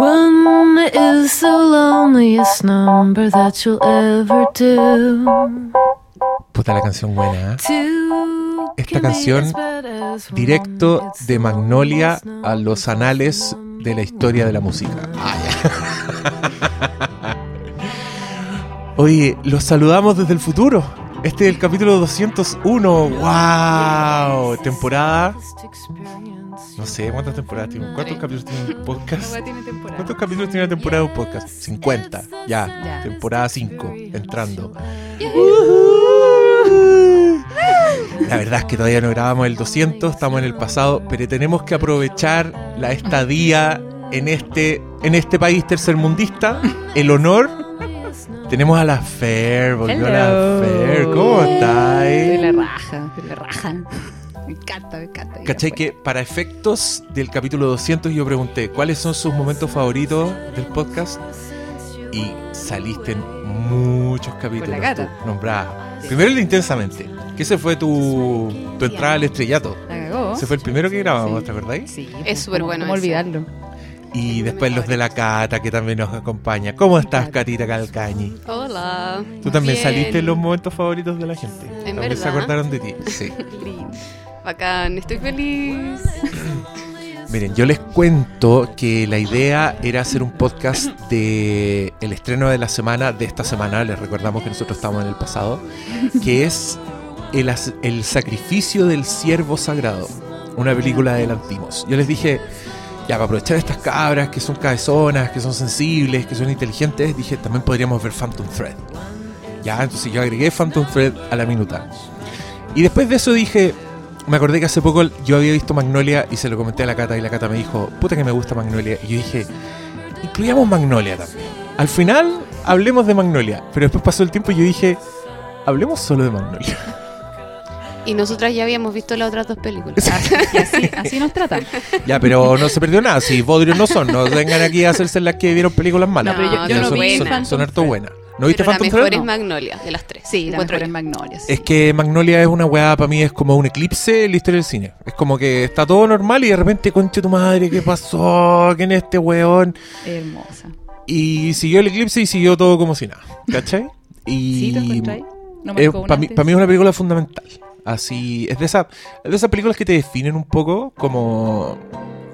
One is the loneliest number that you'll ever do. Puta la canción buena, ¿eh? Esta canción. Directo de Magnolia a los anales de la historia de la música. Oye, los saludamos desde el futuro. Este es el capítulo 201. ¡Wow! Temporada. No sé cuántas temporadas tiene. ¿Cuántos capítulos tiene un podcast? tiene. ¿Cuántos capítulos tiene una temporada de un podcast? 50. Ya. Ya. Temporada 5. Entrando. La verdad es que todavía no grabamos el 200, estamos en el pasado, pero tenemos que aprovechar la estadía en este, en este país tercermundista, el honor. Tenemos a la Fer, volvió a la. Fer, ¿cómo estáis? le raja, se le rajan. Me encanta, me encanta. ¿Cachai que para efectos del capítulo 200 yo pregunté cuáles son sus momentos favoritos del podcast? Y saliste en muchos capítulos tú, nombrada. Primero el de Intensamente, que ese fue tu, tu entrada al estrellato. La cagó. Ese fue el primero que grabamos, Sí. ¿te acordáis? Sí, Es pues, súper ¿cómo- bueno ¿Cómo olvidarlo? Y después los de la Cata, que también nos acompaña. ¿Cómo estás, Catita Calcañi? Hola. Tú también Bien. saliste en los momentos favoritos de la gente. también se verdad? acordaron de ti. Sí. Bacán, estoy feliz. Miren, yo les cuento que la idea era hacer un podcast de el estreno de la semana, de esta semana, les recordamos que nosotros estamos en el pasado, que es el, el sacrificio del siervo sagrado, una película de Lantimos. Yo les dije, ya, para aprovechar estas cabras que son cabezonas, que son sensibles, que son inteligentes, dije, también podríamos ver Phantom Thread. Ya, entonces yo agregué Phantom Thread a la minuta. Y después de eso dije, me acordé que hace poco yo había visto Magnolia y se lo comenté a la Cata y la Cata me dijo, puta que me gusta Magnolia. Y yo dije, incluyamos Magnolia también. Al final hablemos de Magnolia, pero después pasó el tiempo y yo dije, hablemos solo de Magnolia. Y nosotras ya habíamos visto las otras dos películas. Así, así nos tratan. ya, pero no se perdió nada, si bodrios no son, no vengan aquí a hacerse las que vieron películas malas. No, pero yo- yo Ya no son, vi son- Phantom son harto buenas. ¿No viste Pero la mejor Thread? es Magnolia, de las tres. Sí, la encuentro mejor en yo. Magnolias. Es que Magnolia es una weá, para mí es como un eclipse en la historia del cine. Es como que está todo normal y de repente, conche tu madre, ¿qué pasó? ¿Quién es este weón? Hermosa. Y siguió el eclipse y siguió todo como si nada. ¿Cachai? Y ¿Sí te encontráis? No es- marcó un para mí, antes. pa' mí es una película fundamental. Así, es de, esa, es de esas películas que te definen un poco como.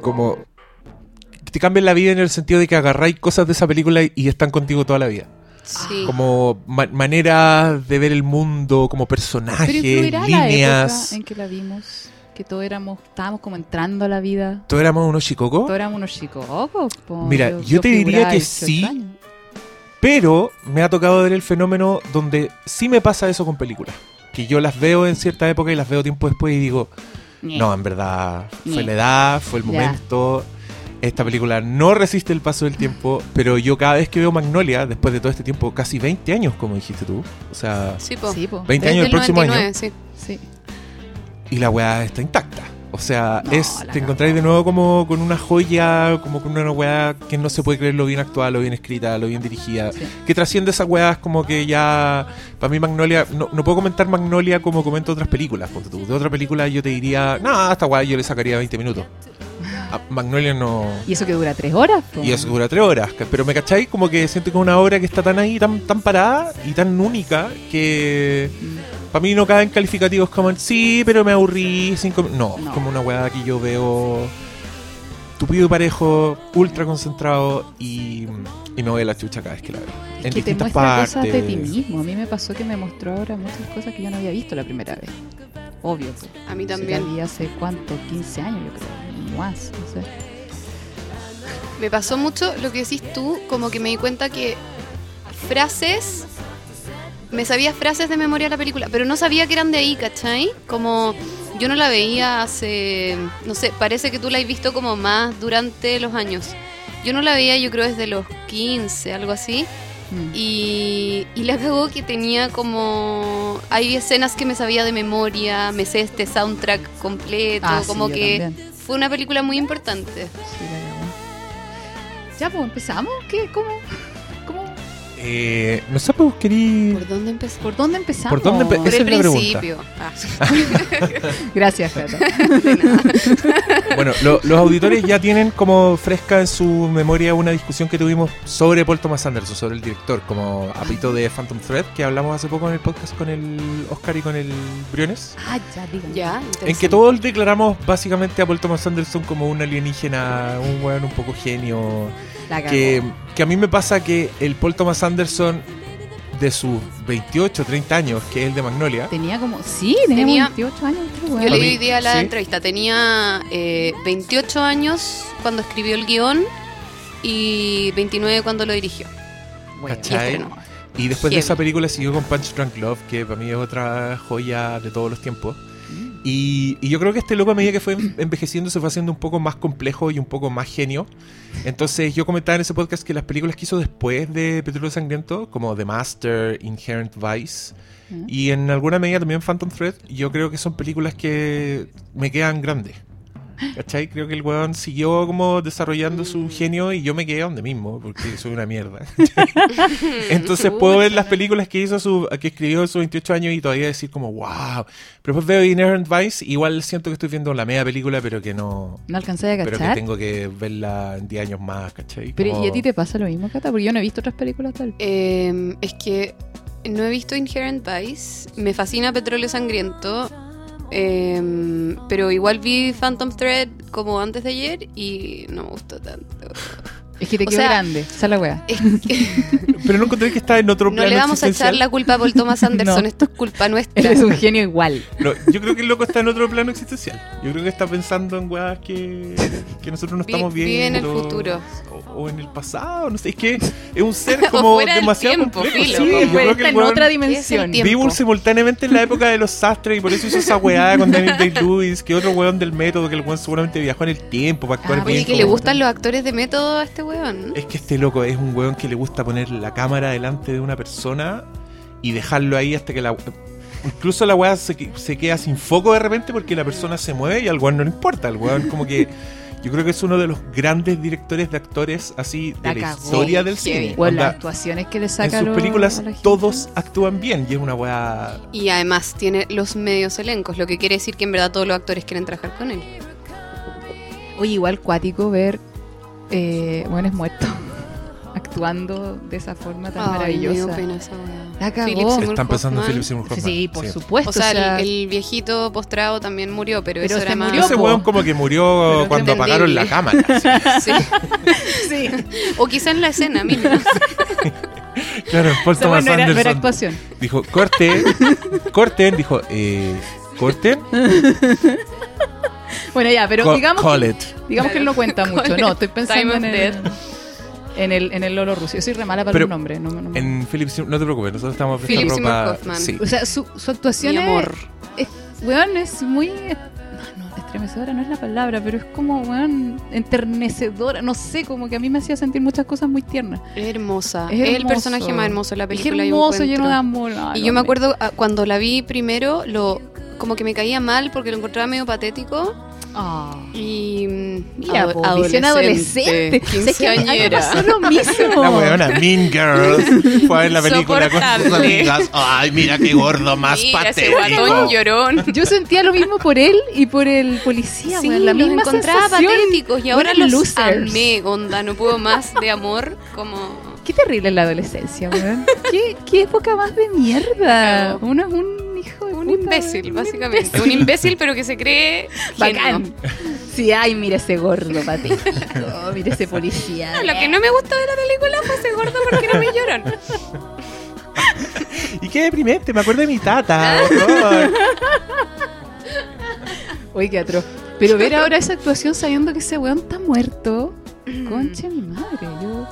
como. que te cambian la vida en el sentido de que agarráis cosas de esa película y, y están contigo toda la vida. Sí. Como ma- maneras de ver el mundo, como Pero personajes, influirá la líneas. época en que la vimos, que todos éramos, estábamos como entrando a la vida. ¿Todos éramos unos chicocos? Todos éramos unos chicos. po. Mira, yo te diría que 18 sí. años. Pero me ha tocado ver el fenómeno donde sí me pasa eso con películas. Que yo las veo en cierta época y las veo tiempo después y digo, no, en verdad, fue la edad, fue el Ya. Esta película no resiste el paso del tiempo, pero yo cada vez que veo Magnolia, después de todo este tiempo, casi 20 años, como dijiste tú, o sea, Sí, po. Sí, po. 20 Desde años el el próximo 99, año, sí. Sí. y la weá está intacta. O sea, No, es, te encontráis de nuevo como con una joya, como con una weá que no se puede creer lo bien actuada, lo bien escrita, lo bien dirigida. Sí. que trasciende esas weas como que ya para mí Magnolia no, no puedo comentar Magnolia como comento otras películas tú. de otra película yo te diría no esta wea yo le sacaría 20 minutos Magnolia no Y eso que dura tres horas. po. y eso dura 3 horas pero me cacháis como que siento que es una obra que está tan ahí tan, tan parada y tan única que Mm. para mí no caen calificativos como el, sí pero me aburrí cinco mi-". no, No. es como una wea que yo veo tupido y parejo ultra concentrado y, y me voy a la chucha cada vez que la veo Es en que te distintas muestra partes cosas de ti mismo. A mí me pasó que me mostró ahora muchas cosas que yo no había visto la primera vez. Obvio. po. A mí también. vi hace cuánto, 15 años yo creo. Más, no sé. Me pasó mucho lo que decís tú, como que me di cuenta que frases, me sabía frases de memoria de la película, pero no sabía que eran de ahí, ¿cachai? Como yo no la veía hace, no sé, parece que tú la has visto como más durante los años. Yo no la veía, yo creo, desde los 15, algo así. Mm. Y, y la cagó que tenía como... Hay escenas que me sabía de memoria, me sé este soundtrack completo, Ah, como que también. Fue una película muy importante. Sí, la cagó. Ya, pues empezamos. ¿Qué? ¿Cómo? Eh, no sé, pues querí... ¿Por dónde empezó? ¿Por dónde empezamos? ¿Por dónde empe- Por Esa el principio. Ah, Gracias, Cata. Bueno, lo- los auditores ya tienen como fresca en su memoria una discusión que tuvimos sobre Paul Thomas Anderson, sobre el director, como apito de Phantom Thread, que hablamos hace poco en el podcast con el Oscar y con el Briones. Ah, ya, dígame. ya, En que todos declaramos básicamente a Paul Thomas Anderson como un alienígena, un weón un poco genio. Que, que a mí me pasa que el Paul Thomas Anderson de sus 28, 30 años, que es el de Magnolia, Tenía como. Sí, tenía, Tenía- 28 años. Yo A leí hoy día la sí. entrevista. Tenía eh, 28 años cuando escribió el guion y 29 cuando lo dirigió. Bueno, Y ¿Cachai? estrenó. Y después de esa película siguió con Punch Drunk Love, que para mí es otra joya de todos los tiempos. Y, y yo creo que este loco a medida que fue envejeciendo se fue haciendo un poco más complejo y un poco más genio. Entonces yo comentaba en ese podcast que las películas que hizo después de Petróleo Sangriento, como The Master, Inherent Vice, y en alguna medida también Phantom Thread, yo creo que son películas que me quedan grandes. ¿Cachai? Creo que el weón siguió como desarrollando su genio y yo me quedé donde mismo, porque soy una mierda. Entonces puedo ver las películas que hizo su, que escribió a sus 28 años y todavía decir como wow. Pero después veo Inherent Vice, igual siento que estoy viendo la media película, pero que no. No alcancé a Pero que cachar. tengo que verla en 10 años más, ¿cachai? Pero, Como- ¿y a ti te pasa lo mismo, Cata? Porque yo no he visto otras películas tal. Eh, es que no he visto Inherent Vice. Me fascina Petróleo Sangriento. Eh, pero igual vi Phantom Thread como antes de ayer y no me gustó tanto. Es que te O quedó sea, grande. Esa es la wea. Es Pero no encontré que está en otro no plano le vamos a echar la culpa a Paul Thomas Anderson, No. esto es culpa nuestra. Él es un genio igual. No, yo creo que el loco está en otro plano existencial. Yo creo que está pensando en weas que, que nosotros no estamos viendo. vive en el futuro. O, o en el pasado, no sé. Es que es un ser O como fuera del demasiado tiempo, complejo. filo. Sí, Sí, yo creo está que el en otra dimensión. vivo simultáneamente en la época de los sastres y por eso hizo esa weá con Daniel Day-Lewis, que otro weón del método, que el weón seguramente viajó en el tiempo para actuar Ah, bien. Oye, que como- le gustan los actores de método a este weón. Es que este loco es un weón que le gusta poner la cámara delante de una persona y dejarlo ahí hasta que la. Incluso la weá se, que- se queda sin foco de repente porque la persona se mueve y al weón no le importa. El weón, como que. Yo creo que es uno de los grandes directores de actores así de La historia del cine. Bueno, las actuaciones que le en saca a sus películas a la gente. todos actúan bien y es una weá. Y además tiene los medios elencos, lo que quiere decir que en verdad todos los actores quieren trabajar con él. Oye, igual cuático ver eh, buenos muertos actuando de esa forma tan maravillosa. pena esa. La cagó. En Hoffman. Philip Seymour Hoffman. Sí, por sí. supuesto. O sea, el- sea, el, viejito postrado también murió, pero, Pero eso era más... murió, Ese po. weón como que murió Pero cuando apagaron la cámara. sí. Sí. sí. O quizá en la escena misma. Claro, Paul Thomas bueno, era, no era Anderson actuación. dijo, corten, corten, dijo, eh, corten, Bueno, ya, pero Co- digamos, call que, it. digamos que él no cuenta Call mucho. it. No, estoy pensando en of el, en, el, en el Lolo Ruso. Yo soy re mala para Pero los nombres. No, no- En Philip Seymour- no te preocupes, nosotros estamos Philip Seymour ropa. Hoffman. Sí. O sea, su, su actuación Mi es- amor. es, weón, es muy... No, no, estremecedora no es la palabra, pero es como, weón, enternecedora. No sé, como que a mí me hacía sentir muchas cosas muy tiernas. Es hermosa. Es Es, el personaje más hermoso de la Es película. yo hermoso, lleno de amor. Y yo me acuerdo ah, cuando la vi primero, lo como que me caía mal porque lo encontraba medio patético. Ah. Y. mm, Mira, ado- adolescente. ¿Sabes qué? A mí- a mí me Quinceañera. pasó lo mismo. La weona Mean Girls fue a ver la película con sus amigas. Ay, mira qué gordo más Mira, ese patético. guatón llorón. Yo sentía lo mismo por él y por el policía, Sí, weón, la los misma encontraba sensación. patéticos y ahora los losers. amé, onda, no puedo más de amor como... Qué terrible la adolescencia, weón. ¿Qué, qué época más de mierda. Uno es un Un imbécil, básicamente. imbécil. Un imbécil pero que se cree Bacán. Sí, ay, mira ese gordo patético. Mira ese policía. No, lo que no me gustó de la película fue ese gordo porque era muy llorón. Y qué deprimente, me acuerdo de mi tata. horror. Uy, qué atroz. Pero ver ahora esa actuación sabiendo que ese weón está muerto. Concha mi madre. Yo.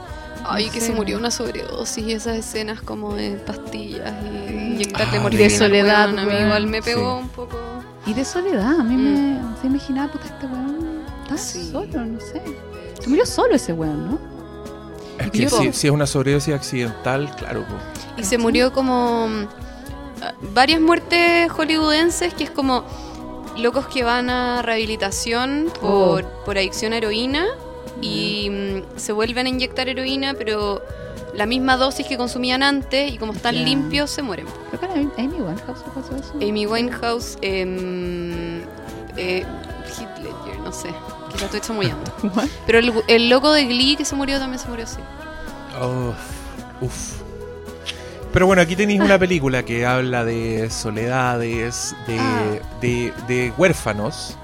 Ay, no que sé, se murió una sobredosis y esas escenas como de pastillas y inyectarle Ah, morfina. de soledad, weón, weón. igual me pegó Sí. un poco. Y de soledad. A mí me. Se imaginaba, puta, este weón. Está Sí. solo, no sé. Se murió solo ese weón, ¿no? Es que si, si es una sobredosis accidental, claro. po. Y se murió como mm, ah, varias muertes hollywoodenses que es como locos que van a rehabilitación por, por adicción a heroína y mm, se vuelven a inyectar heroína, pero la misma dosis que consumían antes y como están limpios se mueren. Creo que a Amy Winehouse pasó eso. Amy Winehouse, em, eh, Heath Ledger, no sé, que la estoy chamullando. Pero el, el loco de Glee que se murió también se murió así. Uf, uf. Pero bueno, aquí tenéis una película que habla de soledades, de, Ah. de, de huérfanos,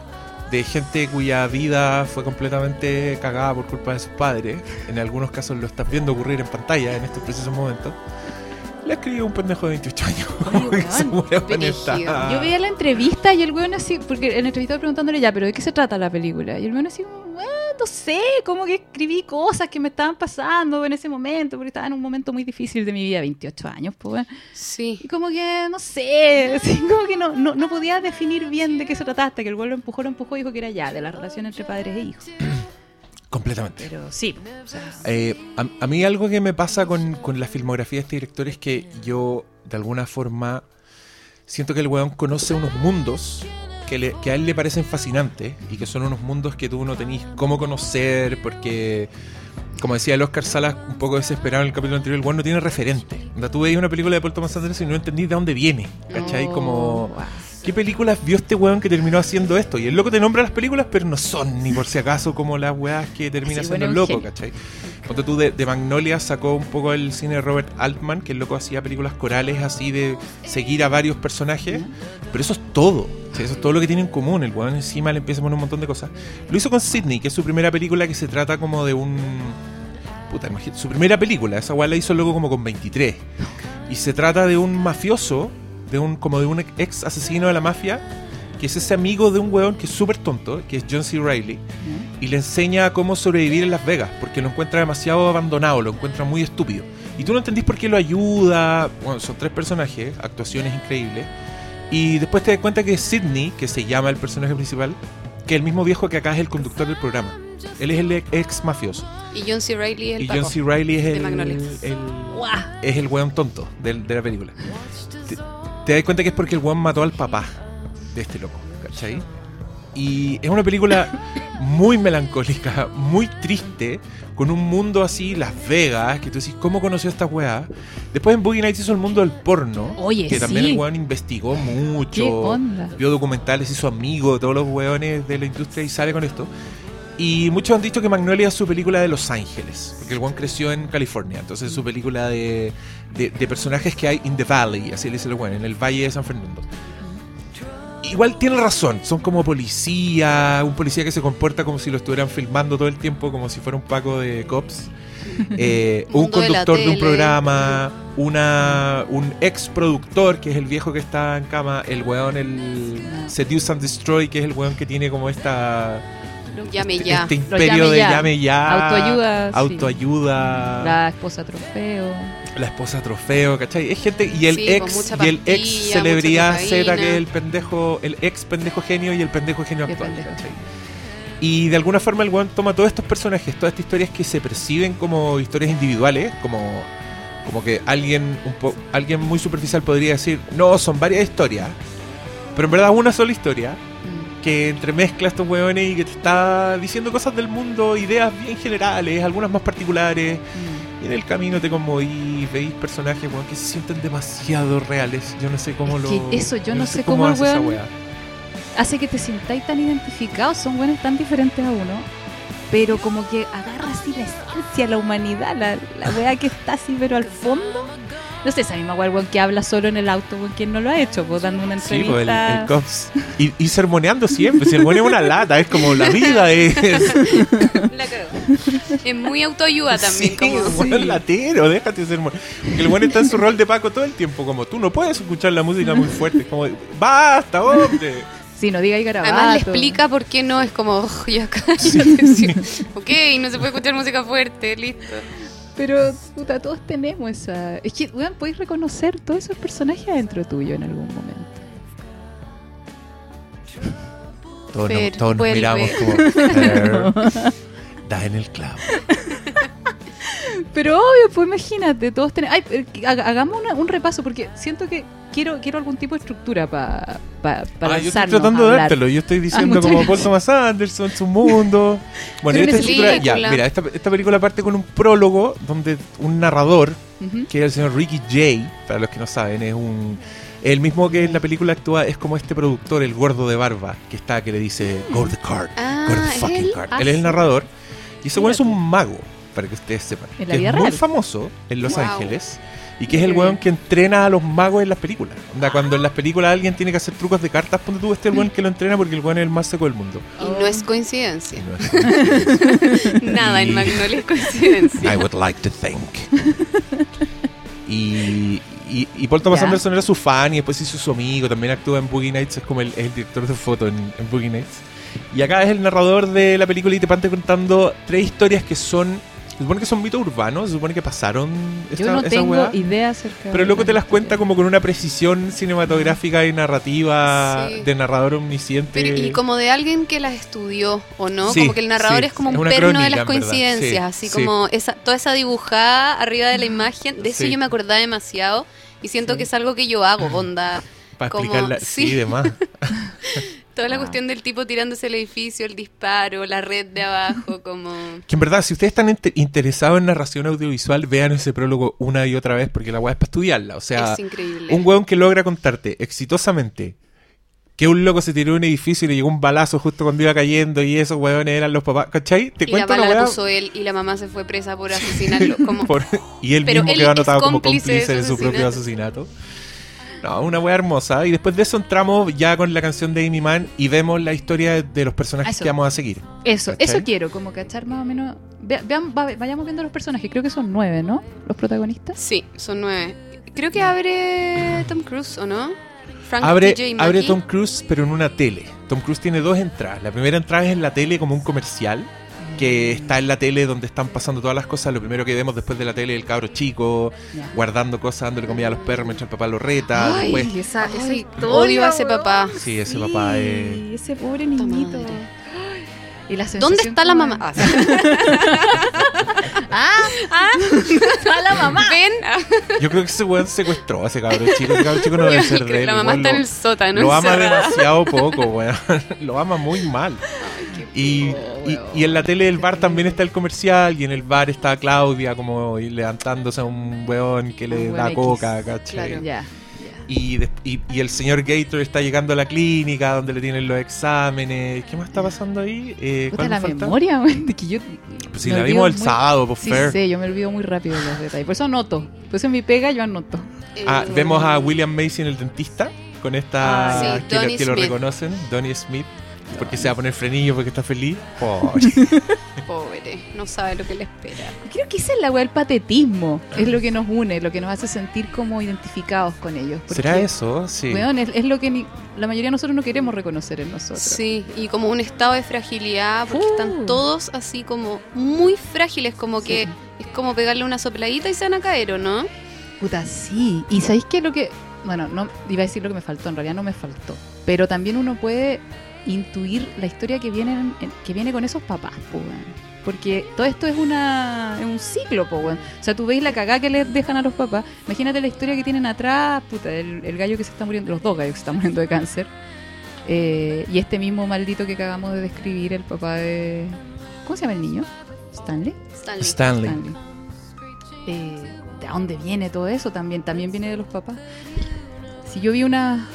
de gente cuya vida fue completamente cagada por culpa de sus padres. En algunos casos lo estás viendo ocurrir en pantalla en estos precisos momentos. La escribió un pendejo de 28 años. Esta- Yo veía la entrevista y el weón así, porque el entrevistador preguntándole ya, pero ¿de qué se trata la película? Y el weón así, como, "Ah, no sé, como que escribí cosas que me estaban pasando en ese momento, porque estaba en un momento muy difícil de mi vida, 28 años, pues. Sí. Y como que, no sé, así como que no, no, no podía definir bien de qué se trataba hasta que el weón lo empujó, lo empujó y dijo que era ya, de la relación entre padres e hijos. Completamente. Pero sí, o sea, Eh, a, a mí algo que me pasa con, con la filmografía de este director es que yo, de alguna forma, siento que el weón conoce unos mundos que, le- que a él le parecen fascinantes y que son unos mundos que tú no tenís cómo conocer porque, como decía el Oscar Salas, un poco desesperado en el capítulo anterior, el weón no tiene referente. Onda, Tú veis una película de Paul Thomas Anderson y no entendís de dónde viene, ¿cachai? oh, Como... ¿Qué películas vio este weón que terminó haciendo esto? Y el loco te nombra las películas, pero no son ni por si acaso como las weas que termina siendo el loco. ¿cachai? Cuando tú de, de Magnolia sacó un poco el cine de Robert Altman, que el loco hacía películas corales así de seguir a varios personajes, pero eso es todo. O sea, eso es todo lo que tiene en común. El weón encima le empieza a poner un montón de cosas. Lo hizo con Sidney, que es su primera película que se trata como de un. Puta, imagínate, su primera película, esa weá la hizo luego como con 23. Y se trata de un mafioso, de un como de un ex asesino de la mafia, que es ese amigo de un weón que es súper tonto, que es John C. Reilly, y le enseña cómo sobrevivir en Las Vegas, porque lo encuentra demasiado abandonado, lo encuentra muy estúpido. Y tú no entendís por qué lo ayuda. Bueno, son tres personajes, actuaciones increíbles. Y después te das cuenta que Sidney, que se llama el personaje principal, que es el mismo viejo que acá es el conductor del programa. Él es el ex mafioso. Y John C. Reilly es el Y. John C. Reilly es de el, el- es el weón tonto del- de, la película. Te, te das cuenta que es porque el weón mató al papá de este loco, ¿cachai? Y es una película muy melancólica, muy triste, con un mundo así, Las Vegas, que tú decís, ¿cómo conoció a esta weá? Después en Boogie Nights hizo el mundo del porno, Oye, que también sí. el weón investigó mucho, vio documentales, hizo amigo de todos los weones de la industria y sale con esto. Y muchos han dicho que Magnolia es su película de Los Ángeles, porque el one creció en California, entonces es su película de, de, de personajes que hay in the valley, así le dice el one, en el valle de San Fernando. Igual tiene razón, son como policía, un policía que se comporta como si lo estuvieran filmando todo el tiempo, como si fuera un paco de cops. Eh, un de conductor de, un programa, una, un ex productor que es el viejo que está en cama, el weón, el Seduce and Destroy, que es el weón que tiene como esta Llame ya. este imperio llame de ya. llame ya, Autoayuda, sí. autoayuda, la, La esposa trofeo. esposa trofeo, ¿cachai? Es gente y el Sí, ex y el ex celebridad Z que es el pendejo, el ex pendejo genio y el pendejo genio actual, pendejo. Y de alguna forma el weón toma todos estos personajes, todas estas historias que se perciben como historias individuales, como, como que alguien, un po- alguien muy superficial podría decir, no, son varias historias, pero en verdad una sola historia. Que entremezcla estos hueones y que te está diciendo cosas del mundo, ideas bien generales, algunas más particulares. Mm. Y en el camino te conmovís, veis personajes que se sienten demasiado reales. Yo no sé cómo Es lo. que eso, yo no sé cómo el hace esa weón- hace que te sintáis tan identificados, son buenos tan diferentes a uno, pero como que agarra así la esencia, la humanidad, la, la weá que está así, pero al fondo. No sé, esa misma weón que habla solo en el auto, weón, ¿quién no lo ha hecho? Pues dando una Sí, entrevista. pues el, el cops. Y, y sermoneando siempre. Es una lata, es como la vida es. La. Es muy autoayuda también. Sí, como, el weón es latero, déjate ser. Porque el weón está en su rol de Paco todo el tiempo. Como tú no puedes escuchar la música muy fuerte. Como, basta, hombre. Sí, no diga y garabato. Además le explica por qué no es como, "Oh, ya cállate, sí. ok, no se puede escuchar música fuerte, listo. Pero, puta, todos tenemos esa... Es que, weón, podéis reconocer todos esos personajes adentro tuyo en algún momento. Todos, Fer, nos, todos nos vuelve. miramos como. "Fer, Da en el clavo. Pero obvio, pues imagínate, todos tenemos... Ay, haga- hagamos una- un repaso, porque siento que quiero, quiero algún tipo de estructura para pa, pa Ah, yo estoy tratando a de dártelo. Yo estoy diciendo muchas como Paul gracias. Thomas Anderson, su mundo. Bueno, esta estructura, ya, película. mira, esta, esta película parte con un prólogo donde un narrador, Ujú. que es el señor Ricky Jay, para los que no saben, es un. El mismo que en la película actúa es como este productor, el gordo de barba, que está, que le dice, Go to the card, Ah, go to the ¿es fucking él? card. Ah, él es el narrador. Y ese weón es un mago, para que ustedes sepan. En la vida es muy real. famoso en Los Wow. Ángeles. Y que es el weón que entrena a los magos en las películas. Onda, cuando en las películas alguien tiene que hacer trucos de cartas, ponte tú este el weón que lo entrena porque el weón es el más seco del mundo. Y no es coincidencia. Y no es- Nada en Magnolia es coincidencia. I would like to think. Y, y, y Paul Thomas. Anderson era su fan y después hizo su amigo. También actúa en Boogie Nights, es como el, es el director de foto en, en Boogie Nights. Y acá es el narrador de la película y te parte contando tres historias que son. Se supone que son mitos urbanos, se supone que pasaron esta, Yo no esa tengo weá. idea acerca Pero luego te las cuenta como con una precisión cinematográfica y narrativa Sí. de narrador omnisciente. Pero, y como de alguien que las estudió, ¿o no? Sí, como que el narrador sí, es como un perno de las coincidencias, sí, así sí. como esa, toda esa dibujada arriba de la imagen, de eso Sí. yo me acordaba demasiado y siento Sí. que es algo que yo hago, onda. Para explicarla. Sí, sí. demás. Toda la Ah. cuestión del tipo tirándose el edificio, el disparo, la red de abajo, como... Que en verdad, si ustedes están inte- interesados en narración audiovisual, vean ese prólogo una y otra vez porque la weá es para estudiarla. O sea, es increíble. un weón que logra contarte exitosamente que un loco se tiró de un edificio y le llegó un balazo justo cuando iba cayendo y esos weones eran los papás. ¿Cachai? Te y la cuento bala una la puso él y la mamá se fue presa por asesinarlo. Como... por- y él Pero mismo él quedó anotado como cómplice de su propio asesinato. No, una weá hermosa. Y después de eso entramos ya con la canción de Amy Mann y vemos la historia de los personajes Eso. que vamos a seguir. Eso, ¿Cachai? eso quiero, como cachar más o menos. Ve- vean, va- vayamos viendo los personajes, creo que son nueve, ¿no? Los protagonistas. Sí, son nueve. Creo que abre Tom Cruise, ¿o no? Frank Abre, abre. Tom Cruise, pero en una tele. Tom Cruise tiene dos entradas. La primera entrada es en la tele como un comercial, que está en la tele donde están pasando todas las cosas. Lo primero que vemos después de la tele es el cabro chico, Ya. guardando cosas, dándole comida a los perros mientras el papá lo reta. Ay, después, esa, esa Ay, historia, odio a ese papá. sí, ese papá es... Sí, Ese pobre niñito. Y la ¿Dónde está la mamá? de- Ah, Ah, está la mamá. ven. Yo creo que ese weón secuestró a ese cabro chico. Ese cabro chico no debe ser de él. la mamá Igual está en lo- el sótano. Lo ama demasiado poco, weón. Lo ama muy mal. Qué Y, y, y en la tele del bar también está el comercial y en el bar está Claudia como levantándose a un weón que le da coca. ¿cachai? Claro. Y, y, y el señor Gator está llegando a la clínica donde le tienen los exámenes. ¿Qué más está pasando ahí? Eh, ¿Cuál la falta? memoria, güey, de que yo. Pues si la vimos el muy- sábado, por Sí, Fair. sí, yo me olvido muy rápido de los detalles. Por eso anoto. Por eso en mi pega yo anoto. Ah, Eh, vemos a William Macy en el dentista con esta Ah, sí, que, lo- que reconocen, Donnie Smith, porque se va a poner frenillo porque está feliz. Oh, Pobre, no sabe lo que le espera. Creo que esa es la weá del patetismo. Es lo que nos une, lo que nos hace sentir como identificados con ellos. Porque, ¿Será eso? Sí. weón, es, es lo que ni- la mayoría de nosotros no queremos reconocer en nosotros. Sí, y como un estado de fragilidad, porque Uh. están todos así como muy frágiles, como que es como pegarle una sopladita y se van a caer, ¿o no? Puta, sí. Y sabéis que lo que. Bueno, no iba a decir lo que me faltó, en realidad no me faltó. Pero también uno puede intuir la historia que viene, en- que viene con esos papás, weón. Porque todo esto es una es un ciclo, po, weón. O sea, tú veis la cagada que les dejan a los papás. Imagínate la historia que tienen atrás, puta, el, el gallo que se está muriendo, los dos gallos que se están muriendo de cáncer. Eh, y este mismo maldito que acabamos de describir, el papá de. ¿Cómo se llama el niño? ¿Stanley? Stanley. Stanley. Stanley. Eh, ¿De dónde viene todo eso? También, también viene de los papás. Si yo vi una,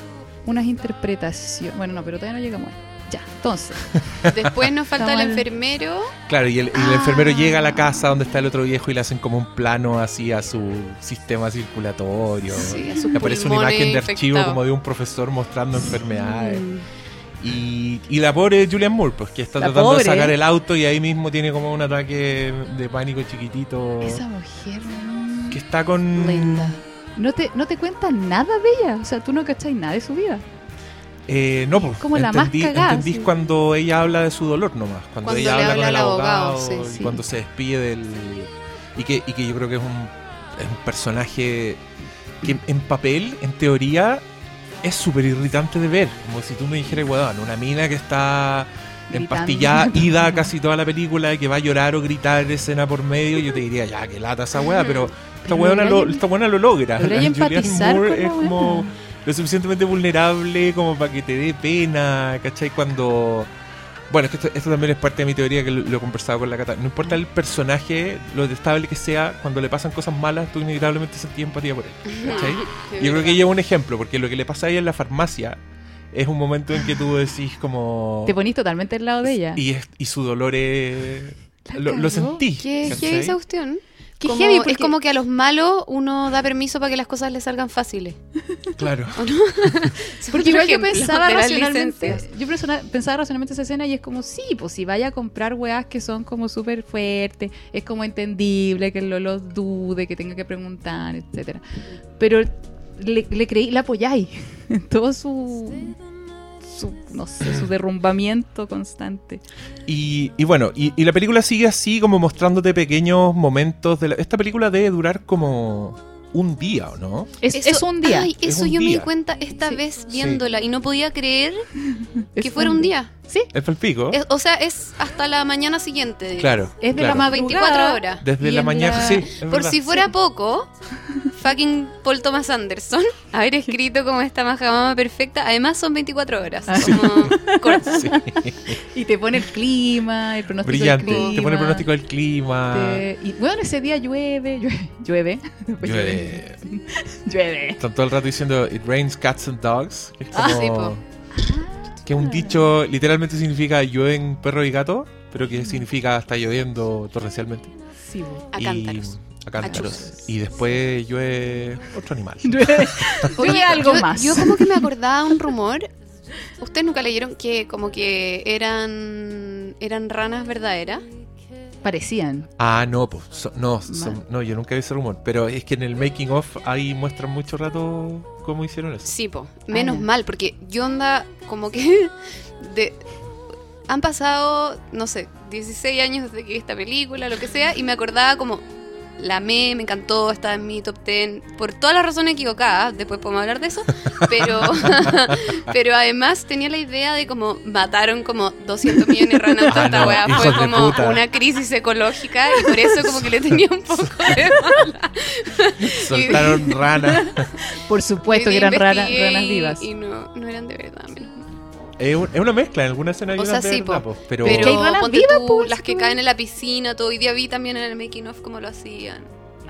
unas interpretaciones. Bueno, no, pero todavía no llegamos ahí. Ya, entonces. Después nos falta el enfermero. Claro, y el, y el Ah. enfermero llega a la casa donde está el otro viejo y le hacen como un plano así a su sistema circulatorio. Sí, a sus Le aparece una imagen de archivo como de un profesor mostrando enfermedades. Y, y la pobre Julian Moore, pues que está La tratando pobre. de sacar el auto y ahí mismo tiene como un ataque de pánico chiquitito. Esa mujer. mm, Que está con... Linda. No te, no te cuentan nada de ella. O sea, tú no cacháis nada de su vida. Eh, no, pues Como la más entendí, cagada, entendí sí. cuando ella habla de su dolor nomás. Cuando, Cuando ella habla habla con el abogado, abogado, sí, y sí. cuando se despide del... Y que, y que yo creo que es un, es un personaje que en papel, en teoría, es súper irritante de ver. Como si tú me dijeras, weón, una mina que está. Empastillada, ida casi toda la película que va a llorar o gritar escena por medio, yo te diría, ya, que lata esa weá, pero esta weona lo, esta weona lo logra. Julianne Moore la es como... lo suficientemente vulnerable como para que te dé pena, ¿cachai? Cuando... Bueno, esto, esto también es parte de mi teoría que lo, lo he conversado con la Cata. No importa el personaje, lo detestable que sea, cuando le pasan cosas malas, tú inevitablemente sentís empatía por él. ¿cachai? Yo creo que ella es un ejemplo, porque lo que le pasa a ella en la farmacia es un momento en que tú decís como... Te ponís totalmente al lado de ella. Y, es- y su dolor es... Lo, lo sentí. ¿Qué qué esa cuestión? Qué Como- heavy, Es como que a los malos uno da permiso para que las cosas les salgan fáciles. Claro. ¿O no? Porque igual yo pensaba racionalmente. licencias. Yo persona- pensaba racionalmente esa escena y es como, sí, pues si vaya a comprar weas que son como súper fuertes, es como entendible que lo, lo dude, que tenga que preguntar, etcétera Pero le, le creí, la apoyáis en todo su, su, no sé, su derrumbamiento constante. Y, y bueno, y, y la película sigue así como mostrándote pequeños momentos de la... Esta película debe durar como un día, ¿o no? Es, Eso- es un día. Ay, Es eso un yo me di cuenta esta Sí. vez viéndola y no podía creer que fuera un día. Sí, Es palpico. Es- o sea, es hasta la mañana siguiente. digamos. Claro. es de claro. la madrugada. 24 horas. Desde la mañana, la- sí. Por verdad. si fuera poco, fucking Paul Thomas Anderson, haber escrito como esta majamama perfecta, además son 24 horas. Ah. Como corto. Sí. Y te pone el clima, el pronóstico Brillante. del clima. Te pone el pronóstico del clima. te- y bueno, ese día llueve, llueve, llueve. Llueve. Llueve. Están todo el rato diciendo It rains cats and dogs. es Ah, como- sí, po. Que es un dicho literalmente significa llueven perro y gato, pero que significa está lloviendo torrencialmente. Sí, Y-. A cántaros. Y después llueve otro animal. Llueve algo yo, más. Yo como que me acordaba un rumor. Ustedes nunca leyeron que como que eran eran ranas verdaderas. Parecían. Ah, no, pues, so- no, son- no, yo nunca vi ese rumor. Pero es que en el making of ahí muestran mucho rato cómo hicieron eso. Sí, po. Menos Ah, ya. mal, porque yo onda como que de han pasado, no sé, 16 años desde que vi esta película, lo que sea, y me acordaba como la amé, me encantó, estaba en mi top 10 por todas las razones equivocadas, después podemos hablar de eso, pero pero además tenía la idea de como mataron como 200 millones de ranas Ah, esta no, weá, fue como puta. una crisis ecológica y por eso como que le tenía un poco de mala. Soltaron rana. Por supuesto que eran ranas, ranas vivas. Y no, no eran de verdad, menos mal. Es, un- es una mezcla, en alguna escena hay O sea, de sí, po. pero, hay ponte tú, pues, las que caen en la piscina, todo. Hoy día vi también en el making of cómo lo hacían.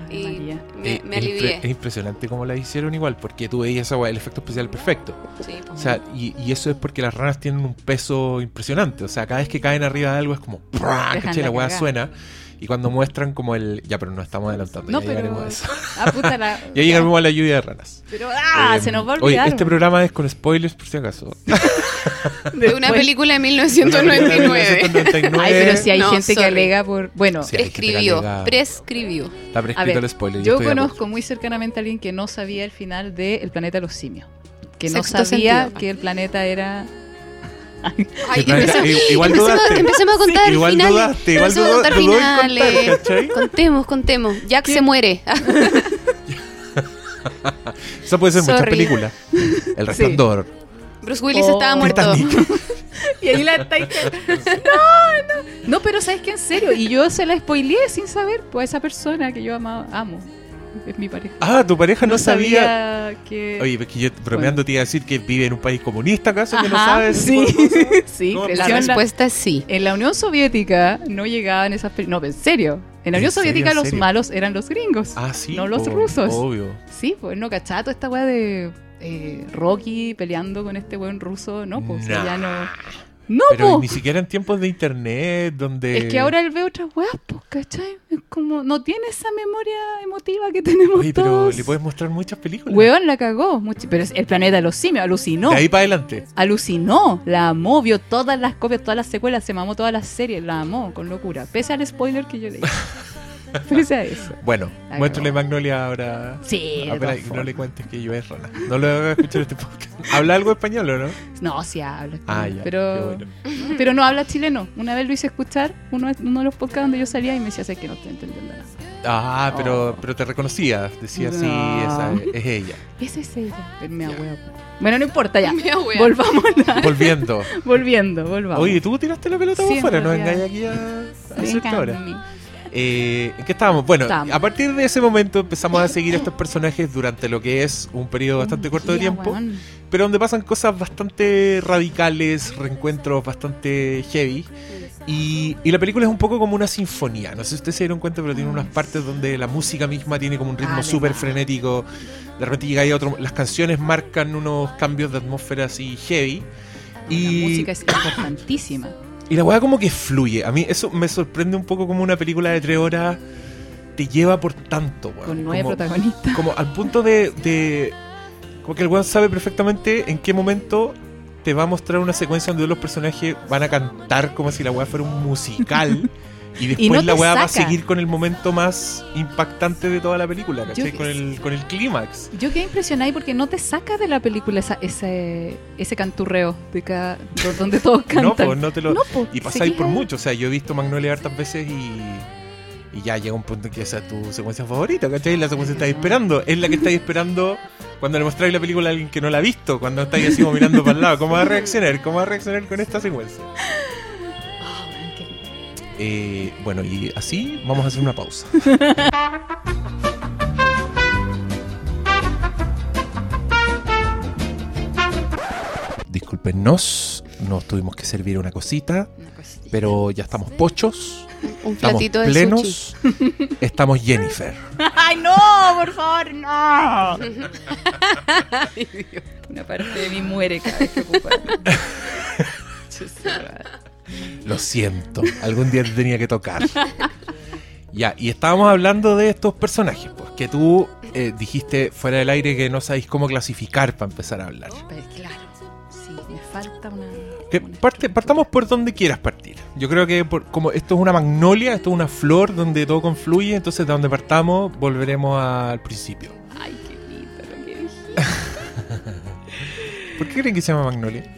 Ay, Y María. me, eh, me es, alivié. es impresionante cómo la hicieron igual, porque tú veías esa weá, el efecto especial perfecto. Sí. O sea, y, y eso es porque las ranas tienen un peso impresionante. O sea, cada vez que caen arriba de algo es como la weá suena. Y cuando muestran como el. Ya, pero no estamos adelantando, No, ya pero. llegaremos a eso. Ah, puta la. Ya llegaremos a la lluvia de ranas. Pero, ah, Eh, se nos va a Oye, olvidar. este programa es con spoilers por si acaso. de una película de Una 1999. película de 1999. Ay, pero si hay No, gente que alega por. Bueno, Sí. Prescribió, alega- prescribió. Está prescrito ver, el spoiler. yo conozco muy cercanamente a alguien que no sabía el final de El planeta de los simios. Que no sabía sentido. que el planeta era. Ay, empecemos, i- igual empecemos- dudaste. empecemos a contar igual finales. dudaste, igual Empecemos a dudó- contar dudó en contar, finales. ¿cachai? Contemos, contemos. Jack se muere. Eso puede ser muchas películas. El Resplandor. Bruce Willis Oh. estaba muerto. Titanic. Y ahí la estáis. No, no. No, pero sabes que en serio. Y yo se la spoileé sin saber. Pues a esa persona que yo amaba, amo. Es mi pareja. Ah, tu pareja no, sabía. que. Oye, es que yo bromeando te iba a decir que vive en un país comunista, ¿acaso? que no sabes. sí, sí, ¿Cómo creció La respuesta es sí. En la Unión Soviética no llegaban esas. No, en serio. En la ¿En Unión Soviética los serio? malos eran los gringos. Ah, sí. No los rusos. Obvio. Sí, pues no cachaba toda esta weá de eh, Rocky peleando con este buen ruso. No, pues Nah. ya no. No, Pero ni siquiera en tiempos de internet, donde. Es que ahora él ve otras weas, pues, ¿cachai? Es como, no tiene esa memoria emotiva que tenemos Oye, pero todos. le puedes mostrar muchas películas. Weón la cagó. mucho- Pero es el planeta de los simios alucinó. De ahí para adelante. Alucinó, la amó, vio todas las copias, todas las secuelas, se mamó todas las series, la amó con locura. Pese al spoiler que yo leí. Pese a eso. Bueno, La muéstrale cagó. Magnolia ahora. Sí, y no le cuentes que yo es rana. No lo hagas escuchar este podcast. ¿Habla algo español o no? No, sí habla. Ah, ya. Pero, bueno. pero no habla chileno. Una vez lo hice escuchar, uno, uno de los podcasts donde yo salía y me decía, sé que no estoy entendiendo nada. Ah, pero, Oh. pero te reconocía. Decía, sí, No. esa es, es ella. Esa es ella. Pero me. Bueno, no importa ya. Volvamos. a- Volviendo. Volviendo, volvamos. Oye, tú tiraste la pelota Sí, por en fuera, no realidad. engañes aquí a, a sectores. Eh, ¿En qué estábamos? Bueno, a partir de ese momento empezamos a seguir a estos personajes durante lo que es un periodo bastante corto de tiempo, weón. pero donde pasan cosas bastante radicales, reencuentros bastante heavy. Y, y la película es un poco como una sinfonía. No sé si ustedes se dieron cuenta, pero tiene unas partes donde la música misma tiene como un ritmo súper frenético. De repente llega ahí otro. Las canciones marcan unos cambios de atmósfera así heavy. La música es importantísima. Y la weá como que fluye. A mí eso me sorprende un poco como una película de tres horas te lleva por tanto, weón. Con nueve Como- protagonistas. como al punto de, de- como que el weón sabe perfectamente en qué momento te va a mostrar una secuencia donde los personajes van a cantar como si la weá fuera un musical y después no la weá va a saca. seguir con el momento más impactante de toda la película, ¿cachai? Yo- Con el, con el clímax. Yo quedé impresionada porque no te saca de la película esa, ese, ese canturreo de cada, do- donde todos cantan. No, pues no te lo... No, po, y se pasáis por mucho, o sea, yo he visto Magnolia hartas veces y... Y ya llega un punto en que esa es tu secuencia favorita, ¿cachai? La secuencia que estáis esperando. Es la que estáis esperando cuando le mostráis la película a alguien que no la ha visto. Cuando estáis así como mirando para el lado. ¿Cómo va a reaccionar? ¿Cómo va a reaccionar con esta secuencia? Eh, bueno, y así vamos a hacer una pausa. Discúlpenos, nos tuvimos que servir una cosita, Una cosita. pero ya estamos pochos, Un estamos platito de plenos, estamos Jennifer. ¡Ay, no! ¡Por favor, no! Una parte de mí muere cada vez que ocupa. Lo siento, algún día te tenía que tocar. Ya, y estábamos hablando de estos personajes, pues que tú eh, dijiste fuera del aire que no sabéis cómo clasificar para empezar a hablar. Pero claro, sí, me falta una. Que una parte, partamos por donde quieras partir. Yo creo que por- como esto es una magnolia, esto es una flor donde todo confluye, entonces de donde partamos volveremos al principio. Ay, qué lindo lo que dije. ¿Por qué creen que se llama magnolia?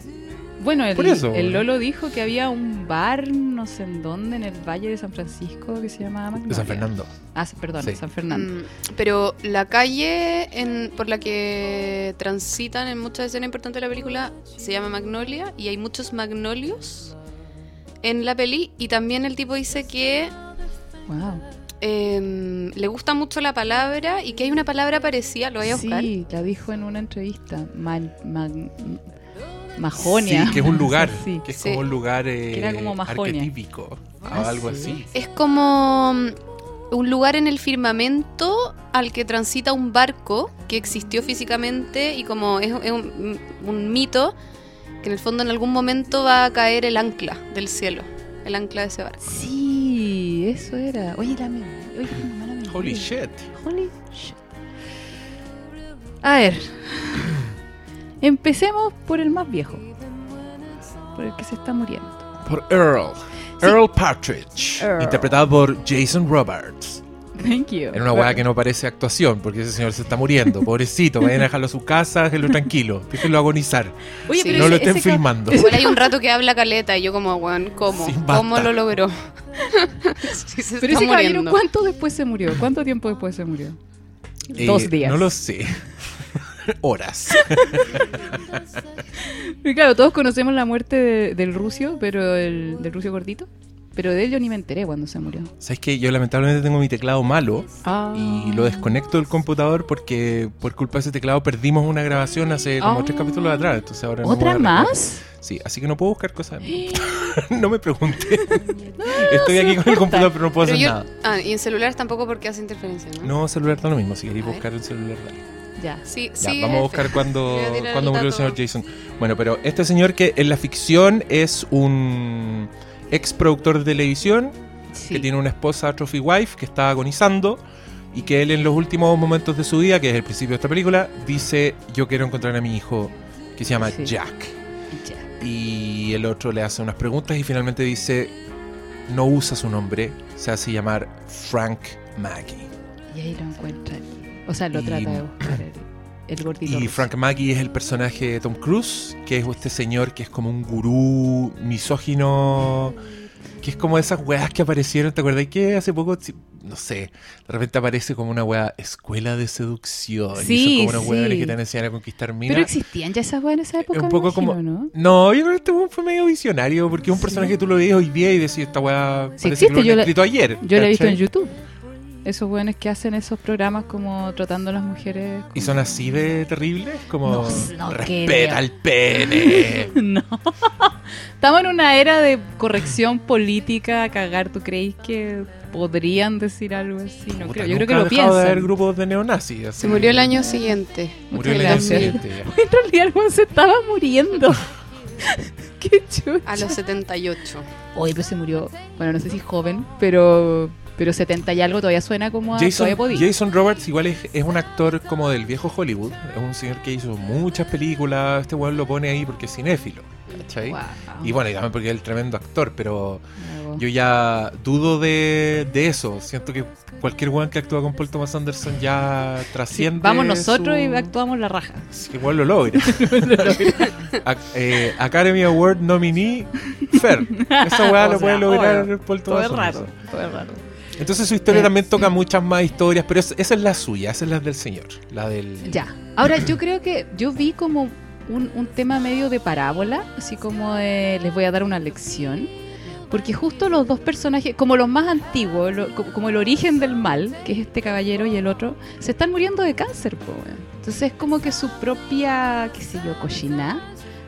Bueno, el, Por eso, el bueno. Lolo dijo que había un bar, no sé en dónde, en el Valle de San Francisco que se llamaba Magnolia. De San Fernando. Ah, perdón, Sí. San Fernando. Mm, pero la calle en, por la que transitan en muchas escenas importantes de la película se llama Magnolia y hay muchos magnolios en la peli y también el tipo dice que Wow. em, le gusta mucho la palabra y que hay una palabra parecida, lo voy a buscar. Sí, la dijo en una entrevista. Majonia. Sí, que es un lugar, Sí. que es Sí. como un lugar eh, Que era como Majonia. arquetípico, o Ah, algo sí. así. Es como mm, un lugar en el firmamento al que transita un barco que existió físicamente y como es, es un, un mito que en el fondo en algún momento va a caer el ancla del cielo, el ancla de ese barco. Sí, eso era. Oye, la me- Oye, memoria. Holy shit. Holy shit. A ver. Empecemos por el más viejo. Por el que se está muriendo. Por Earl. Earl Partridge. Earl. Interpretado por Jason Roberts. Thank you. En una weá que no parece actuación, porque ese señor se está muriendo. Pobrecito, vayan a dejarlo a su casa, déjenlo tranquilo. Déjenlo agonizar. Oye, Sí. pero No ese- lo estén filmando. Igual hay un rato que habla caleta y yo como, weón, ¿cómo? Sí, ¿Cómo lo logró? Sí, se Pero está ese caballero. ¿cuánto después se murió? ¿Cuánto tiempo después se murió? Eh, Dos días. No lo sé. Horas. Y claro, todos conocemos la muerte de- del rucio, pero el, del rucio gordito. Pero de él yo ni me enteré cuando se murió. ¿Sabes que Yo lamentablemente tengo mi teclado malo Ah. y lo desconecto del computador porque por culpa de ese teclado perdimos una grabación hace como Ah. tres capítulos atrás. Entonces ahora ¿Otra más? Sí, así que no puedo buscar cosas. no me pregunte. Estoy aquí con el computador, pero no puedo Pero hacer yo- nada. Ah, y en celulares tampoco porque hace interferencia, ¿no? No, celular está lo mismo. Si queréis buscar el celular, dale. Ya. Sí, Ya, sí. vamos a buscar cuando, cuando el murió el señor Jason. Bueno, pero este señor que en la ficción es un ex productor de televisión Sí. que tiene una esposa trophy wife que está agonizando y que él en los últimos momentos de su vida, que es el principio de esta película, dice yo quiero encontrar a mi hijo que se llama Sí. Jack. Ya. Y el otro le hace unas preguntas y finalmente dice no usa su nombre, se hace llamar Frank Maggie. Y ahí lo encuentran. O sea, lo Y- trata de buscar el, el gordito. Y ruso. Frank Maggie es el personaje de Tom Cruise, que es este señor que es como un gurú misógino Que es como esas weas que aparecieron, ¿te acuerdas? Que hace poco, no sé, de repente aparece como una wea escuela de seducción. y Sí, son como unos sí. que te enseñan a conquistar minas. Pero existían ya esas weas en esa época, un poco imagino, como- ¿no? No, yo creo que este weón fue medio visionario, porque es un Sí. personaje que tú lo ves hoy día y decís, esta weá Sí parece existe, que lo yo han la- escrito ayer. Yo la he visto en. YouTube. Esos weones que hacen esos programas como tratando a las mujeres. Y como- son así de terribles, como No, no respeta el pene. No. Estamos en una era de corrección política a cagar. ¿Tú creéis que podrían decir algo así? No Puta, creo. Yo creo que lo dejado de haber piensan. grupos de neonazis. así. Se murió el año siguiente. Murió Muchas el año siguiente ya. En realidad el weón se estaba muriendo. Qué chucha. A los 78. Oye, pero se murió. Bueno, no sé si joven, pero pero 70 y algo todavía suena como a Jason, todavía. Jason Roberts igual es, es un actor como del viejo Hollywood. Es un señor que hizo muchas películas. Este weón lo pone ahí porque es cinéfilo. ¿cachai? Wow. Y bueno, y también porque es el tremendo actor, pero yo ya dudo de, de eso. Siento que cualquier weón que actúa con Paul Thomas Anderson ya Sí, trasciende. vamos nosotros su- y actuamos la raja. Sí, igual lo logra. Eh, Academy Award nominee Fer. Esa weá lo puede lograr. Paul Todo Thomas es raro, Anderson. todo es raro. Entonces su historia Eh. también toca muchas más historias, pero es- esa es la suya, esa es la del señor. La del. Ya. Ahora, yo creo que yo vi como un, un tema medio de parábola, así como de les voy a dar una lección. Porque justo los dos personajes, como los más antiguos, lo- como el origen del mal, que es este caballero y el otro, se están muriendo de cáncer, po. Entonces es como que su propia, qué sé yo, cochina,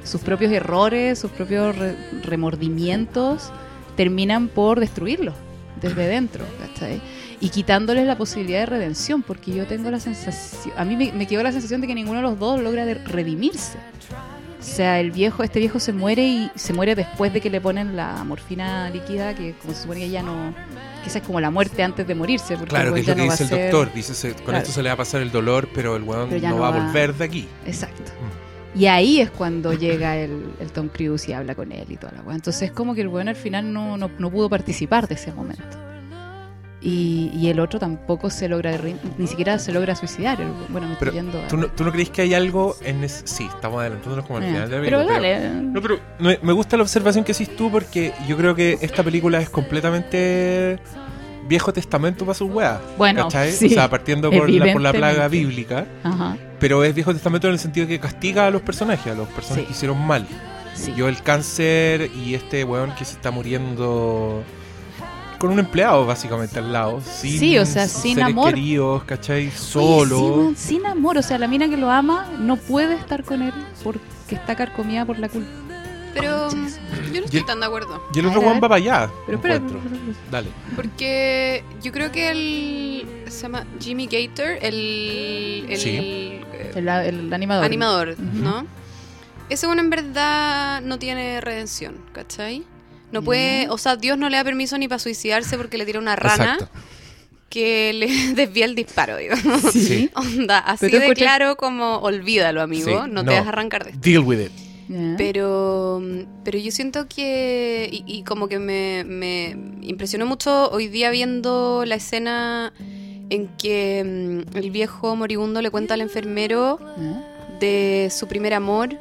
sus propios errores, sus propios re- remordimientos, terminan por destruirlos desde dentro, ¿cachai? Y quitándoles la posibilidad de redención, porque yo tengo la sensación, a mí me, me quedó la sensación de que ninguno de los dos logra de- redimirse. O sea, el viejo, este viejo se muere y se muere después de que le ponen la morfina líquida, que como se supone que ya no, que esa es como la muerte antes de morirse, porque Claro, que es lo que no dice el ser- doctor. Dice, se- con Claro. esto se le va a pasar el dolor, pero el ya no, no va a volver de aquí. Exacto. Mm. Y ahí es cuando llega el, el Tom Cruise y habla con él y toda la weá. Entonces es como que el weón al final no, no, no pudo participar de ese momento. Y, y el otro tampoco se logra, ni siquiera se logra suicidar. el- bueno, me Pero estoy yendo a- ¿Tú no, ¿Tú no crees que hay algo en ese... Sí, estamos adelantándonos como al Eh, final de la pero película, dale. No, pero me, me gusta la observación que hiciste tú porque yo creo que esta película es completamente viejo testamento para sus weas. Bueno, sí, o sea, partiendo por la, por la plaga bíblica, Ajá, pero es viejo testamento en el sentido que castiga a los personajes, a los personajes Sí. que hicieron mal. sí. Yo el cáncer y este weón que se está muriendo con un empleado básicamente al lado. Sin Sí, o sea, sin seres amor. queridos, ¿cachai? Oye, Solo. sí, sin amor. O sea, la mina que lo ama no puede estar con él porque está carcomida por la culpa. Pero mm, yo no estoy el- tan de acuerdo. y el otro ver. va para allá. Pero espera. Dale. Porque yo creo que el. Se llama Jimmy Gator, el. el Sí. eh, el, el animador. animador. ¿no? Ese bueno en verdad no tiene redención, ¿cachai? No puede, o sea, Dios no le da permiso ni para suicidarse porque le tira una rana Exacto. que le desvía el disparo, digamos. Sí. Onda, así de claro como olvídalo, amigo, Sí, no, no. te vas a arrancar de esto. Deal with it. Pero, pero yo siento que, y, y como que me, me impresionó mucho hoy día viendo la escena en que mm, el viejo moribundo le cuenta al enfermero de su primer amor.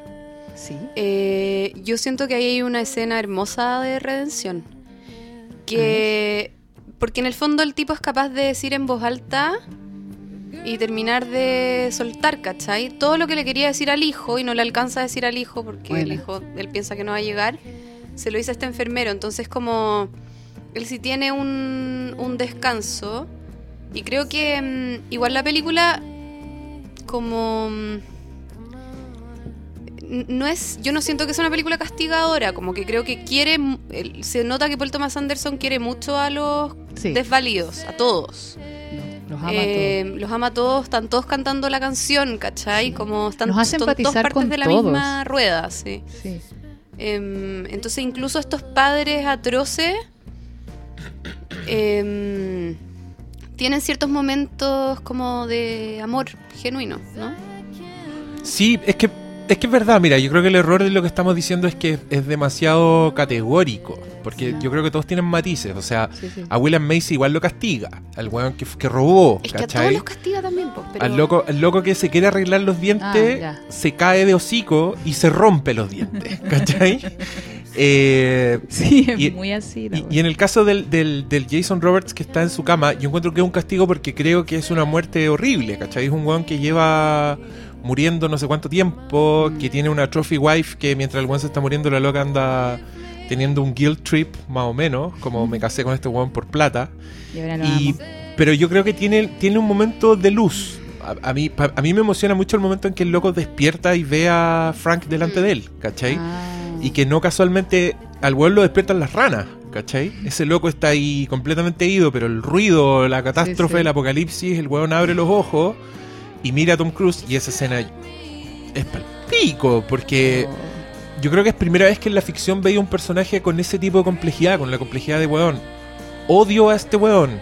Sí. Eh, yo siento que ahí hay una escena hermosa de redención. Que. Porque en el fondo el tipo es capaz de decir en voz alta y terminar de soltar, ¿cachai? Todo lo que le quería decir al hijo y no le alcanza a decir al hijo porque el hijo, él piensa que no va a llegar, se lo dice a este enfermero. Entonces, como. Él sí tiene un, un descanso. Y creo que mm, igual la película, como. mm, no es yo no siento que sea una película castigadora como que creo que quiere se nota que Paul Thomas Anderson quiere mucho a los Sí. desvalidos a todos los ama Eh, los ama a todos están todos cantando la canción ¿cachai? Sí. como están Nos empatizar partes con de la todos. misma rueda sí todos. Sí. Em, entonces incluso estos padres atroces em, tienen ciertos momentos como de amor genuino ¿no? Sí, es que es que es verdad, mira, yo creo que el error de lo que estamos diciendo es que es demasiado categórico, porque yo creo que todos tienen matices, o sea, Sí, sí. a William Macy igual lo castiga, al weón que, que robó, es que a todos ¿cachai? los castiga también pues, pero Al loco, al loco que se quiere arreglar los dientes, Ah, se cae de hocico y se rompe los dientes, ¿cachai? Eh, Sí, es Y- muy así. y, y en el caso del, del, del Jason Roberts que está en su cama, yo encuentro que es un castigo porque creo que es una muerte horrible, ¿cachai? Es un weón que lleva muriendo no sé cuánto tiempo, Mm. que tiene una trophy wife que mientras el weón se está muriendo la loca anda teniendo un guilt trip, más o menos, como me casé con este weón por plata. Y ahora lo Y, amo. pero yo creo que tiene, tiene un momento de luz. A, a mí, pa- a mí me emociona mucho el momento en que el loco despierta y ve a Frank delante Mm. de él, ¿cachai? Ah. Y que no casualmente al weón lo despiertan las ranas, ¿cachai? Ese loco está ahí completamente ido, pero el ruido, la catástrofe, sí. el apocalipsis, el weón abre los ojos y mira a Tom Cruise y esa escena es palpico, porque Oh. Yo creo que es primera vez que en la ficción veía un personaje con ese tipo de complejidad, con la complejidad de weón. Odio a este weón,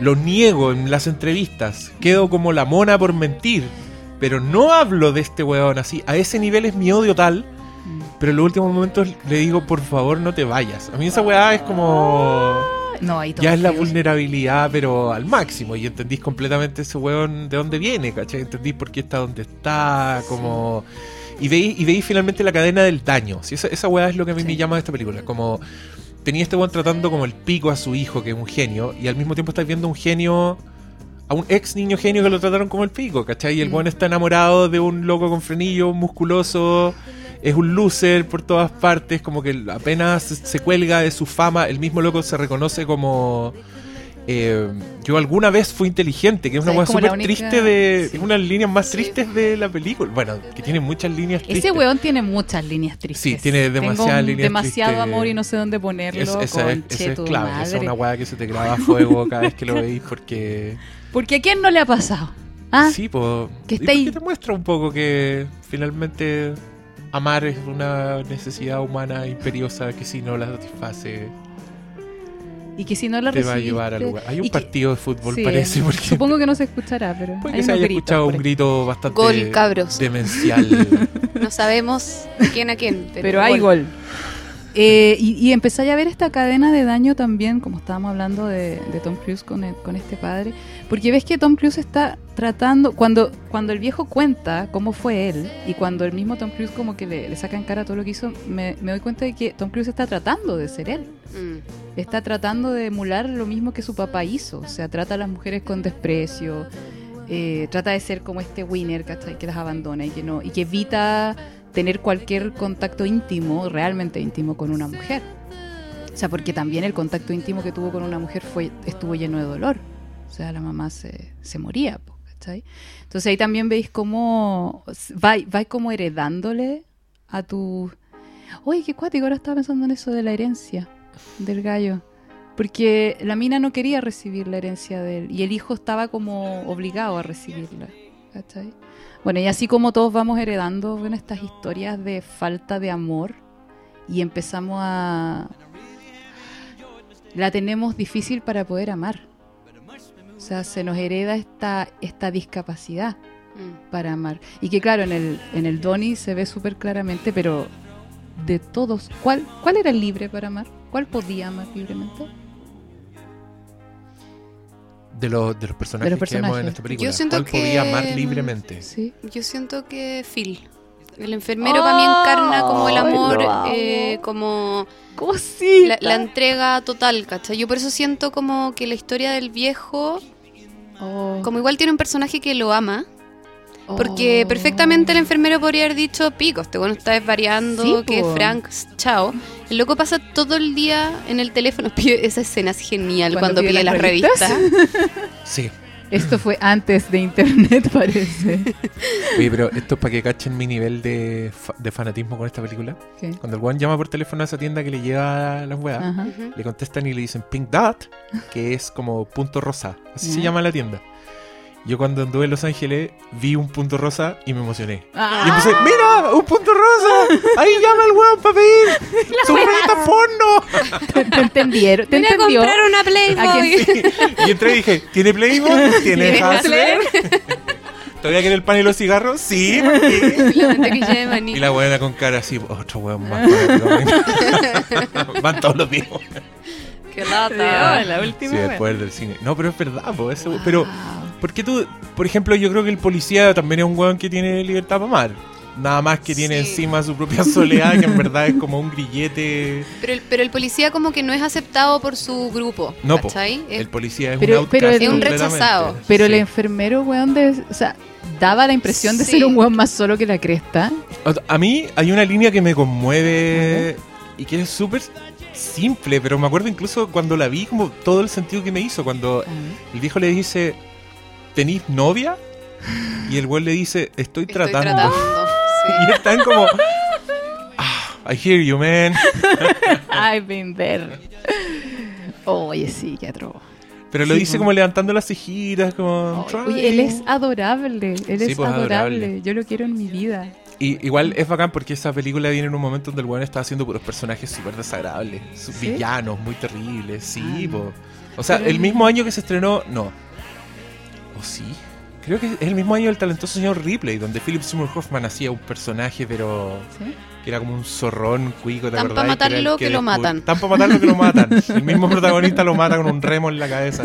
lo niego en las entrevistas, quedo como la mona por mentir, pero no hablo de este weón así. A ese nivel es mi odio tal Mm. pero en los últimos momentos le digo, por favor, no te vayas. A mí esa weá es como... No, ahí Ya es la vulnerabilidad, pero al máximo. Y entendís completamente ese weón de dónde viene, ¿cachai? Entendís por qué está donde está, como... Y veis, y veis finalmente la cadena del daño. Sí, esa, esa weá es lo que a mí Sí. me llama de esta película. Como tenía este weón tratando como el pico a su hijo, que es un genio, y al mismo tiempo estáis viendo un genio... A un ex niño genio que lo trataron como el pico, ¿cachai? Y el Mm. weón está enamorado de un loco con frenillo, musculoso, es un loser por todas partes, como que apenas se cuelga de su fama, el mismo loco se reconoce como... eh, yo alguna vez fui inteligente, que es una la súper única- triste de... sí. Es una de las líneas más Sí. tristes de la película. Bueno, que tiene muchas líneas tristes. Ese weón tiene muchas líneas tristes. Sí, tiene demasiadas Tengo líneas demasiado tristes. amor y no sé dónde ponerlo. Es- esa, es, esa es clave, esa es una weá que se te graba a fuego cada vez que lo veis porque... Porque a quién no le ha pasado. ¿Ah? Sí, pues... Que está ahí- te muestra un poco que finalmente amar es una necesidad humana imperiosa que si no la satisface Y que si no la te va a llevar al lugar. Hay y un que- partido de fútbol, sí, parece, porque Supongo que no se escuchará, pero. puede que se haya gritos escuchado un grito bastante Gol, cabros. demencial. No sabemos quién a quién. Pero, Pero, hay gol. Eh, y, y empezáis a ver esta cadena de daño también, como estábamos hablando de, de Tom Cruise con, el- con este padre, porque ves que Tom Cruise está tratando, cuando, cuando el viejo cuenta cómo fue él, y cuando el mismo Tom Cruise como que le, le saca en cara todo lo que hizo, me, me doy cuenta de que Tom Cruise está tratando de ser él. Mm. Está tratando de emular lo mismo que su papá hizo, o sea, trata a las mujeres con desprecio, eh, trata de ser como este winner, ¿cachai? Que las abandona y que no, y que evita tener cualquier contacto íntimo, realmente íntimo, con una mujer. O sea, porque también el contacto íntimo que tuvo con una mujer fue, estuvo lleno de dolor. O sea, la mamá se, se moría, ¿cachai? Entonces ahí también veis cómo va, va como heredándole a tu... Oye, qué cuático, ahora estaba pensando en eso de la herencia del gallo. Porque la mina no quería recibir la herencia de él y el hijo estaba como obligado a recibirla. ¿cachai? Bueno, y así como todos vamos heredando bueno, estas historias de falta de amor y empezamos a... La tenemos difícil para poder amar. O sea, se nos hereda esta, esta discapacidad Mm. para amar. Y que claro, en el, en el Donnie se ve súper claramente, pero de todos, ¿cuál, ¿cuál era libre para amar? ¿Cuál podía amar libremente? De, los, de los personajes De los que vemos en personajes. esta película. Yo siento ¿Cuál podía amar libremente? Sí. Yo siento que Phil. El enfermero para mí encarna como el amor, eh, como la, la entrega total, ¿cachai? Yo por eso siento como que la historia del viejo, Oh, como igual tiene un personaje que lo ama, porque oh. perfectamente el enfermero podría haber dicho, pico, este bueno está desvariando, Sí, que po. Frank, chao. El loco pasa todo el día en el teléfono, pide- esa escena es genial Cuando cuando, pide pide las las revistas. revistas. Sí. Esto fue antes de internet, parece. Oye, pero esto es para que cachen mi nivel de, fa- de fanatismo con esta película. ¿Qué? Cuando el one llama por teléfono a esa tienda que le lleva las weas, Ajá. Le contestan y le dicen Pink Dot, que es como punto rosa. Así se llama la tienda. Yo cuando anduve en Los Ángeles vi un punto rosa y me emocioné. Y Ah, empecé, ¡mira! ¡Un punto rosa! ¡Ahí llama el weón para pedir! ¡Su revista porno! ¿te, te entendieron? ¿Te Vine a entendió? comprar una ¿A Playboy. Y entré y dije, ¿tiene Playboy? ¿Tiene ¿Tiene Hustler? ¿Todavía quiere el pan y los cigarros? Sí. La mantequilla de maní. Y la buena con cara así, otro weón más. fanático". Van todos los días. Qué Ah, lata. la última Sí, vez. después del cine. No, pero es verdad, po, ese- pero Wow. ¿por qué tú, por ejemplo, yo creo que el policía también es un weón que tiene libertad para amar? nada más que tiene Sí. encima su propia soledad, que en verdad es como un grillete. Pero el, pero el policía como que no es aceptado por su grupo. No, po. ¿cachai? El policía es Pero- un pero el- Es un rechazado. Pero el Sí. enfermero, weón, de, o sea, daba la impresión de Sí. ser un weón más solo que la cresta. A mí hay una línea que me conmueve y que es súper simple, pero me acuerdo incluso cuando la vi, como todo el sentido que me hizo. Cuando el viejo le dice, ¿tenís novia? Y el güey le dice, estoy estoy tratando. tratando. sí. Y están como, ah, I hear you, man. I've been there. Oye, sí, qué. Pero lo Sí, dice como levantando las cejitas, como... Oye, él es adorable. Él Sí, es pues, adorable. adorable. Yo lo quiero en mi vida. Y igual es bacán porque esa película viene en un momento donde el weón está haciendo puros personajes súper desagradables, ¿Sí? villanos, muy terribles, sí, Ah. po. O sea, Pero- el mismo año que se estrenó, no. ¿O sí? Creo que es el mismo año del talentoso señor Ripley, donde Philip Seymour Hoffman hacía un personaje, pero ¿Sí? que era como un zorrón cuico, ¿te Tan pa' acordás? era el matarlo que lo matan. Tan para matarlo que lo matan. El mismo protagonista lo mata con un remo en la cabeza.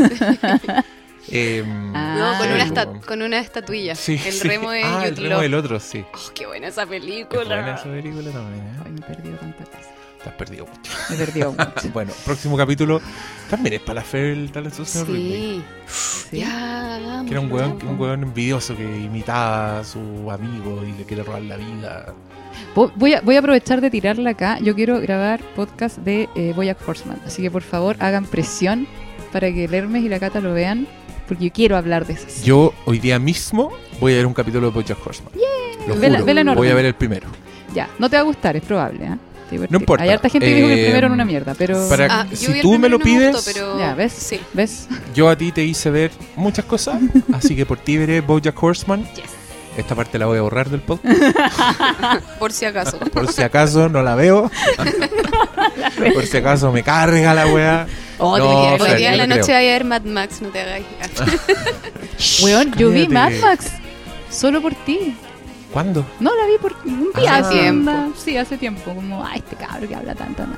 Em, Ah. No, con sí, una, esta- con una estatuilla. Sí, el sí. remo de ah, el remo del otro, sí. Oh, qué buena esa Es película. buena esa película también, ¿eh? Ay, me he perdido tantas cosas. Te has perdido mucho. Me he perdido mucho. Bueno, próximo capítulo también es para la fe el talentoso señor Ripley. Sí. Sí. Ya, Que era un weón, un weón envidioso que imitaba a su amigo y le quiere robar la vida. Vo- Voy a, voy a aprovechar de tirarla acá. Yo quiero grabar podcast de eh, Boyack Horseman. Así que por favor hagan presión para que el Hermes y la Cata lo vean. Porque yo quiero hablar de eso. Yo hoy día mismo voy a ver un capítulo de Bojack Horseman. Lo Vela- juro. vela en voy a ver el primero. Ya, no te va a gustar, es probable. ¿eh? No importa. Hay harta gente que dijo que el Eh, primero era una mierda, pero. para- Ah, yo Si el tú me primero lo y no me pides- gustó, pero... Ya, ¿ves? Sí. ¿Ves? Yo a ti te hice ver muchas cosas, así que por ti veré Bojack Horseman. Esta parte la voy a borrar del podcast, Por si acaso. por si acaso no la veo. por si acaso me carga la weá. Oh, te Hoy día en la no noche creo. voy a ver Mad Max, no te hagáis. Weón, yo vi Mad Cállate. Max solo por ti. ¿Cuándo? No, la vi por un día. Ah. Tiempo. Sí, hace tiempo. Como, ay, este cabro que habla tanto. no.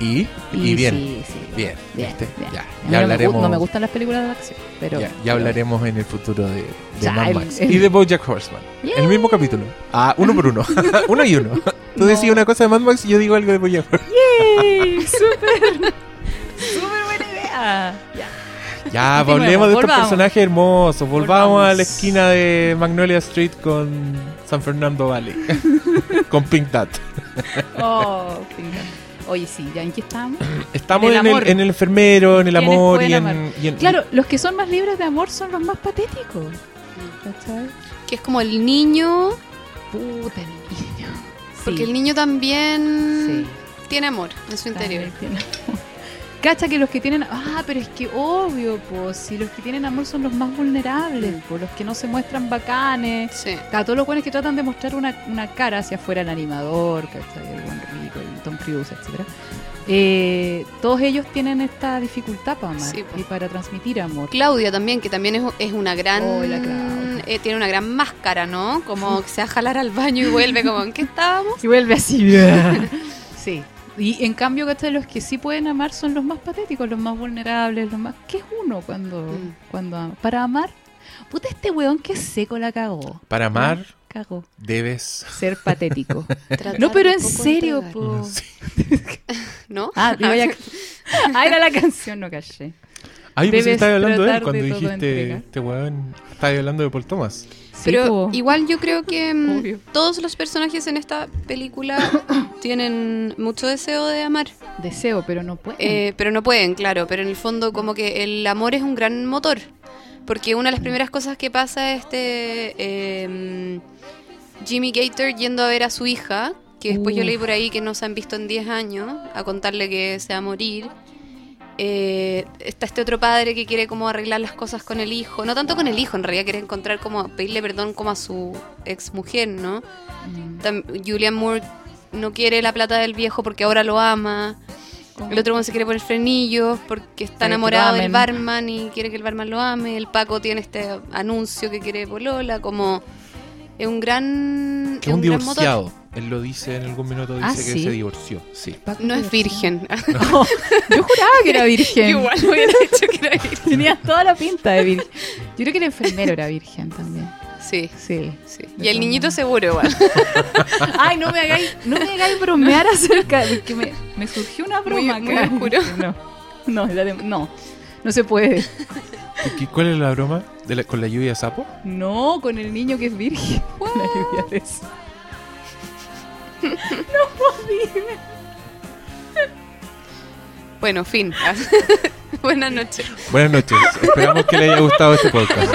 ¿Y? Y, bien. Sí, sí. Bien, Bien, ¿viste? bien. Ya, ya no, me, hablaremos. no me gustan las películas de acción, pero... ya, ya pero- hablaremos en el futuro de, de Ya, Mad el- Max el- y de BoJack Horseman. El mismo capítulo. Ah, uno por uno. uno y uno. Tú No. decís una cosa de Mad Max y yo digo algo de BoJack Horseman. ¡Yay! ¡Súper! ¡Súper buena idea! Ya. Ya, hablemos de estos personajes hermosos. Volvamos, Volvamos. a la esquina de Magnolia Street con San Fernando Valley. con Pink Dot. Oh, venga. Oye, sí, ¿ya en qué estamos? Estamos En el en el, amor. en el enfermero, en el ¿Quiénes amor y en, y en- Claro, los que son más libres de amor son los más patéticos. ¿Cachai? Que es como el niño, Puta, el niño. porque el niño también sí. tiene amor en su interior. Tiene- Cacha que los que tienen. Ah, pero es que obvio, pues. Si los que tienen amor son los más vulnerables, pues. Los que no se muestran bacanes. Sí. A todos los buenos que tratan de mostrar una, una cara hacia afuera, el animador, ¿cachai? el buen rico, el Tom Cruise, etc. Eh, todos ellos tienen esta dificultad para amar Sí, y para transmitir amor. Claudia también, que también es, es una gran... Oh, eh, tiene una gran máscara, ¿no? Como que se va a jalar al baño y vuelve como, ¿en qué estábamos? Y vuelve así. sí. Y en cambio, ¿cachai? Los que sí pueden amar son los más patéticos, los más vulnerables, los más... ¿Qué es uno cuando, Mm. cuando ama? Para amar, puta este weón que seco la cagó. Para amar Cagó. debes... Ser patético. No, pero en serio, po. Sí. ¿No? Ah, digo, ya- ah, era la canción, no caché. Ay, pues estaba hablando de él cuando de dijiste, este weón, estaba hablando de Paul Thomas. Sí, Pero igual yo creo que mm, Obvio. todos los personajes en esta película tienen mucho deseo de amar, Deseo, pero no puede. Eh, pero no pueden, claro, pero en el fondo como que el amor es un gran motor, porque una de las primeras cosas que pasa es este eh, Jimmy Gator yendo a ver a su hija, que después yo leí por ahí que no se han visto en 10 años, a contarle que se va a morir. Eh, está este otro padre que quiere como arreglar las cosas con el hijo, no tanto con el hijo, en realidad quiere encontrar como pedirle perdón como a su ex mujer, ¿no? Mm. Tam- Julian Moore no quiere la plata del viejo porque ahora lo ama. El otro uno se quiere poner frenillos porque está enamorado del barman y quiere que el barman lo ame. El Paco tiene este anuncio que quiere polola, como es un gran Que es un motor. divorciado. Él lo dice en algún minuto, dice Ah, que ¿sí? se divorció. Sí. No es virgen. No, yo juraba que era virgen. Igual hubiera dicho que era virgen. Tenía toda la pinta de virgen. Yo creo que el enfermero era virgen también. Sí, Sí. sí. Y el niñito seguro igual. Ay, no me hagáis, no me hagáis bromear acerca de que me, me surgió una broma muy oscuro. No, no, no, no se puede. ¿Y qué- ¿Cuál es la broma? ¿De la- ¿Con la lluvia de sapo? No, con el niño que es virgen. La lluvia de eso. Bueno, fin. Buenas noches. Buenas noches. Esperamos que le haya gustado este podcast.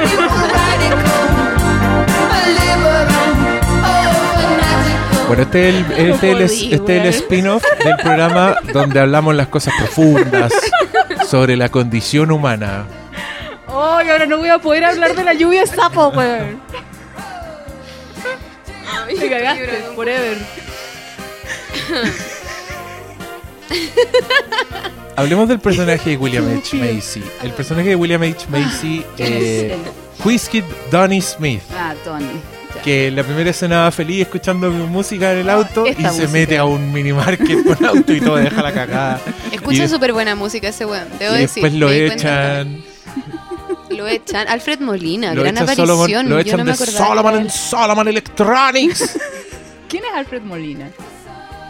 Bueno, este es el, este es el- este es el spin-off del programa donde hablamos las cosas profundas sobre la condición humana. Ay, ahora no voy a poder hablar de la lluvia de sapo, weón. Me cagaste, forever. Hablemos del personaje de William H. Macy. El personaje de William H. Macy, eh, Whiskey Donny Smith, Ah, Tony. Ya. que en la primera escena va feliz escuchando música en el auto y Esta se música. mete a un mini market con auto y todo deja la cagada. Escucha Y- súper buena música ese weón. Debo y decir. después lo me di cuenta echan, Lo echan. Alfred Molina, lo gran echan aparición. Solomon, lo Yo echan no me de. Solomon en Solomon Electronics. ¿Quién es Alfred Molina?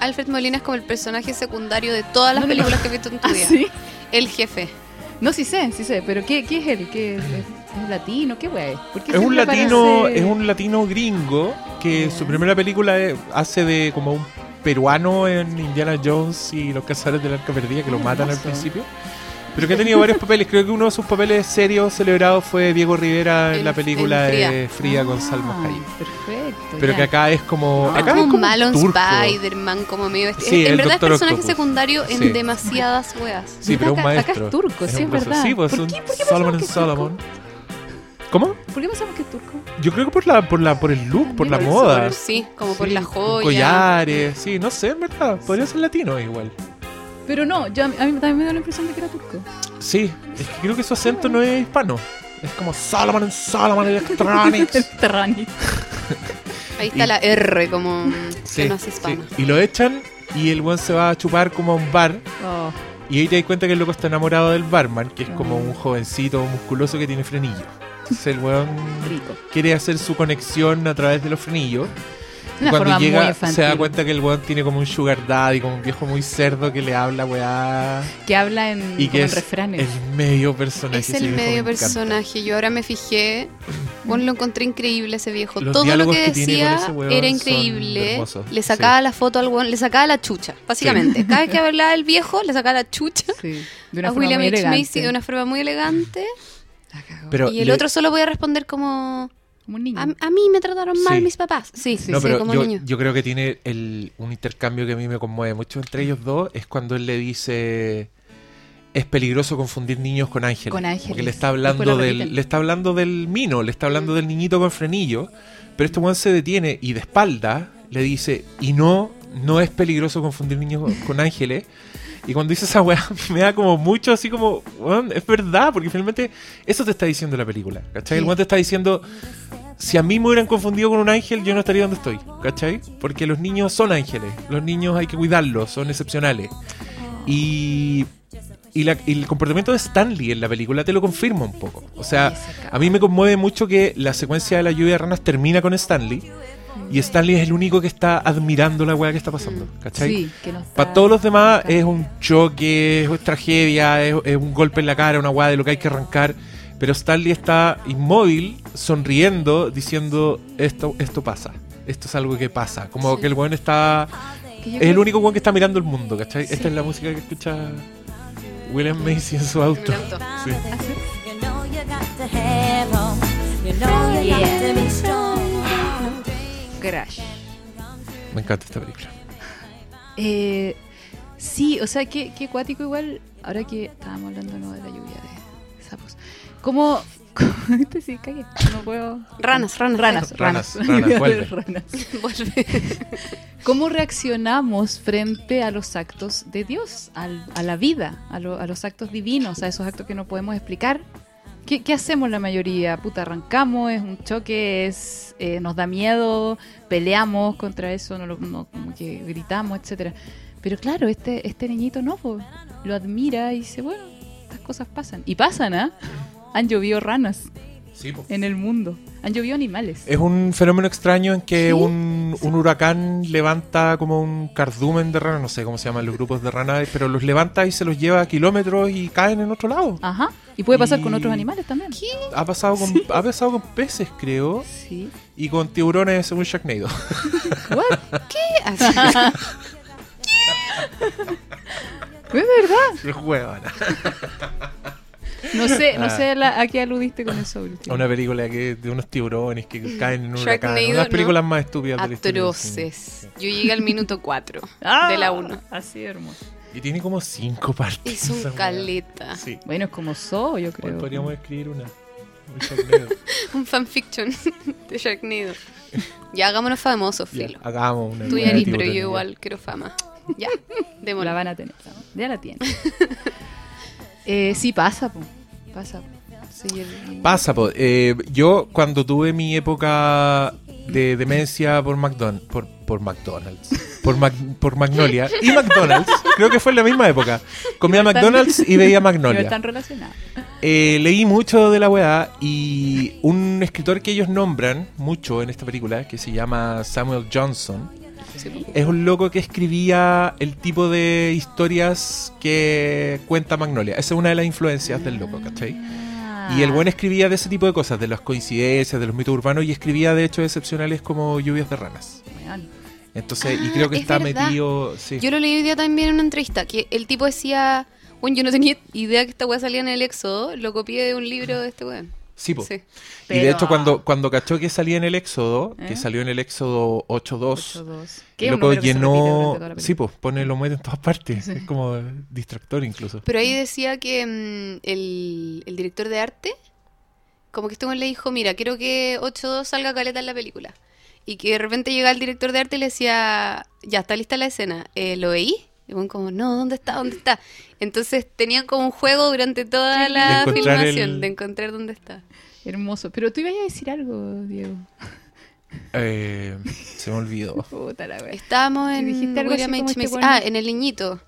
Alfred Molina es como el personaje secundario de todas las No películas que he visto en tu ¿Ah, vida. sí? El jefe. No, sí sé, sí sé, pero ¿qué, qué es él? ¿Qué es, latino? ¿Qué wey? ¿Por qué Es un latino, es un latino gringo que su primera película hace de como un peruano en Indiana Jones y los cazadores del arca perdida que lo matan al principio. Pero que ha tenido varios papeles. Creo que uno de sus papeles serios celebrados fue Diego Rivera en En- la película en Frida. de Frida con Salma Ah, Hayek. Perfecto. Pero ya. que acá es como. Ah. Acá como es como malo en turco. Spider-Man, como medio. Sí, en verdad es Doctor personaje Octopus. secundario en Sí. demasiadas weas. Sí, pero es un Acá- acá es maestro. turco, sí, un es verdad. Sí, pues ¿Por un qué- por qué Solomon es? Solomon. ¿Cómo? ¿Por qué pensamos que es turco? Yo creo que por la, por la, por el look, por la Por el moda. Sí, como por Sí, la con joya. Collares, sí, no sé, en verdad. Podría ser latino igual. Pero no, yo, a mí también me da la impresión de que era turco. Sí, es que creo que su acento no es hispano. Es como Solomon Solomon Electronics. Terrani. Ahí está Y- la R como Sí, que no hace sí. hispano. Y lo echan y el buen se va a chupar como a un bar. Oh, Y ahí te das cuenta que el loco está enamorado del barman, que es como Ah. un jovencito musculoso que tiene frenillo. Entonces el weón rico. quiere hacer su conexión a través de los frenillos. Una cuando forma muy llega infantil. se da cuenta que el weón tiene como un sugar daddy, como un viejo muy cerdo que le habla weá. Que habla en, Y que en es refranes. el medio personaje. Es el me medio encanta. personaje. Yo ahora me fijé. Bueno, lo encontré increíble ese viejo. Los Todo lo diálogos que decía era increíble. Le sacaba la foto al weón, le sacaba la chucha, básicamente. Cada vez que hablaba el viejo, le sacaba la chucha Sí, de una a forma William muy H. elegante. Macy de una forma muy elegante. Pero y el le- otro solo voy a responder como. Como un niño. A, a mí me trataron mal Sí. mis papás. Sí, sí, No, pero como yo, niño. yo creo que tiene el, un intercambio que a mí me conmueve mucho entre ellos dos. Es cuando él le dice. Es peligroso confundir niños con ángeles. Con ángeles. Porque le está hablando del, le está hablando del mino, le está hablando del niñito con frenillo. Pero este weón se detiene y de espalda le dice, y no, no es peligroso confundir niños con ángeles. Y cuando dice esa weá, me da como mucho así como, es verdad, porque finalmente eso te está diciendo la película. ¿Cachai? El weón te está diciendo, si a mí me hubieran confundido con un ángel, yo no estaría donde estoy, ¿cachai? Porque los niños son ángeles, los niños hay que cuidarlos, son excepcionales. Y, y, la- y el comportamiento de Stanley en la película te lo confirma un poco. O sea, a mí me conmueve mucho que la secuencia de la lluvia de ranas termina con Stanley. Y Stanley es el único que está admirando la weá que está pasando, ¿cachai? Sí, que no está- Para todos los demás es un choque, es tragedia, es, es un golpe en la cara, una weá de lo que hay que arrancar. Pero Stanley está inmóvil, sonriendo, diciendo esto, esto pasa. Esto es algo que pasa. Como Sí. que el weón está. Es el único weón que está mirando el mundo, ¿cachai? Sí. Esta es la música que escucha William Macy en su auto. Sí. Crash. Me encanta esta película. Eh, sí, o sea, qué, qué cuático igual, ahora que estábamos hablando ¿no? de la lluvia de sapos. ¿Cómo... cómo- este sí, cagué, no puedo... Ranas, ranas. Ranas, Ranas, ranas. ranas, vuelve. Ranas. Vuelve. ¿Cómo reaccionamos frente a los actos de Dios, al- a la vida, a, lo- a los actos divinos, a esos actos que no podemos explicar? ¿Qué, qué hacemos la mayoría? Puta, arrancamos, es un choque, es, eh, nos da miedo, peleamos contra eso, no, no- como que gritamos, etcétera. Pero claro, este, este niñito no, po, lo admira y dice, bueno, estas cosas pasan. Y pasan, ¿ah? Han llovido ranas. Sí, po. en el mundo. Han llovido animales. Es un fenómeno extraño en que ¿Sí? un, un huracán levanta como un cardumen de ranas, no sé cómo se llaman los grupos de ranas, pero los levanta y se los lleva a kilómetros y caen en otro lado. Ajá. Y puede pasar con Y- otros animales también. Ha pasado con, ha pasado con peces, creo, Sí. y con tiburones según Sharknado. What? Así. Es verdad. Qué huevona. No sé, no Ah. sé la- a qué aludiste con eso. Cristian. Una película que de unos tiburones que caen en un huracán. Una de las ¿no? películas más estúpidas de la historia. Atroces. Yo llegué al minuto 4 Ah, de la 1. Así hermoso. Y tiene como cinco partes. Es un caleta. Sí. Bueno, es como So, yo Hoy creo. podríamos escribir una. Un fanfiction de Sharknado. Ya hagámonos famosos, Ya, filo. hagamos una. Tú ya eres, pero yo igual quiero fama. Ya, La démosle. van a tener. Ya la tienen. Eh, sí, pasa, po. Pasa. Sí, el- Pasa, po. Eh, yo cuando tuve mi época de demencia por McDonald's, por, por McDonald's, por, Mac- por Magnolia y McDonald's, creo que fue en la misma época. Comía McDonald's y veía No Magnolia. están relacionadas. Eh, leí mucho de la weá y un escritor que ellos nombran mucho en esta película, que se llama Samuel Johnson, Sí, es un loco que escribía el tipo de historias que cuenta Magnolia. Esa es una de las influencias del loco, ¿cachai? Y el buen escribía de ese tipo de cosas, de las coincidencias, de los mitos urbanos, y escribía de hecho excepcionales como lluvias de ranas. Entonces, y Ah, creo que es está verdad. metido. Sí. Yo lo leí hoy día también en una entrevista, que el tipo decía, bueno, yo no tenía idea que esta weá salía en el Éxodo, lo copié de un libro de este weón. Sí, po. Sí. Y de hecho, cuando, cuando cachó que salía en el Éxodo, ¿Eh? que salió en el Éxodo 8.2, 8-2. el es un loco llenó. Sí, pues pone lo mueve en todas partes. Sí. Es como distractor incluso. Pero ahí decía que mm, el, el director de arte, como que este le dijo, mira, quiero que 8.2 salga caleta en la película. Y que de repente llega el director de arte y le decía, ya está lista la escena, eh, ¿lo veí? Y bueno, como, no, ¿dónde está? ¿Dónde está? Entonces tenían como un juego durante toda Qué la. De filmación el- de encontrar dónde está. Hermoso. Pero tú ibas a decir algo, Diego. Eh, se me olvidó. Puta la. Estábamos en dijiste algo así William como H. este. Ah, en el niñito.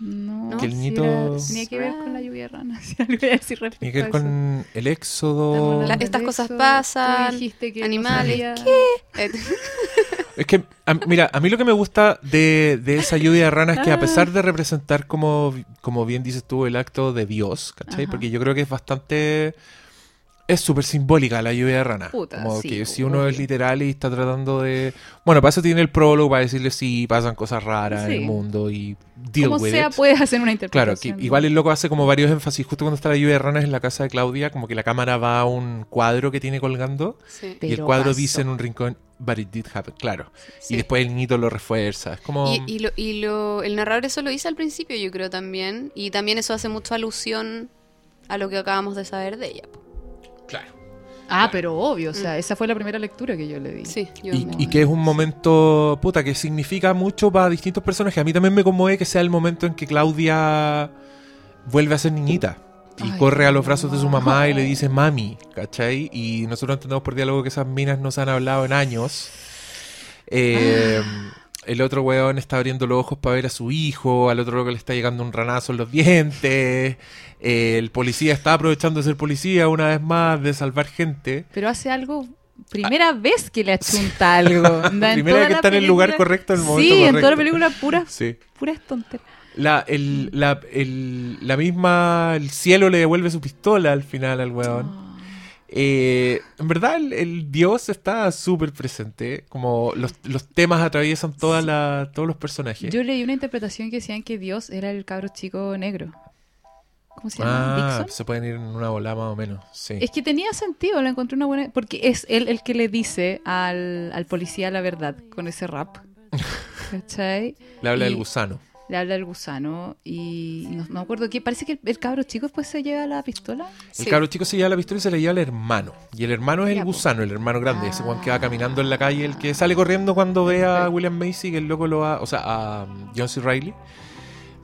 No, Que el si era- tenía que ver con la lluvia de ranas. Si algo iba a decir respecto Tiene que ver con el Éxodo. La- estas cosas tú pasan, dijiste que animales, Eh, Es que, a- mira, a mí lo que me gusta de, de esa lluvia de ranas es que a pesar de representar como, como bien dices tú, el acto de Dios, ¿cachai? Ajá. Porque yo creo que es bastante... Es súper simbólica la lluvia de ranas. Puta, como sí, que si uno es literal y está tratando de... Bueno, para eso tiene el prólogo, para decirle sí, pasan cosas raras en el mundo y deal Como with sea, it. puedes hacer una Claro, que interpretación. igual el loco hace como varios énfasis. Justo cuando está la lluvia de ranas en la casa de Claudia, como que la cámara va a un cuadro que tiene colgando sí. y el cuadro dice en un rincón, but it did happen, claro. Sí. Y después el niñito lo refuerza. Es como. Y, y lo, y lo- el narrador eso lo dice al principio, yo creo también. Y también eso hace mucha alusión a lo que acabamos de saber de ella. Claro. Ah, pero obvio, o sea, esa fue la primera lectura que yo le di. Sí, yo Y, y que es un momento, puta, que significa mucho para distintos personajes. A mí también me conmueve que sea el momento en que Claudia vuelve a ser niñita. Y Ay, corre a los brazos de su mamá y le dice mami, ¿cachai? Y nosotros entendemos por diálogo que esas minas no se han hablado en años. Eh, El otro weón está abriendo los ojos para ver a su hijo, al otro loco le está llegando un ranazo en los dientes. eh, el policía está aprovechando de ser policía una vez más, de salvar gente. Pero hace algo. Primera vez que le achunta algo. Primera vez que está en el lugar correcto, en el momento Sí, en toda la película puras, Sí. puras tonteras. La, el, la, el- la misma. El cielo le devuelve su pistola al final al weón. Eh, en verdad, el, el dios está súper presente. Como los, los temas atraviesan toda la, todos los personajes. Yo leí una interpretación que decían que Dios era el cabro chico negro. ¿Cómo se llama? ah, ¿Dixon? se pueden ir en una bola más o menos. Sí. Es que tenía sentido, la encontré una buena. Porque es él el que le dice al, al policía la verdad con ese rap. ¿Cachai? Le habla y- del gusano. Le habla el gusano y no, no me acuerdo qué. Parece que el, el cabro chico después se lleva la pistola. El Sí. cabro chico se lleva la pistola y se le lleva al hermano. Y el hermano es el gusano, el hermano grande. Ese weón que va Ah. caminando en la calle, el que sale corriendo cuando ve a. William Macy, que el loco lo va. O sea, a um, John C. Reilly.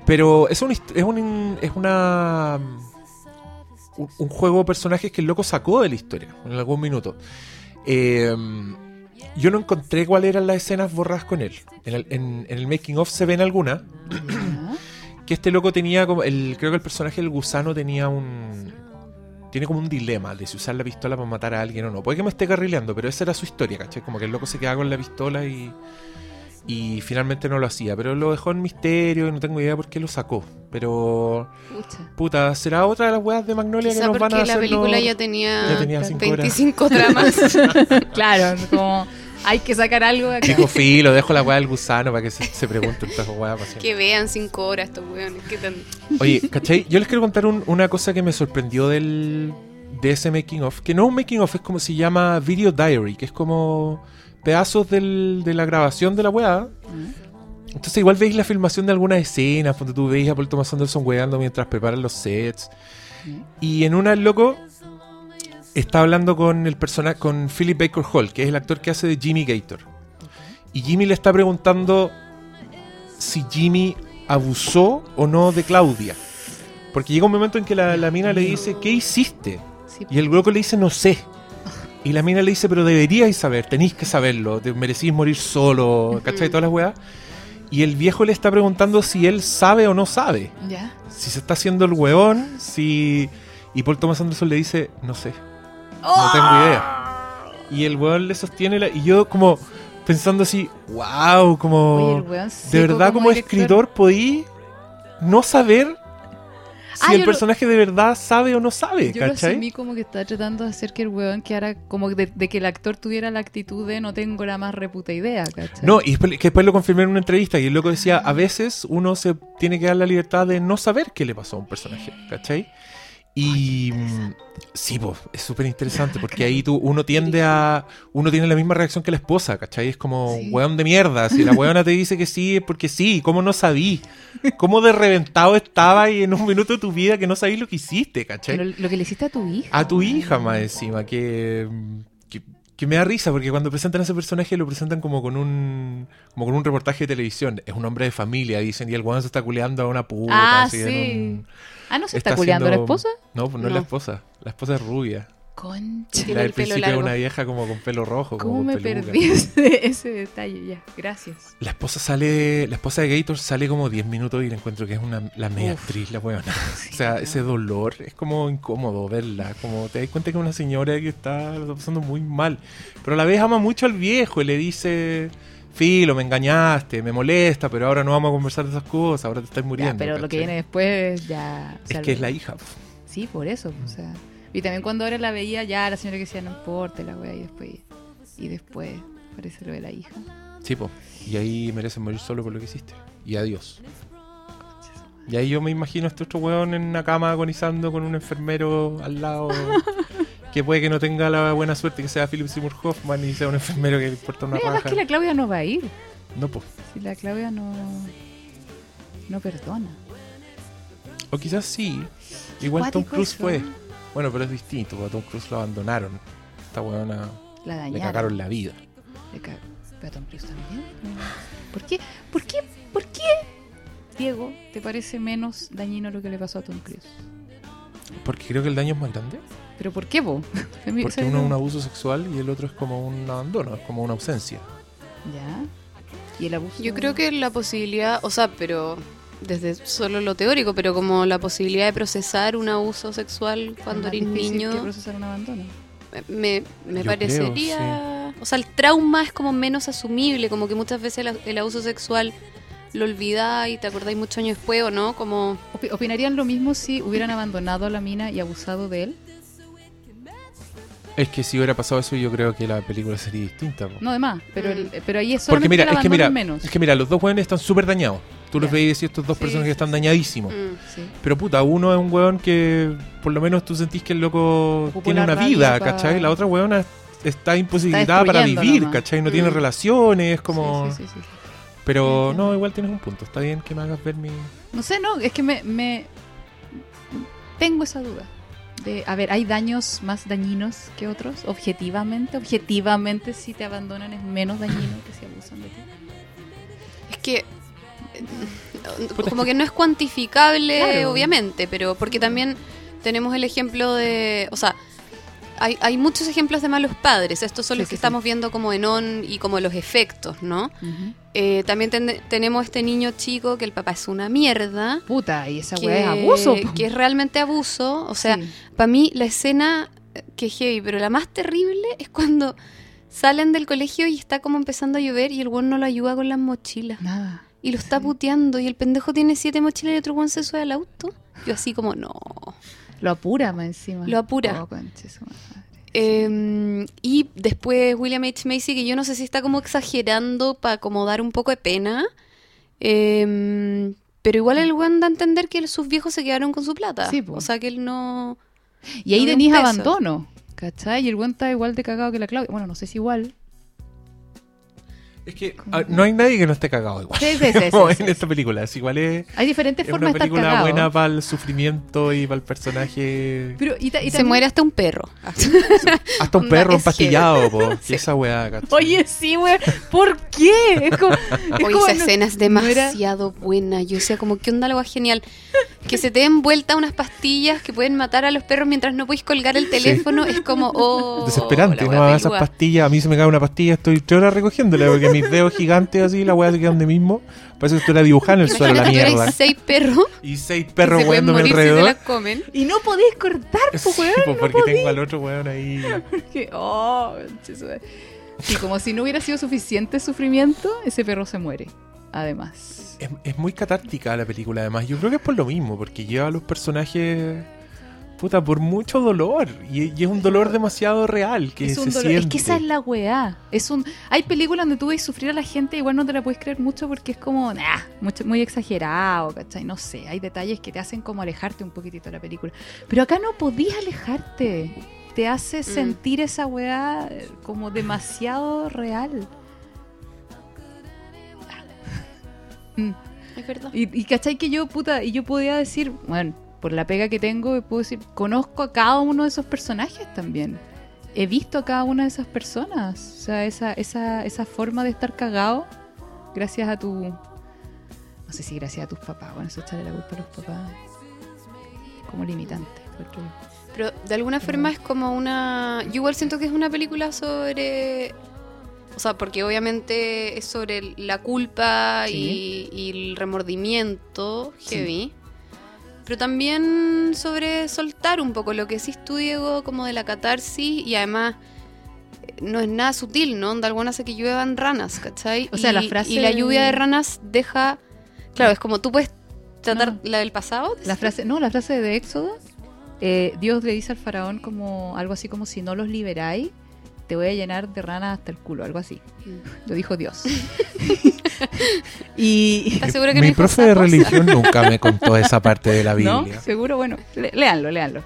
Pero es, un, es, un, es una. Un, un juego de personajes que el loco sacó de la historia en algún minuto. Eh, yo no encontré cuáles eran las escenas borradas con él. En el, en- en el making of se ven algunas. Que este loco tenía como. El, creo que el personaje del gusano tenía un. tiene como un dilema de si usar la pistola para matar a alguien o no. Puede que me esté carrileando, pero esa era su historia, ¿cachai? Como que el loco se quedaba con la pistola y, y finalmente no lo hacía. Pero lo dejó en misterio y no tengo idea por qué lo sacó. Pero, Pucha. puta, ¿será otra de las weas de Magnolia Quizá que nos van a porque la hacer película los- ya tenía, ya tenía cinco horas. 25 tramas. claro, como hay que sacar algo de acá. Dijo filo, dejo la wea del gusano para que se, se pregunten estas weas. que vean 5 horas estos weones. ¿Qué tan... Oye, ¿cachai? Yo les quiero contar un- una cosa que me sorprendió del, de ese making of. Que no es un making of, es como se llama Video Diary, que es como pedazos del- de la grabación de la weá. Entonces igual veis la filmación de algunas escenas, cuando tú veis a Paul Thomas Anderson weando mientras preparan los sets. Y en una el loco está hablando con el personaje, con Philip Baker Hall, que es el actor que hace de Jimmy Gator. Y Jimmy le está preguntando si Jimmy abusó o no de Claudia. Porque llega un momento en que la, la mina le dice, ¿qué hiciste? Y el loco le dice, no sé. Y la mina le dice, pero deberíais saber, tenéis que saberlo, te merecís morir solo, ¿cachai? Todas las weas. Y el viejo le está preguntando si él sabe o no sabe. ya. Si se está haciendo el weón, si... Y Paul Thomas Anderson le dice, no sé, no tengo idea. Y el weón le sostiene la... Y yo como pensando así, wow, como... Oye, de verdad como, director. escritor podí no saber si Ah, el yo lo- personaje de verdad sabe o no sabe, Yo lo ¿cachai? asumí como que estaba tratando de hacer que el weón quedara como de, de que el actor tuviera la actitud de no tengo la más reputa idea, ¿cachai? No, y que después lo confirmé en una entrevista y el loco decía, a veces uno se tiene que dar la libertad de no saber qué le pasó a un personaje, ¿cachai? Y mm, sí, pues, es súper interesante porque ahí tú, uno tiende a, uno tiene la misma reacción que la esposa, ¿cachai? Es como, Sí. weón de mierda, si la weona te dice que sí, es porque sí, ¿cómo no sabí? ¿Cómo de reventado estaba y en un minuto de tu vida que no sabí lo que hiciste, ¿cachai? Pero lo que le hiciste a tu hija. A tu hija más encima, que, que, que me da risa, porque cuando presentan a ese personaje lo presentan como con un como con un reportaje de televisión. Es un hombre de familia, dicen, y el weón se está culeando a una puta. Ah, así, en sí. un- Ah, ¿no se está, culeando la haciendo- esposa? No, pues no, es la No. esposa. La esposa es rubia. Concha. La el principio es largo. una vieja como con pelo rojo. como ¿Cómo con me peluca. perdí ese, ese detalle? Ya, gracias. La esposa sale, la esposa de Gator sale como 10 minutos y le encuentro que es una la media Uf. actriz, la weona. o sea, ese dolor es como incómodo verla, como te das cuenta que es una señora que está, lo está pasando muy mal. Pero a la vez ama mucho al viejo y le dice, Filo, me engañaste, me molesta, pero ahora no vamos a conversar de esas cosas, ahora te estás muriendo. Ya, pero lo que viene después ya... o sea, Es que es la hija. Sí, por eso, o sea... Y también cuando ahora la veía, ya la señora que decía, no importa la wea, y después... Y después parece lo de la hija. Sí, po. Y ahí merecen morir solo por lo que hiciste. Y adiós. Y ahí yo me imagino a este otro weón en una cama agonizando con un enfermero al lado. que puede que no tenga la buena suerte que sea Philip Seymour Hoffman y sea un enfermero que le importa una raja. que la Claudia no va a ir. No, pues. Si la Claudia no... No perdona. O quizás sí. Igual Tom Cruise fue. Bueno, pero es distinto, porque a Tom Cruise lo abandonaron. Esta weona La dañaron. le cagaron la vida. Le ca- Pero a Tom Cruise también. ¿Por qué? ¿Por qué? ¿Por qué? Diego, ¿te parece menos dañino lo que le pasó a Tom Cruise? Porque creo que el daño es más grande. ¿Pero por qué, vos? Porque uno es un abuso sexual y el otro es como un abandono, es como una ausencia. ¿Ya? ¿Y el abuso? Yo creo que la posibilidad, o sea, pero desde solo lo teórico, pero como la posibilidad de procesar un abuso sexual cuando eres difícil que niño, procesar un abandono. me, me parecería... O sea, el trauma es como menos asumible, como que muchas veces el, el abuso sexual lo olvidáis y te acordáis muchos años después, ¿o no? Como... Opi- ¿Opinarían lo mismo si hubieran abandonado a la mina y abusado de él? Es que si hubiera pasado eso, yo creo que la película sería distinta. po. No, además, pero, el- pero ahí es Porque solamente mira, es que mira, menos. es que mira, los dos jóvenes están súper dañados. Tú los veis y decís, estos dos Sí, personajes sí, están sí. dañadísimos. mm. Sí. Pero puta, uno es un weón que por lo menos tú sentís que el loco tiene una vida, pa- ¿cachai? La otra weona está imposibilitada para vivir, nomás. ¿cachai? No tiene Mm. relaciones, es como... Sí, sí, sí, sí. Pero Sí, no, igual tienes un punto. Está bien que me hagas ver mi... No sé, no, es que me, me- tengo esa duda. De, a ver, ¿hay daños más dañinos que otros? Objetivamente, objetivamente si te abandonan es menos dañino que si abusan de ti. Es que como que no es cuantificable, Claro. obviamente, pero porque también tenemos el ejemplo de, o sea, hay, hay muchos ejemplos de malos padres. Estos son Sí, los que sí, sí. estamos viendo como en On y como los efectos, ¿no? Eh, también ten- tenemos este niño chico que el papá es una mierda. Puta, y esa weá es abuso. po. que es realmente abuso. O sea, para mí la escena eh, que es heavy, pero la más terrible es cuando salen del colegio y está como empezando a llover y el weón no lo ayuda con las mochilas. Nada. Y lo está puteando y el pendejo tiene siete mochilas y otro weón se sube al auto. Yo así como, no. Lo apura más encima. Lo apura. Oh. Eh, y después William H. Macy, que yo no sé si está como exagerando para como dar un poco de pena. Eh, pero igual el weón da a entender que sus viejos se quedaron con su plata. Sí, o sea que él no... Y ahí No abandono. ¿Cachai? Y el buen está igual de cagado que la Claudia. Bueno, no sé si igual. Es que no hay nadie que no esté cagado igual. Sí, sí, sí, sí, Como sí, en sí. esta película. Es igual es, Hay diferentes es formas una de estar película cagado. buena para el sufrimiento y para el personaje. Pero, y ta- y Se también- muere hasta un perro. Hasta un perro empastillado, po. Sí. Y esa weá. Oye, sí, güey. ¿Por qué? Es como, es Oye, como esa no- escena es no era- demasiado buena. Yo decía, como, ¿qué onda la weá genial? Que se te den vuelta unas pastillas que pueden matar a los perros mientras no podéis colgar el teléfono. Es como, oh. Desesperante, la no weá hagas esas pastillas. A mí se me cae una pastilla, estoy tres horas recogiéndola porque mis dedos gigantes así, la weá se quedan de mismo. Parece que estuviera dibujando en el suelo la mierda. eres seis perros Y seis que perros se weándome morir si se alrededor. las comen. Y no podéis cortar, Sí, pues, weón. pues, porque tengo al otro weón ahí. Que- oh. Sí, como si no hubiera sido suficiente sufrimiento, ese perro se muere. Además. Es, es muy catártica la película, además. Yo creo que es por lo mismo, porque lleva a los personajes. Puta, por mucho dolor. Y, y es un dolor demasiado real que Es, se un dolor. siente. es que esa es la weá. Es un... Hay películas donde tú ves sufrir a la gente, igual no te la puedes creer mucho porque es como, nah, mucho, muy exagerado, ¿cachai? No sé, hay detalles que te hacen como alejarte un poquitito de la película. Pero acá no podías alejarte. Te hace Mm. sentir esa weá eh, como demasiado real. Mm. Es verdad. Y, y cachai que yo, puta, y yo podía decir, bueno, por la pega que tengo, puedo decir, conozco a cada uno de esos personajes también. He visto a cada una de esas personas. O sea, esa, esa, esa forma de estar cagado, gracias a tu. No sé si gracias a tus papás. Bueno, eso echarle la culpa a los papás. Como limitante. Pero de alguna forma es como una. Yo igual siento que es una película sobre. O sea, porque obviamente es sobre la culpa Sí. y, y el remordimiento Sí. Pero también sobre soltar un poco lo que decís tú, Diego, como de la catarsis y además eh, no es nada sutil, ¿no? De alguna hace que lluevan ranas, ¿cachai? O sea, y, la frase y la lluvia de ranas deja. Claro, es como tú puedes tratar No. la del pasado. La frase, no, la frase de Éxodo, eh, Dios le dice al faraón como algo así como si no los liberáis, te voy a llenar de ranas hasta el culo, algo así. Mm. Lo dijo Dios. y ¿Estás seguro que no Mi dijo profe de religión nunca me contó esa parte de la ¿No? Biblia. Seguro, bueno, le- léanlo, léanlo.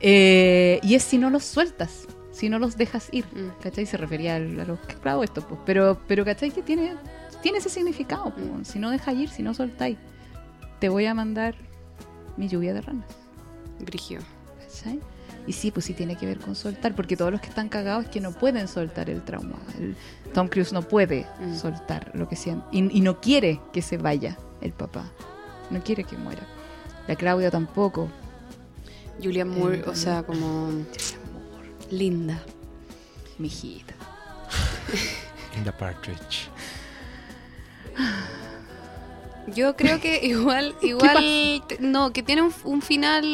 Eh, y es si no los sueltas, si no los dejas ir. Mm. ¿Cachai? Se refería al- a los que claro esto, pues. Pero, pero ¿cachai? Que tiene, tiene ese significado. pues. Mm. Si no dejas ir, si no soltáis, te voy a mandar mi lluvia de ranas. Brigio. ¿cachai? Y sí, pues sí tiene que ver con soltar, porque todos los que están cagados es que no pueden soltar el trauma. El- Tom Cruise no puede Mm. soltar lo que siente. Y, y no quiere que se vaya el papá. No quiere que muera. La Claudia tampoco. Julian Moore, Eh, o sea, como linda. Mi hijita. In the Partridge. Yo creo que igual, igual, no, que tiene un, un final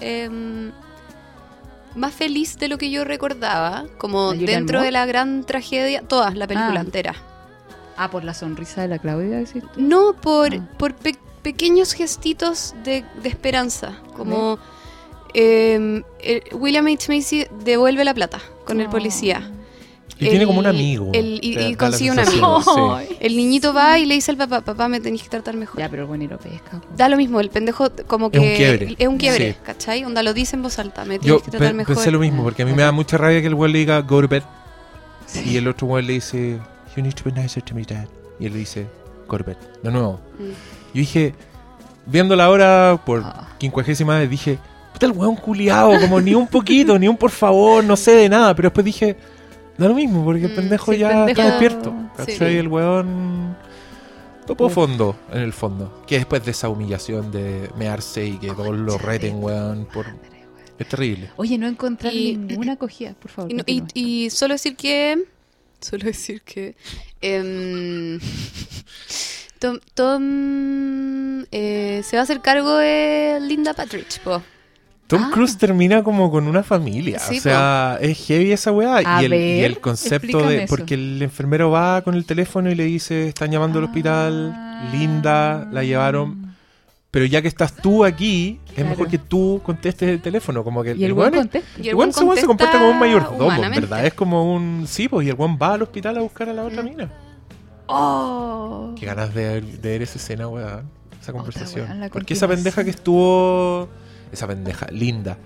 em, más feliz de lo que yo recordaba, como ¿La Julianne dentro de la gran tragedia, toda la película Ah. entera. Ah, por la sonrisa de la Claudia, decís tú? No por, Ah. por pe- pequeños gestitos de, de esperanza, como el- William H. Macy devuelve la plata con el Oh. policía. Y tiene como un El- amigo. el- y- y la consigue un amigo. sí. El niñito va y le dice al papá, papá, me tenéis que tratar mejor. Ya, pero el lo pesca. po. Da lo mismo, el pendejo como Es que... un quiebre. Es un quiebre, Sí. ¿cachai? Onda lo dice en voz alta, me Yo tienes que tratar pe- mejor. pensé lo mismo, porque a mí me da mucha rabia que el weón le diga go to bed. Y el otro weón le dice, you need to be nicer to me, dad. Y él le dice, go to bed. De nuevo. Mm. Yo dije, viéndola ahora por Ah. quincuagésima vez, dije, puta el weón culiado, como ni un poquito, ni un por favor, no sé de nada. Pero después dije, da lo mismo, porque el Mm, pendejo sí, el ya pendejo- está despierto. Sí. ¿Cachai? El weón topó Uf. fondo, en el fondo. Que después de esa humillación de mearse y que todos lo reten, weón, por Es terrible. Oye, no encontrar Y- ninguna acogida, por favor. Y, no- y- y solo decir que. Solo decir que. em, Tom, Tom, eh, se va a hacer cargo de Linda Patridge, po. Tom Ah. Cruise termina como con una familia. Sí, o sea, es heavy esa weá. A Y el, y ver, el concepto de. eso. Porque el enfermero va con el teléfono y le dice: Están llamando al hospital. Ah. Linda, la llevaron. Pero ya que estás tú aquí, es mejor que tú contestes el teléfono. Como que Y el buen el el buen se- comporta como un mayordomo, verdad. Es como un. Sí, pues, y el weón va al hospital a buscar a la otra Mm. mina. ¡Oh! Qué ganas de ver, de ver esa escena, weón. Esa conversación. Porque esa pendeja que estuvo. Esa pendeja, linda.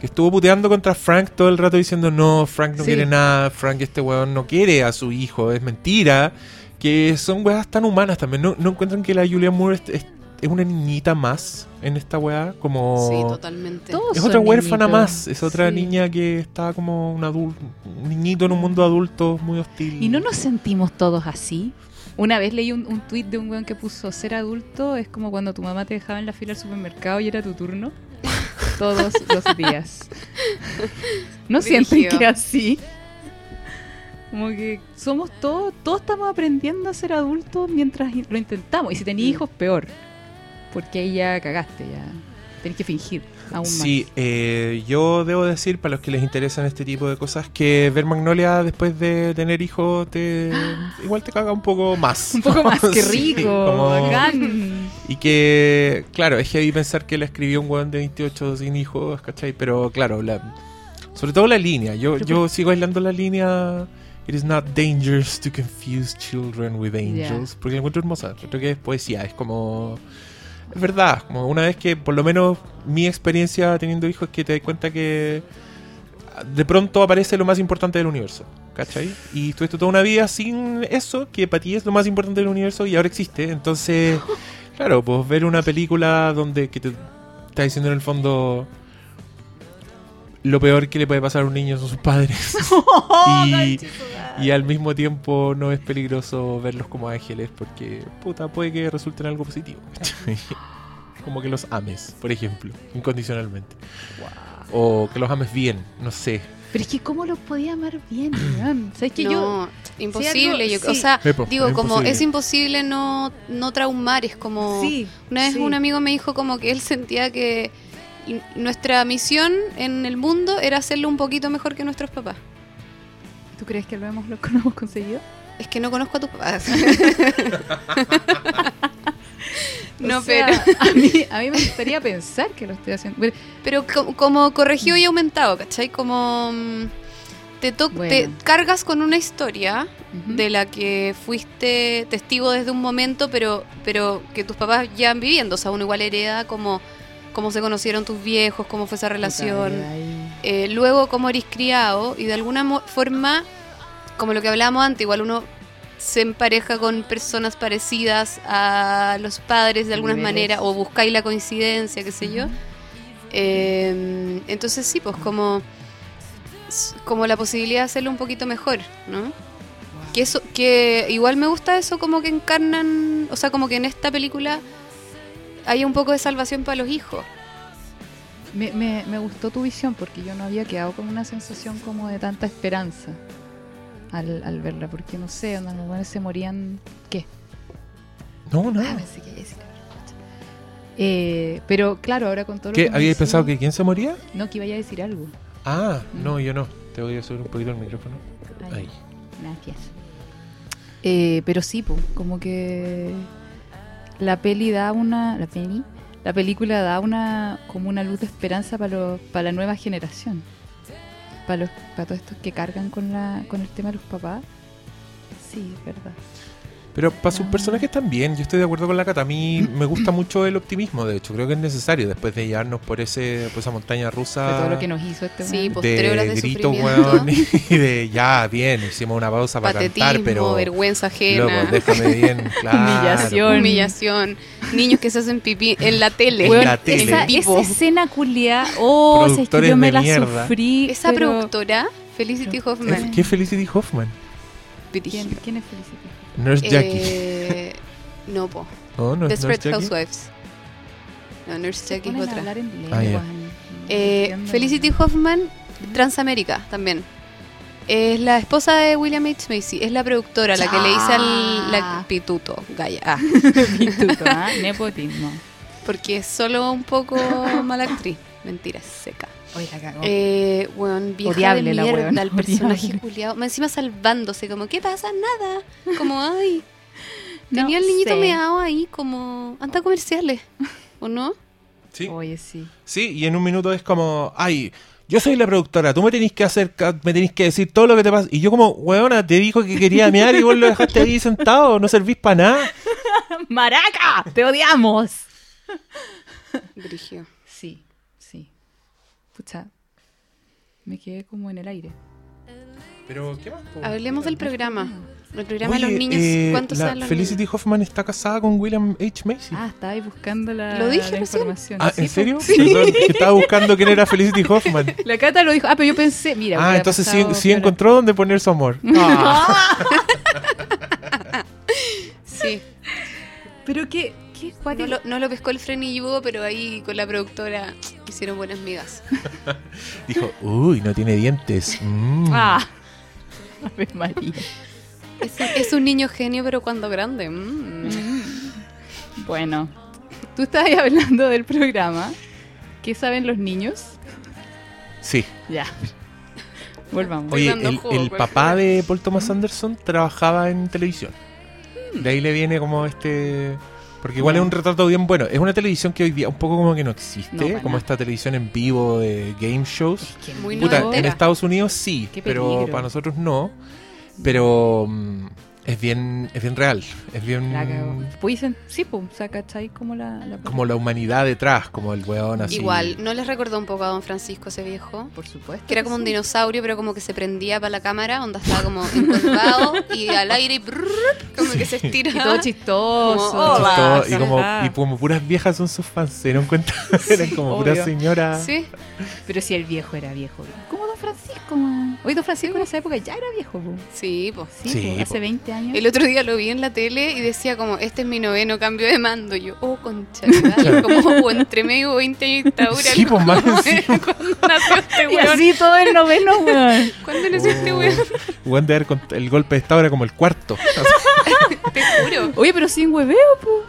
Que estuvo puteando contra Frank todo el rato diciendo: No, Frank no Sí. quiere nada. Frank, este weón no quiere a su hijo. Es mentira. Que son weas tan humanas también. ¿No, no encuentran que la Julia Moore es, es- es una niñita más en esta wea? Como. Sí, totalmente. Todos Es otra huérfana niñitos. más. Es otra Sí. niña que está como un adulto, un niñito en un mundo adulto muy hostil. ¿Y no nos sentimos todos así? Una vez leí un, un tuit de un weón que puso ser adulto es como cuando tu mamá te dejaba en la fila al supermercado y era tu turno. Todos los días. ¿No sienten que así? Como que somos todos, todos estamos aprendiendo a ser adultos mientras lo intentamos. Y si tenés Mm. hijos, peor. Porque ahí ya cagaste, ya tenés que fingir aún más. Sí, eh, yo debo decir, para los que les interesan este tipo de cosas, que ver Magnolia después de tener hijos te igual te caga un poco más. Un poco más, que Sí, rico, como- bacán. Y que, claro, es heavy pensar que la escribió un weón de 28 sin hijos, ¿cachai? Pero claro, la, sobre todo la línea. Yo, yo sigo aislando la línea. It is not dangerous to confuse children with angels. Porque la encuentro hermosa. Creo que es poesía. Es como. Es verdad. Como una vez que, por lo menos, mi experiencia teniendo hijos es que te das cuenta que. De pronto aparece lo más importante del universo. ¿Cachai? Y tú toda una vida sin eso, que para ti es lo más importante del universo y ahora existe. Entonces. Claro, pues ver una película donde que te está diciendo en el fondo lo peor que le puede pasar a un niño son sus padres. y, y al mismo tiempo no es peligroso verlos como ángeles porque puta puede que resulten algo positivo. como que los ames, por ejemplo, incondicionalmente. O que los ames bien, no sé. Pero es que ¿cómo los podía amar bien, weón? ¿Sabes que yo no, imposible. algo- yo, sí. O sea, Epo, digo, es como imposible. es imposible no, no traumar. Es como. Sí, Una vez sí. un amigo me dijo como que él sentía que y- nuestra misión en el mundo era hacerlo un poquito mejor que nuestros papás. ¿Tú crees que lo hemos, lo hemos conseguido? Es que no conozco a tus papás. O no, sea, pero, A mí, a mí me gustaría pensar que lo estoy haciendo. Pero- pero co- como corregido y aumentado, ¿cachai? Como mm, te, Bueno. te cargas con una historia de la que fuiste testigo desde un momento, pero, pero que tus papás ya han viviendo. O sea, uno igual hereda como cómo se conocieron tus viejos, cómo fue esa relación. Eh, luego cómo eres criado y de alguna forma, como lo que hablábamos antes, igual uno se empareja con personas parecidas a los padres de alguna manera o buscáis la coincidencia, qué sé yo. Eh, entonces sí, pues como, como la posibilidad de hacerlo un poquito mejor, ¿no? Que eso, que igual me gusta eso como que encarnan, o sea, como que en esta película hay un poco de salvación para los hijos. Me, me, me gustó tu visión porque yo no había quedado con una sensación como de tanta esperanza al, al verla. Porque no sé, onda, los se morían. ¿Qué? No, Ah, nada. pensé que iba a decir algo. Eh, pero claro, ahora con todo lo ¿Qué? que me ¿Habíais decís- pensado que quién se moría? No, que iba a decir algo. Ah, Mm. no, yo no. Te voy a subir un poquito el micrófono. Ay, Ahí. Gracias. Eh, pero sí, po, como que la peli da una. La peli. La película da una como una luz de esperanza para los para la nueva generación. Para los para todos estos que cargan con la con el tema de los papás. Sí, es verdad. Pero para sus personajes también, yo estoy de acuerdo con la Cata. A mí me gusta mucho el optimismo, de hecho. Creo que es necesario después de llevarnos por ese por esa montaña De rusa. todo lo que nos hizo este Sí, weón. pues, tres horas de de grito, sufrimiento. weón, y de ya, bien, hicimos una pausa para Patetismo, cantar, pero vergüenza ajena, loco, déjame bien, claro. Humillación. humillación, niños que se hacen pipí en la tele. Weón, Weón, la tele. esa, En esa escena culia, oh, si es que yo me de la mierda. sufrí. Esa pero- productora, Felicity Es- Hoffman, ¿Qué Felicity Hoffman? ¿Quién, quién es Felicity? Nurse Jackie. Eh, no, po. no, no es Nurse Desperate. Housewives. No, Nurse Se Jackie es otra. Ah, Eh. Felicity Hoffman, Transamérica también. Es la esposa de William H. Macy. Es la productora, la que le hice al la, pituto, Gaia. Ah, Pituto, ¿ah? Nepotismo. porque es solo un poco mala actriz. Mentira, seca. Oye, la cagó. Eh, weón, vieja Odiable de la mierda, weona, el personaje culiado. Encima salvándose, como, ¿qué pasa? Nada. Como, ay. No Tenía el niñito sé. meado ahí, como, anta comerciales. ¿O no? Sí. Oye, sí. Sí, y en un minuto es como, ay, yo soy la productora, tú me tenés que hacer, me tenés que decir todo lo que te pasa. Y yo como, weona, te dijo que quería mear y vos lo dejaste ahí sentado, no servís para nada. ¡Maraca! ¡Te odiamos! Brigio. Me quedé como en el aire. Pero, ¿qué más? Hablemos del programa. El programa de los niños. eh, ¿Cuántos la los Felicity niños? Hoffman está casada con William H. Macy. Ah, estaba ahí buscando la, Lo dije la información. Ah, ¿en serio? Perdón, que estaba buscando quién era Felicity Hoffman. La Cata lo dijo. Ah, pero yo pensé, mira. ah, entonces sí, sí encontró dónde poner su amor. Ah. Sí. Pero qué, qué No lo, no lo pescó el frenillo, pero ahí con la productora hicieron buenas migas. Dijo, uy, no tiene dientes. Mm. Ah. Ave María. Es, es un niño genio, pero cuando grande. mm. Bueno, tú estabas ahí hablando del programa. ¿Qué saben los niños? Sí. Ya. Volvamos. Oye, el, jugo, el papá de Paul Thomas Anderson trabajaba en televisión. De ahí le viene como este... Porque igual es un retrato bien bueno. Es una televisión que hoy día un poco como que no existe. No, como esta televisión en vivo de game shows. Puta, en. Estados Unidos sí, pero para nosotros no. Pero mm, es bien es bien real. Es bien La cagó. Pues dicen, sí, pues, o sea, ¿cachai? Como la, la como la humanidad detrás, como el weón así. Igual, ¿no les recordó un poco a Don Francisco ese viejo? Por supuesto. Que era como un dinosaurio, pero como que se prendía para la cámara, onda estaba como encorvado y al aire y brrr, como que se estira. Y todo chistoso. Como, hola. Todo- y, como, y como puras viejas son sus fans, se dieron cuenta. Eran como puras obvio. señoras. Sí, Pero si el viejo era viejo. Como Don Francisco, man. Oye, Don Francisco en esa época ya era viejo, po. sí, pues. Sí, Sí, po, hace po. 20 años. El otro día lo vi en la tele y decía como, este es mi noveno cambio de mando. Y yo, oh, concha, como entre medio 20 años de dictadura. Sí, pues, más. Cuando nació este y weón. así todo el noveno, weón. ¿Cuándo nació este weón? Weón de haber el golpe de estado era como el cuarto. Te juro. Oye, pero sin hueveo, po.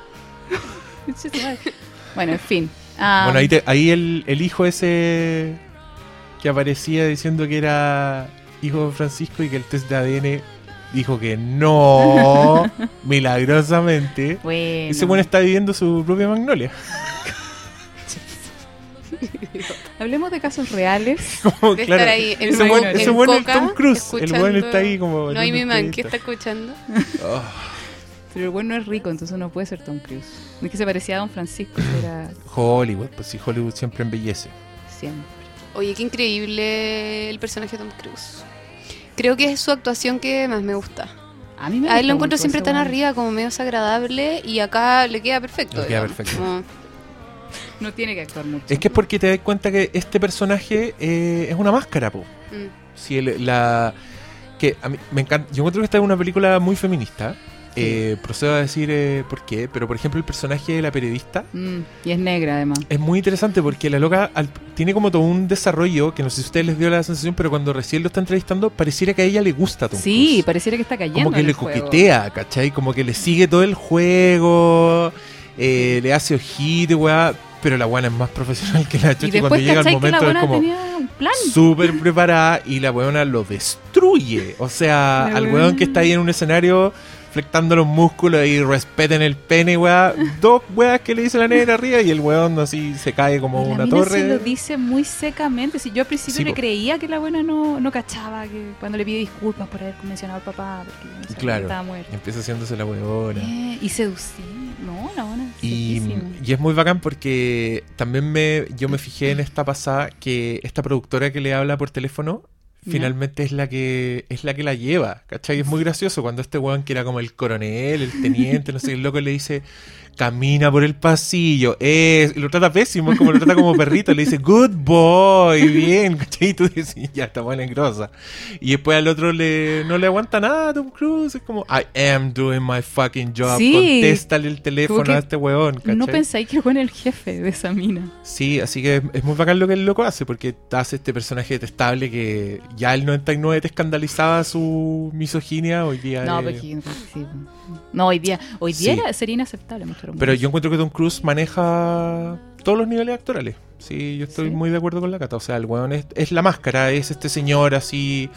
Bueno, en fin. Ah, Bueno, ahí, te- ahí el, el hijo ese que aparecía diciendo que era hijo de Francisco y que el test de ADN dijo que no, milagrosamente. Bueno. Ese bueno está viviendo su propia magnolia. Hablemos de casos reales. Como, De claro, estar ahí en, ese buen, ese en buen es Coca, Tom Cruise. El buen está ahí como. No hay mi man, ¿qué está escuchando? Oh, Pero el bueno es rico, entonces no puede ser Tom Cruise. No es que se parecía a Don Francisco, era Hollywood, pues sí, Hollywood siempre embellece. siempre. Oye, qué increíble el personaje de Tom Cruise. Creo que es su actuación que más me gusta. A mí me A él lo encuentro siempre tan arriba, como medio desagradable, y acá le queda perfecto. Le queda digamos. perfecto. Como- No tiene que actuar mucho. Es que es porque te das cuenta que este personaje eh, es una máscara, po. mm. Si el- la que a mí me encanta, yo encuentro que esta es una película muy feminista. Eh, procedo a decir eh, por qué, pero por ejemplo el personaje de la periodista Mm, y es negra, además. es muy interesante porque la loca al- tiene como todo un desarrollo que no sé si a ustedes les dio la sensación, pero cuando recién lo está entrevistando pareciera que a ella le gusta Tom Sí, pareciera que está cayendo. como que en le el juego. coquetea, ¿cachai? Como que le sigue todo el juego, eh, le hace ojito, weá, pero la buena es más profesional que la chucha Y cuando llega el momento es como súper preparada y la weona lo destruye. O sea, al weón que está ahí en un escenario flectando los músculos y respeten el pene, weá. Dos weas que le dice la negra arriba y el weón así se cae como la una mina torre. se lo dice muy secamente. Si yo al principio Sí, le po. creía que la buena no, no cachaba, que cuando le pide disculpas por haber mencionado al papá, porque no sabía Claro. que estaba muerto. Empieza haciéndose la weona. Eh, y seducir. No, la buena. Y, y es muy bacán porque también me yo me fijé en esta pasada que esta productora que le habla por teléfono. Finalmente es la que es la que la lleva, ¿cachai? Es muy gracioso cuando este weón que era como el coronel, el teniente, no sé, el loco le dice, camina por el pasillo, es, lo trata pésimo, es como lo trata como perrito, le dice, good boy, bien, ¿cachai? Y tú dices, ya está buena y grosa. Y después al otro le, no le aguanta nada Tom Cruise, es como, I am doing my fucking job, Sí. contéstale el teléfono a este weón, ¿cachai? No pensáis que fue el jefe de esa mina. Sí, así que es, es muy bacán lo que el loco hace, porque hace este personaje detestable que ya el 99 te escandalizaba su misoginia, hoy día... No, es- porque sí. No, hoy día, hoy día Sí. era- sería inaceptable mostrar un Pero yo encuentro que Tom Cruise maneja todos los niveles actorales. Sí, yo estoy Sí. muy de acuerdo con la cata. O sea, el weón es, es la máscara, es este señor así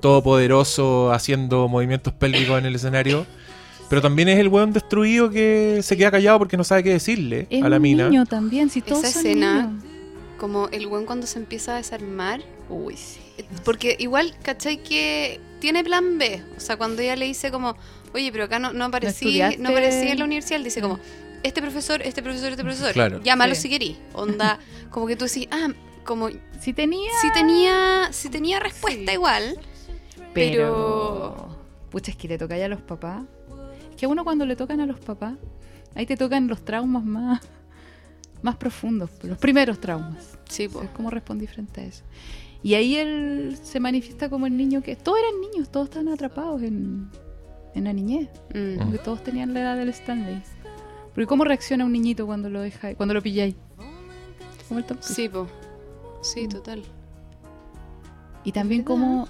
todopoderoso haciendo movimientos pélvicos en el escenario. Pero también es el weón destruido que se queda callado porque no sabe qué decirle es a la un mina. niño también, si todos Esa son escena- niños. Como el buen cuando se empieza a desarmar. Uy, sí. Porque igual, ¿cachai? Que tiene plan B. O sea, cuando ella le dice como, oye, pero acá no, no aparecí, no aparecí en la universidad, él dice como, este profesor, este profesor, este profesor. Claro. Llámalo Sí. si querís. Onda, como que tú decís, ah, como Si tenía, si tenía, si tenía respuesta Sí. igual. pero... Pucha, es que le toca ya a los papás. Es que a uno cuando le tocan a los papás, ahí te tocan los traumas más, más profundos, los primeros traumas. Sí, po. Es cómo respondí frente a eso. Y ahí él se manifiesta como el niño que... Todos eran niños, todos estaban atrapados en, en la niñez. Mm. Porque todos tenían la edad del Stanley. Porque ¿cómo reacciona un niñito cuando lo deja, cuando lo pilláis? Como el. Sí, po. Sí, total. Y también como...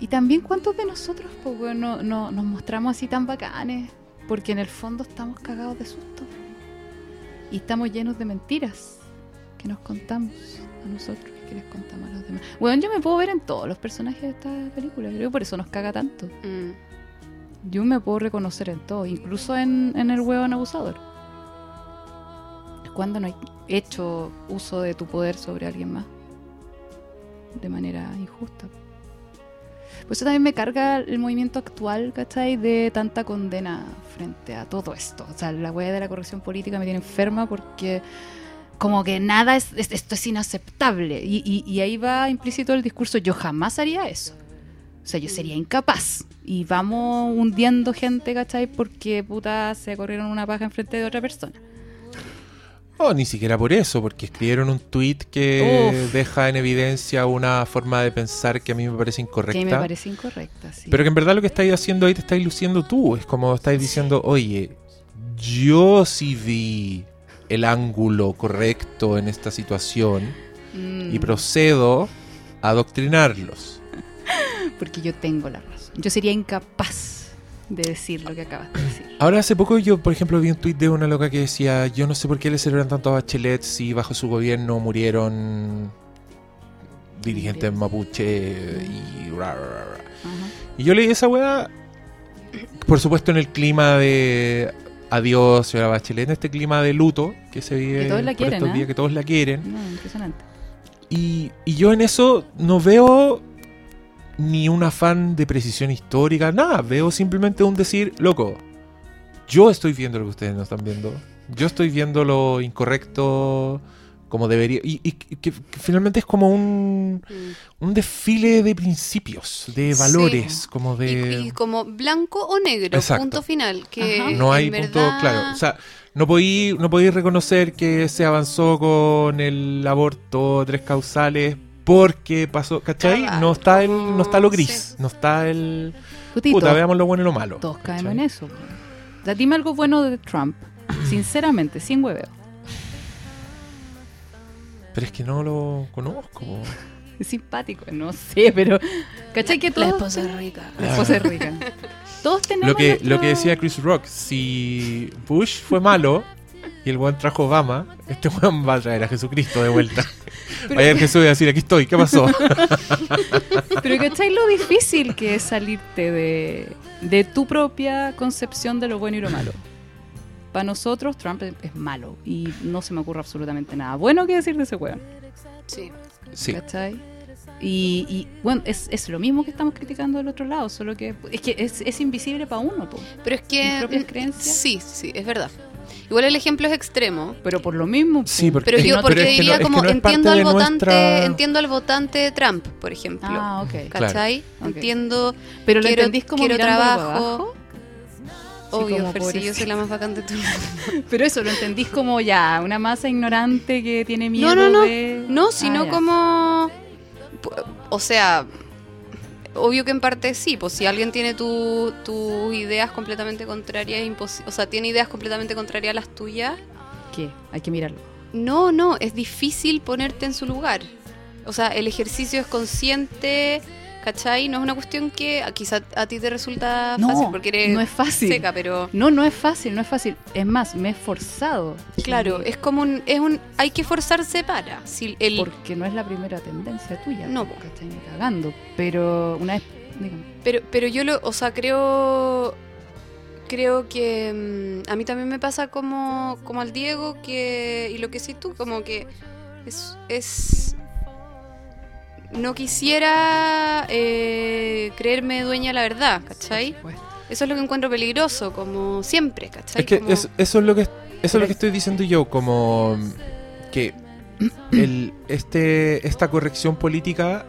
Y también cuántos de nosotros pues, weón, no, no- nos mostramos así tan bacanes. Porque en el fondo estamos cagados de susto. Y estamos llenos de mentiras que nos contamos a nosotros que les contamos a los demás. Bueno, yo me puedo ver en todos los personajes de esta película. Creo que por eso nos caga tanto. Mm. Yo me puedo reconocer en todo, incluso en, en el huevón abusador. Cuando no hay hecho uso de tu poder sobre alguien más de manera injusta. Por eso también me carga el movimiento actual, ¿cachai? De tanta condena frente a todo esto. O sea, la hueá de la corrección política me tiene enferma porque como que nada es, es- esto es inaceptable. Y, y- y ahí va implícito el discurso, yo jamás haría eso. O sea, yo sería incapaz. Y vamos hundiendo gente, ¿cachai? Porque puta se corrieron una paja enfrente de otra persona. Oh, ni siquiera por eso, porque escribieron un tweet que Uf. deja en evidencia una forma de pensar que a mí me parece incorrecta. Que me parece incorrecta, sí. Pero que en verdad lo que estáis haciendo ahí te estáis luciendo tú. Es como estáis diciendo, oye, yo sí vi el ángulo correcto en esta situación Mm, y procedo a adoctrinarlos. porque yo tengo la razón. Yo sería incapaz de decir lo que acabas de decir. Ahora hace poco yo, por ejemplo, vi un tweet de una loca que decía, yo no sé por qué le celebran tanto a Bachelet si bajo su gobierno murieron dirigentes mapuche y... ra, ra, ra, ra". Ajá. Y yo leí esa weá, por supuesto en el clima de adiós, señora Bachelet, en este clima de luto que se vive Que todos la por quieren, estos días, que todos la quieren. No, impresionante. Y, y yo en eso no veo ni un afán de precisión histórica, nada, veo simplemente un decir, loco, yo estoy viendo lo que ustedes no están viendo, yo estoy viendo lo incorrecto como debería, y, y que, que finalmente es como un, Mm. un desfile de principios, de Sí. valores, como de... y como blanco o negro, Exacto. punto final. Que Ajá. No hay en punto verdad- claro. O sea, no podí, no podí reconocer que se avanzó con el aborto tres causales porque pasó, ¿cachai? Claro. No está el, no está lo gris, Sí. no está el Putito, puta, veamos lo bueno y lo malo. todos caemos en eso. po. O sea, dime algo bueno de Trump. Sinceramente, sin hueveo. Pero es que no lo conozco. Es simpático, no sé, pero. ¿Cachai que todos. La esposa es rica. La esposa es rica. Todos tenemos. Lo que, nuestro- lo que decía Chris Rock, si Bush fue malo y el buen trajo Obama, este buen va a traer a Jesucristo de vuelta. Va a ir Jesús y va a decir, aquí estoy, ¿qué pasó? Pero ¿cachai lo difícil que es salirte de, de tu propia concepción de lo bueno y lo malo? Para nosotros, Trump es, malo y no se me ocurre absolutamente nada bueno que decir de ese weón. Sí. Sí. ¿Cachai? Y, y, bueno, es, es lo mismo que estamos criticando del otro lado, solo que es que es, es invisible para uno, po. Pero es que. ¿Mis propias creencias? Sí, sí, es verdad. Igual el ejemplo es extremo. pero por lo mismo. po. Sí, porque- Pero yo, no- porque pero es que diría no- es que como no entiendo al votante, nuestra- entiendo al votante de Trump, por ejemplo. Ah, ok. ¿Cachai? Ok. Entiendo. Pero lo quiero- entendís como quiero trabajo. Obvio, Fer, si yo soy la más bacán de tu mundo. Pero eso lo entendís como ya, una masa ignorante que tiene miedo No, no, no. de... No, sino Ah, como. O sea, obvio que en parte sí, pues si alguien tiene tu- tus ideas completamente contrarias, o sea, tiene ideas completamente contrarias a las tuyas, ¿Qué? Hay que mirarlo. no, no, es difícil ponerte en su lugar. O sea, el ejercicio es consciente, ¿cachai? No es una cuestión que quizá a ti te resulta No, fácil porque eres no es fácil. seca, pero No, no es fácil, no es fácil. Es más, me he esforzado. claro, es como un, es un, hay que forzarse para. Si el, Porque no es la primera tendencia tuya. No, ¿cachai? Ni cagando. Pero una vez... dígame. Pero, pero yo lo, o sea, creo, creo que mm, a mí también me pasa como, como al Diego que y lo que sí tú, como que es, es no quisiera eh, creerme dueña de la verdad, ¿cachai? Eso es lo que encuentro peligroso, como siempre, ¿cachai? Es que Como- es- eso es lo que eso es lo que es- estoy diciendo yo, como que el, este, esta corrección política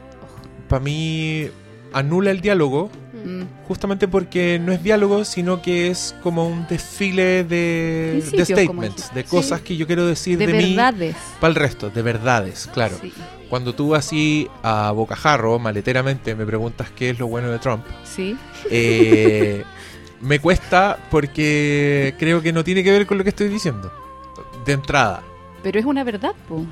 para mí anula el diálogo Mm. justamente porque no es diálogo, sino que es como un desfile de, statements, de cosas Sí. que yo quiero decir De de, mí para el resto, de verdades, claro. Sí. Cuando tú así a bocajarro, maleteramente, me preguntas qué es lo bueno de Trump, Sí. eh, me cuesta porque creo que no tiene que ver con lo que estoy diciendo, de entrada. Pero es una verdad, po.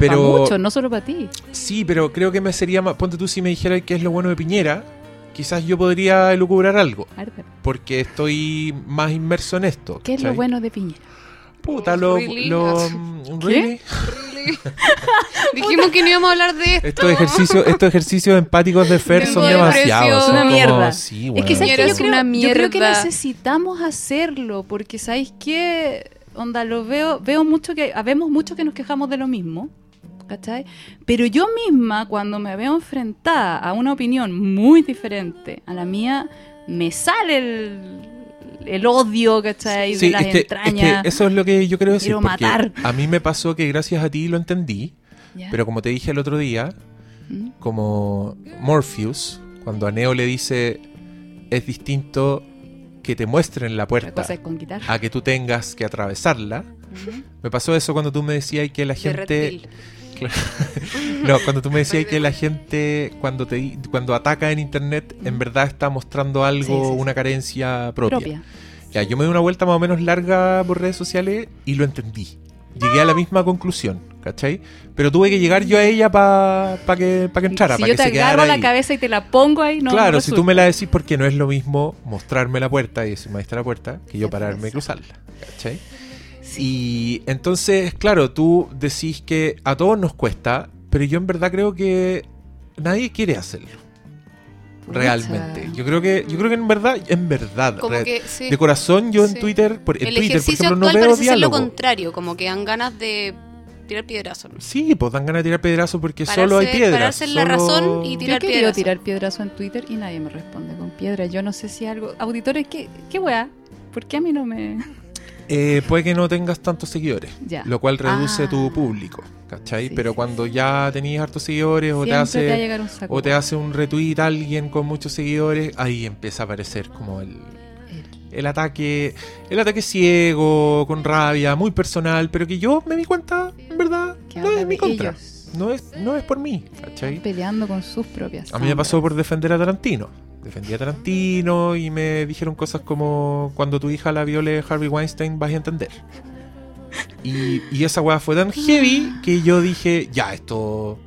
Pero Para muchos, no solo para ti. sí, pero creo que me sería más, ponte tú si me dijeras qué es lo bueno de Piñera, quizás yo podría elucubrar algo, A ver, porque estoy más inmerso en esto. ¿Qué es lo bueno de Piñera? Puta, lo, Really? lo- ¿Qué? really? Dijimos que no íbamos a hablar de esto. Estos ejercicios, estos ejercicios empáticos de Fer Tengo son demasiados. son Una como- mierda. sí, Es bueno. que, ¿sabes qué? yo, es creo, una yo creo que mierda. necesitamos hacerlo, porque ¿sabéis qué? Onda, lo veo, veo mucho que, habemos muchos que nos quejamos de lo mismo, ¿cachai? Pero yo misma, cuando me veo enfrentada a una opinión muy diferente a la mía, me sale el, el odio, ¿cachai? Sí, de las es que, es entrañas. que eso es lo que yo creo decir. Quiero matar. A mí me pasó que gracias a ti lo entendí, pero como te dije el otro día, ¿Mm? como Morpheus, cuando a Neo le dice es distinto que te muestren la puerta a que tú tengas que atravesarla. Me pasó eso cuando tú me decías que la gente No, cuando tú me decías que la gente cuando te cuando ataca en internet en verdad está mostrando algo, Sí, sí, sí. una carencia propia. Propia. Ya, yo me di una vuelta más o menos larga por redes sociales y lo entendí. Llegué a la misma conclusión, ¿cachai? Pero tuve que llegar yo a ella para que, pa que entrara, si yo que te se agarro la ahí. cabeza y te la pongo ahí, no claro, no si tú me la decís porque no es lo mismo mostrarme la puerta y decirme ahí está la puerta que yo pararme y cruzarla, ¿cachai? Y entonces, claro, tú decís que a todos nos cuesta, pero yo en verdad creo que nadie quiere hacerlo. Realmente. Yo creo que, yo creo que en verdad, en verdad, Como re- que, sí. de corazón yo en Sí. Twitter, por, en el Twitter, por ejercicio ejemplo, no veo parece ser lo contrario, como que dan ganas de tirar piedrazos. ¿no? Sí, pues dan ganas de tirar pedrazo porque Pararse- solo hay piedras. pararse en la solo- razón y Yo tirar he querido piedrazo. tirar piedrazo en Twitter y nadie me responde con piedra. Yo no sé si algo. Auditores, ¿qué, qué weá? ¿Por qué a mí no me.? Eh, puede que no tengas tantos seguidores, Ya. lo cual reduce Ah. tu público, ¿cachai? Sí, Pero sí, cuando sí. ya tenías hartos seguidores o te hace te un saco. o te hace un retweet alguien con muchos seguidores, ahí empieza a aparecer como el, El- ataque, el ataque ciego, con rabia, muy personal, pero que yo me di cuenta, en verdad, no es mi contra. ellos. No es, no es por mí, ¿cachai? peleando con sus propias. A mí me pasó por defender a Tarantino. Defendí a Tarantino y me dijeron cosas como cuando tu hija la viole Harvey Weinstein vas a entender. Y, y esa weá fue tan heavy que yo dije, ya, esto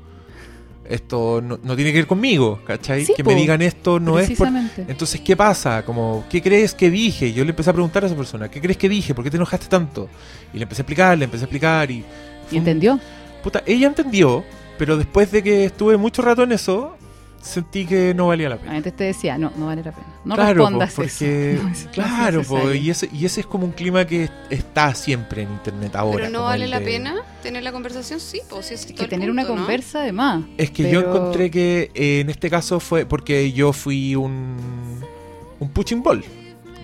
esto no, no tiene que ver conmigo, ¿cachai? Sí, que me po. digan esto no es por... Entonces, ¿qué pasa? Como, ¿qué crees que dije? Yo le empecé a preguntar a esa persona, ¿qué crees que dije? ¿Por qué te enojaste tanto? Y le empecé a explicar, le empecé a explicar y... ¿Y un- entendió? Puta, ella entendió, pero después de que estuve mucho rato en eso, sentí que no valía la pena. Antes te decía, no, no vale la pena. No claro, respondas po, porque, eso. No es- no es claro, po, y, ese, y ese es como un clima que está siempre en internet ahora. Pero no vale la pena tener la conversación, sí, pues ese es Es que tener una ¿no? conversa además. Es que yo encontré que eh, en este caso fue porque yo fui un, un punching ball.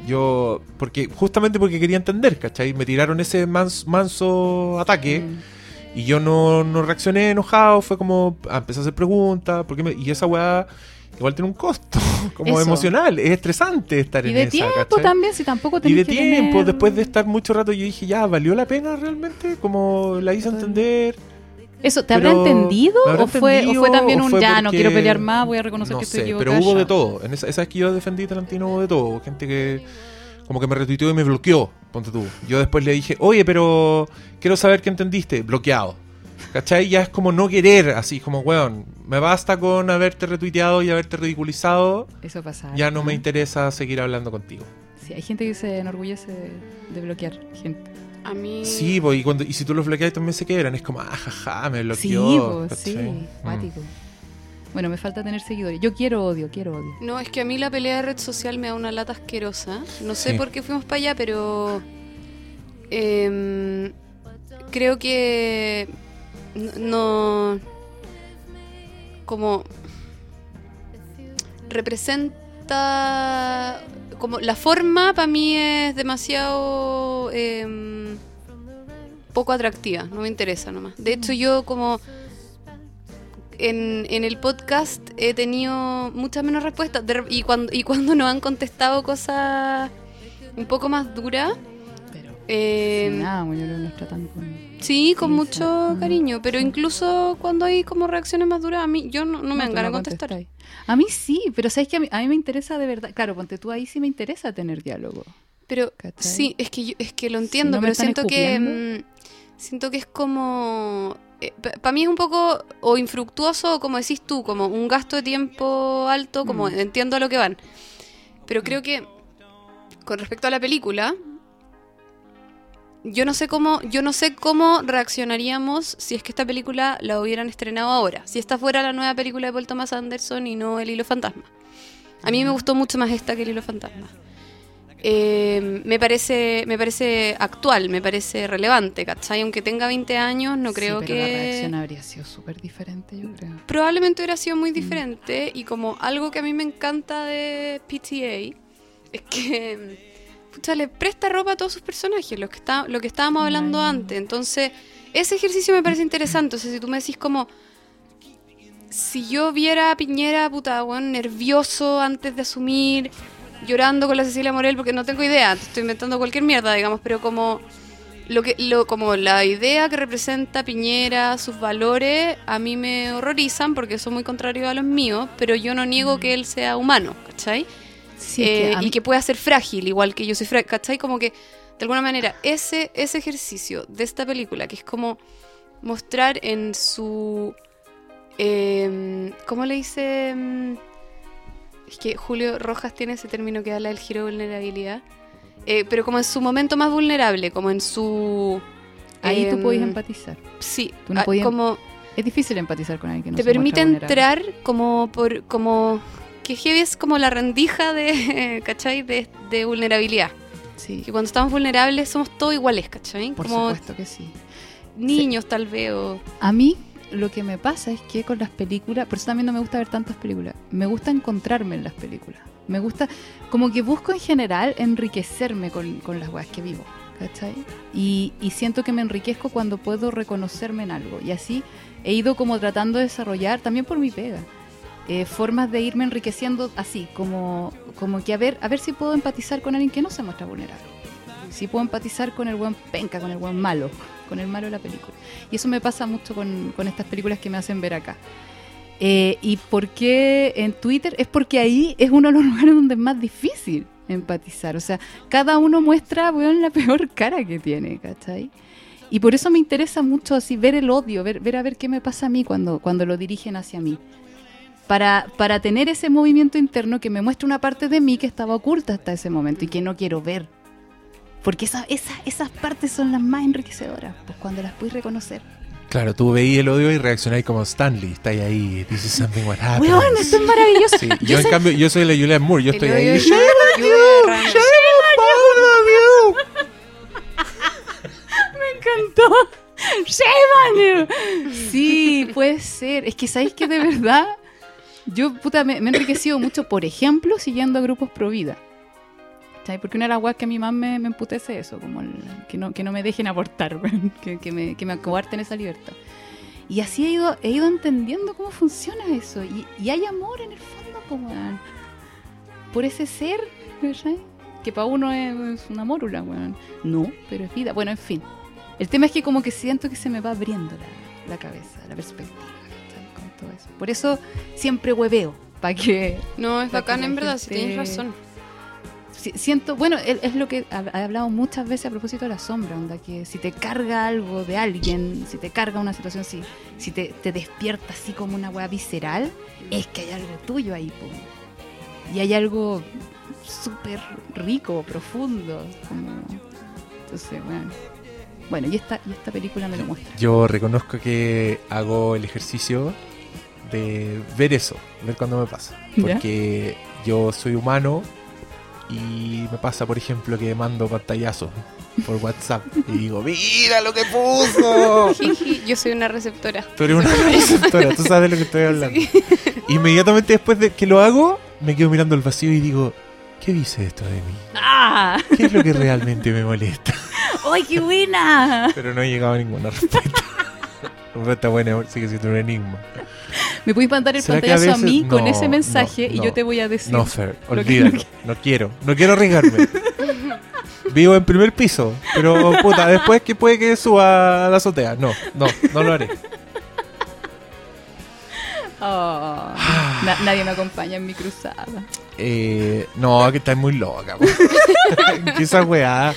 Yo, porque justamente porque quería entender, ¿cachai? Me tiraron ese mans- manso ataque. Mm. Y yo no, no reaccioné enojado, fue como, ah, empecé a hacer preguntas, porque me- y esa weá, igual tiene un costo, como Eso. emocional, es estresante estar Y en de esa, tiempo ¿cachai? también, si tampoco Y tenés de que tiempo, tener- después de estar mucho rato, yo dije, ya, ¿valió la pena realmente? Como la hice entender. ¿Eso te habrá entendido? ¿me habrá ¿O fue, o fue también ¿O un fue ya, no quiero pelear más, voy a reconocer no que estoy sé, equivocada? pero hubo de ya"? todo. En esa, esa vez que yo defendí Tarantino hubo de todo. Gente que como que me retuiteó y me bloqueó, ponte tú. Yo después le dije, oye, pero quiero saber qué entendiste. Bloqueado. ¿Cachai? Ya es como no querer, así como, weón, me basta con haberte retuiteado y haberte ridiculizado. Eso pasa. Ya no me interesa seguir hablando contigo. Sí, hay gente que se enorgullece de, de bloquear gente. A mí. Sí, pues, y, cuando, y si tú los bloqueas también se quebran. Es como, ah, jaja, me Sí, bloqueó. pues, sí, ¿cachai? Mm. Bueno, me falta tener seguidores. Yo quiero odio, quiero odio. No, es que a mí la pelea de red social me da una lata asquerosa. No sé Sí. por qué fuimos para allá, pero. em, creo que. No. Como. Representa. Como la forma para mí es demasiado. em, poco atractiva. No me interesa nomás. De hecho, yo como en, en el podcast he tenido muchas menos respuestas De y, cuando, y cuando nos han contestado cosas un poco más duras, Pero eh, nada, bueno, nos tratan con... sí, con mucho cariño, pero incluso cuando hay como reacciones más duras, a mí yo no, no me dan tú ganas de no contestar. contestáis. A mí sí, pero sabes que a mí, a mí me interesa de verdad. Claro, ponte tú ahí sí me interesa tener diálogo. Pero ¿Cachai? sí, es que yo- es que lo Si entiendo, no pero siento que mm, siento que es como para mí es un poco o infructuoso o como decís tú, como un gasto de tiempo alto, como Mm. entiendo a lo que van. Pero creo que con respecto a la película yo no sé cómo yo no sé cómo reaccionaríamos si es que esta película la hubieran estrenado ahora, si esta fuera la nueva película de Paul Thomas Anderson y no El hilo fantasma. A mí me gustó mucho más esta que El hilo fantasma. Eh, me parece me parece actual, me parece relevante, ¿cachai? Aunque tenga 20 años, no creo Sí, pero la que... reacción habría sido súper diferente, yo creo. Probablemente hubiera sido Mm. muy diferente y como algo que a mí me encanta de PTA es que pucha, le presta ropa a todos sus personajes, lo que, está, lo que estábamos hablando Mm. antes. Entonces, ese ejercicio me parece interesante. O sea, si tú me decís como... Si yo viera a Piñera, puta, weón, nervioso antes de asumir, llorando con la Cecilia Morel, porque no tengo idea, estoy inventando cualquier mierda, digamos, pero como lo que lo como la idea que representa Piñera, sus valores, a mí me horrorizan porque son muy contrarios a los míos, pero yo no niego que él sea humano, ¿cachai? Sí, Eh, que y que pueda ser frágil, igual que yo soy frágil, ¿cachai? Como que, de alguna manera, ese, ese ejercicio de esta película, que es como mostrar en su... eh, ¿Cómo le dice? Es que Julio Rojas tiene ese término que habla del giro de vulnerabilidad. Eh, pero como en su momento más vulnerable, como en su... ahí tú em, podías empatizar. Sí, Tú no ah, podías como Es difícil empatizar con alguien que no te se permite entrar como por como que heavy es como la rendija de ¿cachai? de, de vulnerabilidad Sí, que cuando estamos vulnerables somos todos iguales ¿cachai? por como supuesto que sí. niños tal vez o A mí lo que me pasa es que con las películas, por eso también no me gusta ver tantas películas, me gusta encontrarme en las películas. Me gusta, como que busco en general enriquecerme con, con las weas que vivo, ¿cachai? Y, y siento que me enriquezco cuando puedo reconocerme en algo. Y así he ido como tratando de desarrollar, también por mi pega, eh, formas de irme enriqueciendo así, como, como que a ver, a ver si puedo empatizar con alguien que no se muestra vulnerable. Si puedo empatizar con el buen penca, con el buen malo, con el malo de la película. Y eso me pasa mucho con, con estas películas que me hacen ver acá. Eh, ¿Y por qué en Twitter? Es porque ahí es uno de los lugares donde es más difícil empatizar. O sea, cada uno muestra, weón, la peor cara que tiene, ¿cachai? Y por eso me interesa mucho así ver el odio, ver, ver a ver qué me pasa a mí cuando, cuando lo dirigen hacia mí. Para, para tener ese movimiento interno que me muestra una parte de mí que estaba oculta hasta ese momento y que no quiero ver. Porque esa, esa- esas partes son las más enriquecedoras, pues cuando las puedes reconocer. Claro, tú veías el odio y reaccionáis como Stanley. Está ahí, this is something what happens. Weón, esto es maravilloso. Sí, yo, en cambio, yo soy la Julianne Moore. Yo estoy ahí. "Shame on you, ranas". shame you". encantó. ¡Shame on you! Sí, puede ser. Es que sabéis que de verdad, yo puta, me, me he enriquecido mucho, por ejemplo, siguiendo a grupos pro vida. ¿Cachai? Porque una de las weas que a mí más me, me emputece es eso, como el- que, no, que no me dejen aportar, que, que me, que me acobarten esa libertad. Y así he ido, he ido entendiendo cómo funciona eso. Y, y hay amor en el fondo weón. Por ese ser, ¿cachai? Que para uno es, es una mórula, weón. No, pero es vida. Bueno, en fin. El tema es que como que siento que se me va abriendo la, la cabeza, la perspectiva, ¿cachai? Con todo eso. Por eso siempre hueveo, para que No, es bacán en verdad, si tienes razón. Si- siento, bueno, es, lo que he hablado muchas veces a propósito de la sombra, onda, que si te carga algo de alguien, si te carga una situación, si, si te, te despierta así como una weá visceral, es que hay algo tuyo ahí, po. Y hay algo súper rico, profundo. Como... Entonces, bueno. Bueno, y esta, y esta película me lo muestra. Yo reconozco que hago el ejercicio de ver eso, ver cuándo me pasa. ¿Ya? Porque yo soy humano y me pasa, por ejemplo, que mando pantallazos por WhatsApp y digo, mira lo que puso. Yo soy una receptora. Tú eres una receptora, tú sabes de lo que estoy hablando. Inmediatamente después de que lo hago, me quedo mirando el vacío y digo, ¿qué dice esto de mí? ¡Ah! ¿Qué es lo que realmente me molesta? ¡Ay, qué buena! Pero no he llegado a ninguna respuesta. La respuesta buena sigue siendo un enigma. Me puedes mandar el ¿Será que a pantallazo a, mí con ese mensaje no, y yo te voy a decir. No, Fer, olvídalo. No quiero, no quiero arriesgarme. Vivo en primer piso, pero puta, después que puede que suba a la azotea. No, no, no lo haré. Oh, na- nadie me acompaña en mi cruzada. Eh, no, que estás muy loca. esa weá.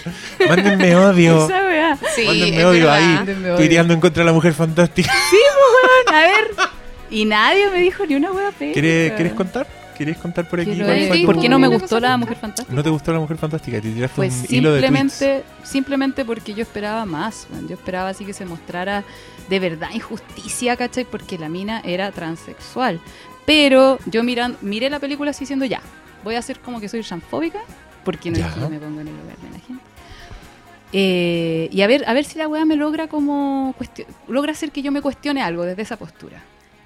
Mándenme odio. Esa weá. Sí, Mándenme odio verdad. ahí. Tuiteando en contra de la mujer fantástica. A ver. Y nadie me dijo ni una pega. ¿Quieres, ¿Quieres contar? ¿Quieres contar por aquí? Cuál tu- ¿Por qué no me gustó la mujer fantástica? ¿No te gustó la mujer fantástica? Te tiraste Pues un hilo de tweets. simplemente, simplemente porque yo esperaba más. Yo esperaba así que se mostrara de verdad injusticia, ¿cachai? Porque la mina era transexual. Pero yo miran, miré la película así diciendo ya, voy a hacer como que soy transfóbica, porque no Ya. es que yo me pongo en el lugar de la gente. Eh, y a ver, a ver si la weá me logra como logra hacer que yo me cuestione algo desde esa postura.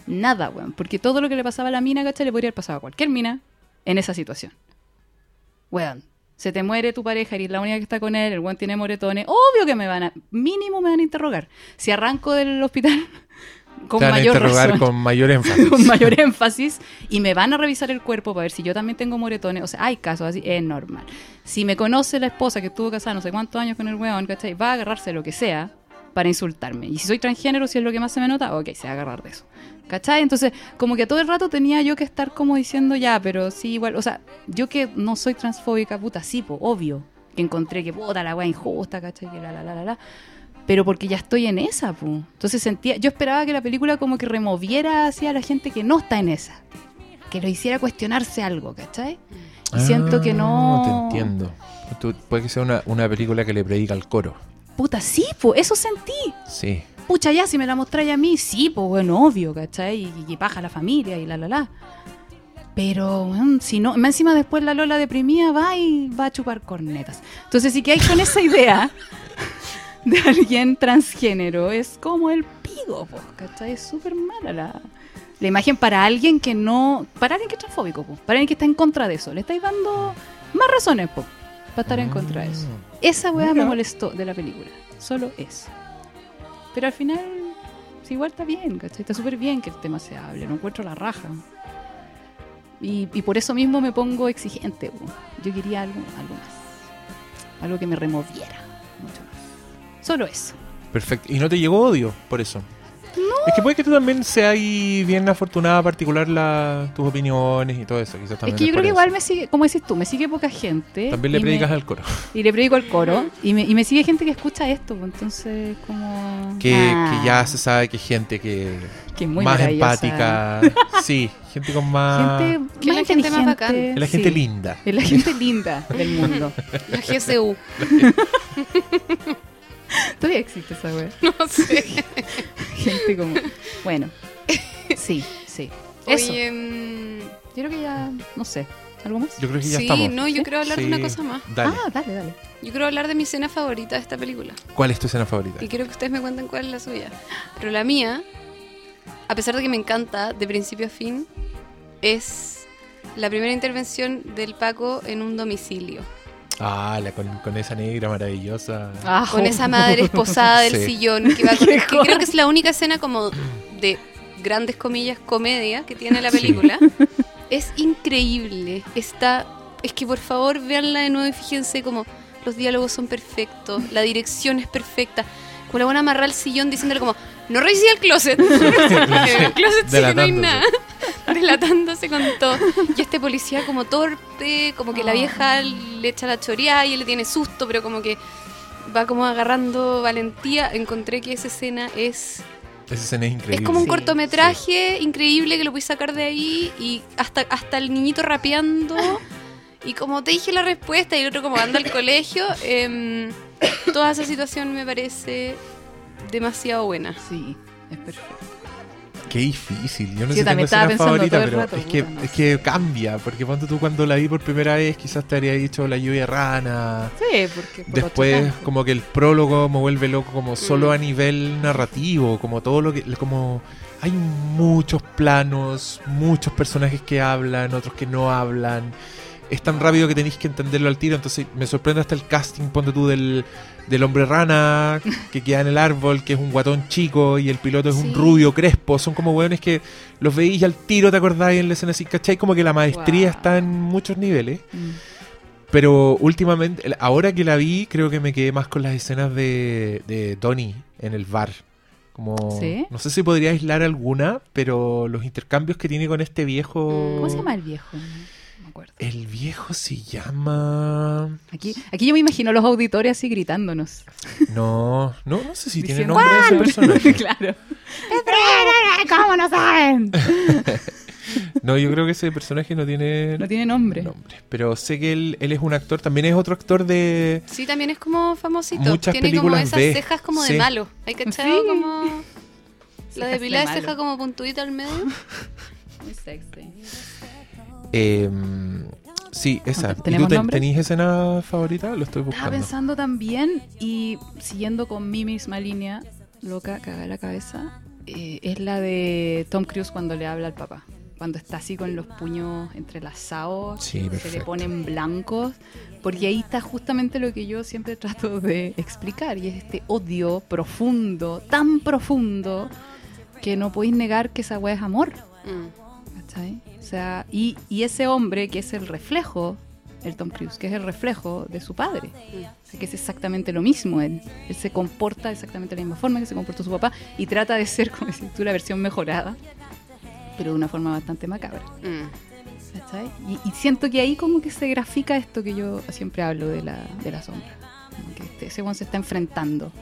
Nada, weón, porque todo lo que le pasaba a la mina, ¿cachai? Le podría haber pasado a cualquier mina en esa situación. Weón, se te muere tu pareja, eres la única que está con él, el weón tiene moretones, obvio que me van a, mínimo me van a interrogar. Si arranco del hospital con Te van a mayor interrogar razón, con mayor énfasis. con mayor énfasis y me van a revisar el cuerpo para ver si yo también tengo moretones. O sea, hay casos así, es normal. Si me conoce la esposa que estuvo casada no sé cuántos años con el weón, ¿cachai? Va a agarrarse lo que sea para insultarme. Y si soy transgénero, si es lo que más se me nota, ok, se va a agarrar de eso. ¿Cachai? Entonces, como que todo el rato tenía yo que estar como diciendo ya, pero sí, igual, o sea, yo que no soy transfóbica, puta, sí, po, obvio, que encontré que puta la weá injusta, ¿cachai? Que la, la, la, la, la. Pero porque ya estoy en esa, po. Entonces sentía, yo esperaba que la película como que removiera hacia la gente que no está en esa. Que lo hiciera cuestionarse algo, ¿cachai? Y siento que no. Ah, Te entiendo. Tú- puede que sea una, una película que le predica al coro. Puta, sí, po, eso sentí. Sí. Pucha, ya, si me la mostráis a mí, sí, pues bueno, obvio, ¿cachai? Y, y paja la familia y la, la, la. Pero, si no, más encima después la Lola deprimida va y va a chupar cornetas. Entonces, si que hay con esa idea de alguien transgénero, es como el pigo, po, ¿cachai? Es súper mala la, la imagen para alguien que no. Para alguien que es transfóbico, po, para alguien que está en contra de eso. Le estáis dando más razones, po, para estar en contra de eso. Esa weá me molestó de la película. Solo eso. Pero al final, sí, igual está bien, ¿cachai? Está súper bien que el tema se hable, no encuentro la raja. Y, y por eso mismo me pongo exigente. Yo quería algo, algo más. Algo que me removiera. Mucho más. Solo eso. Perfecto. ¿Y no te llegó odio por eso? Es que puede que tú también seas ahí bien afortunada particular la, tus opiniones y todo eso. Quizás Es que yo creo que eso. igual me sigue, como decís tú, me sigue poca gente. También le me- predicas al coro. Y le predico al coro. Y me, y me sigue gente que escucha esto. pues, Entonces, como. Que, Ah, que ya se sabe que gente que que es muy más empática. sí, gente con más... Gente Que más la gente más bacán. es la gente sí. linda. Es la gente linda del mundo. La GCU. Todavía existe esa wea. No sé. Gente como. Bueno. Sí, sí. Eso. Oye, mm, Yo creo que ya. No sé. ¿Algo más? Yo creo que ya sí, estamos. no, yo ¿Sí? quiero hablar de una cosa más. Dale. Ah, dale, dale. Yo quiero hablar de mi escena favorita de esta película. ¿Cuál es tu escena favorita? Y quiero que ustedes me cuenten cuál es la suya. Pero la mía, a pesar de que me encanta de principio a fin, es la primera intervención del Paco en un domicilio. Ah, la con, con esa negra maravillosa. Ah, Con esa madre esposada del Sí. sillón que va con- que creo que es la única escena como de grandes comillas comedia que tiene la película. Es increíble. Está. Es que por favor veanla de nuevo y fíjense como los diálogos son perfectos, la dirección es perfecta. Con la buena amarrar al sillón diciéndole como, no revisé el closet. en el closet sí que no hay nada. Delatándose con todo. Y este policía como torpe, como que la vieja le echa la choreada y él le tiene susto, pero como que va como agarrando valentía. Encontré que esa escena es Esa escena es increíble. es como un Sí, cortometraje increíble que lo puedes sacar de ahí y hasta, hasta el niñito rapeando. Y como te dije la respuesta y el otro como anda al colegio, em, toda esa situación me parece demasiado buena. Sí, es perfecto. Qué difícil. Yo no Sí, sé si tengo escena pensando favorita, pero rato, es, que, puta, no es que cambia. Porque ponte tú cuando la vi por primera vez, quizás te habría dicho la lluvia rana. Sí, porque por Después, como que el prólogo me vuelve loco, como solo Mm. a nivel narrativo, como todo lo que. Como hay muchos planos, muchos personajes que hablan, otros que no hablan. Es tan rápido que tenéis que entenderlo al tiro. Entonces, me sorprende hasta el casting, ponte tú, del, del hombre rana que queda en el árbol, que es un guatón chico, y el piloto es Sí. un rubio crespo. Son como hueones que los veis y al tiro te acordáis en la escena así, ¿cachai? Como que la maestría Wow. está en muchos niveles. Mm. Pero últimamente, ahora que la vi, creo que me quedé más con las escenas de, de Donnie en el bar. Como, ¿Sí? No sé si podría aislar alguna, pero los intercambios que tiene con este viejo. ¿Cómo se llama el viejo? Acuerdo. El viejo se llama. Aquí, aquí yo me imagino los auditores así gritándonos. No, no, no sé si tiene Diciendo, nombre ese personaje. claro. ¿Cómo no saben? No, yo creo que ese personaje no tiene No tiene nombre. nombre. Pero sé que él, él es un actor, también es otro actor de. Sí, también es como famosito. Muchas Tiene como películas esas B. cejas como Sí. de malo. ¿Hay cachado? Sí. Como la depilada de de ceja como puntudita al medio. Muy sexy. Eh, sí, esa. ¿Y tú ¿Tenemos te- nombre? tenéis escena favorita? Lo estoy Estaba buscando. pensando también, y siguiendo con mi misma línea, loca, caga de la cabeza, eh, es la de Tom Cruise cuando le habla al papá. Cuando está así con los puños entrelazados, Sí, se le ponen blancos, porque ahí está justamente lo que yo siempre trato de explicar, y es este odio profundo, tan profundo, que no podéis negar que esa weá es amor. Mm. ¿Cachai? O sea, y, y ese hombre que es el reflejo, el Tom Cruise, que es el reflejo de su padre. O sea, que es exactamente lo mismo. Él, él se comporta exactamente de la misma forma que se comportó su papá y trata de ser, como decís tú, la versión mejorada, pero de una forma bastante macabra. Mm. Y, y siento que ahí como que se grafica esto que yo siempre hablo de la, de la sombra. Como que este, ese one se está enfrentando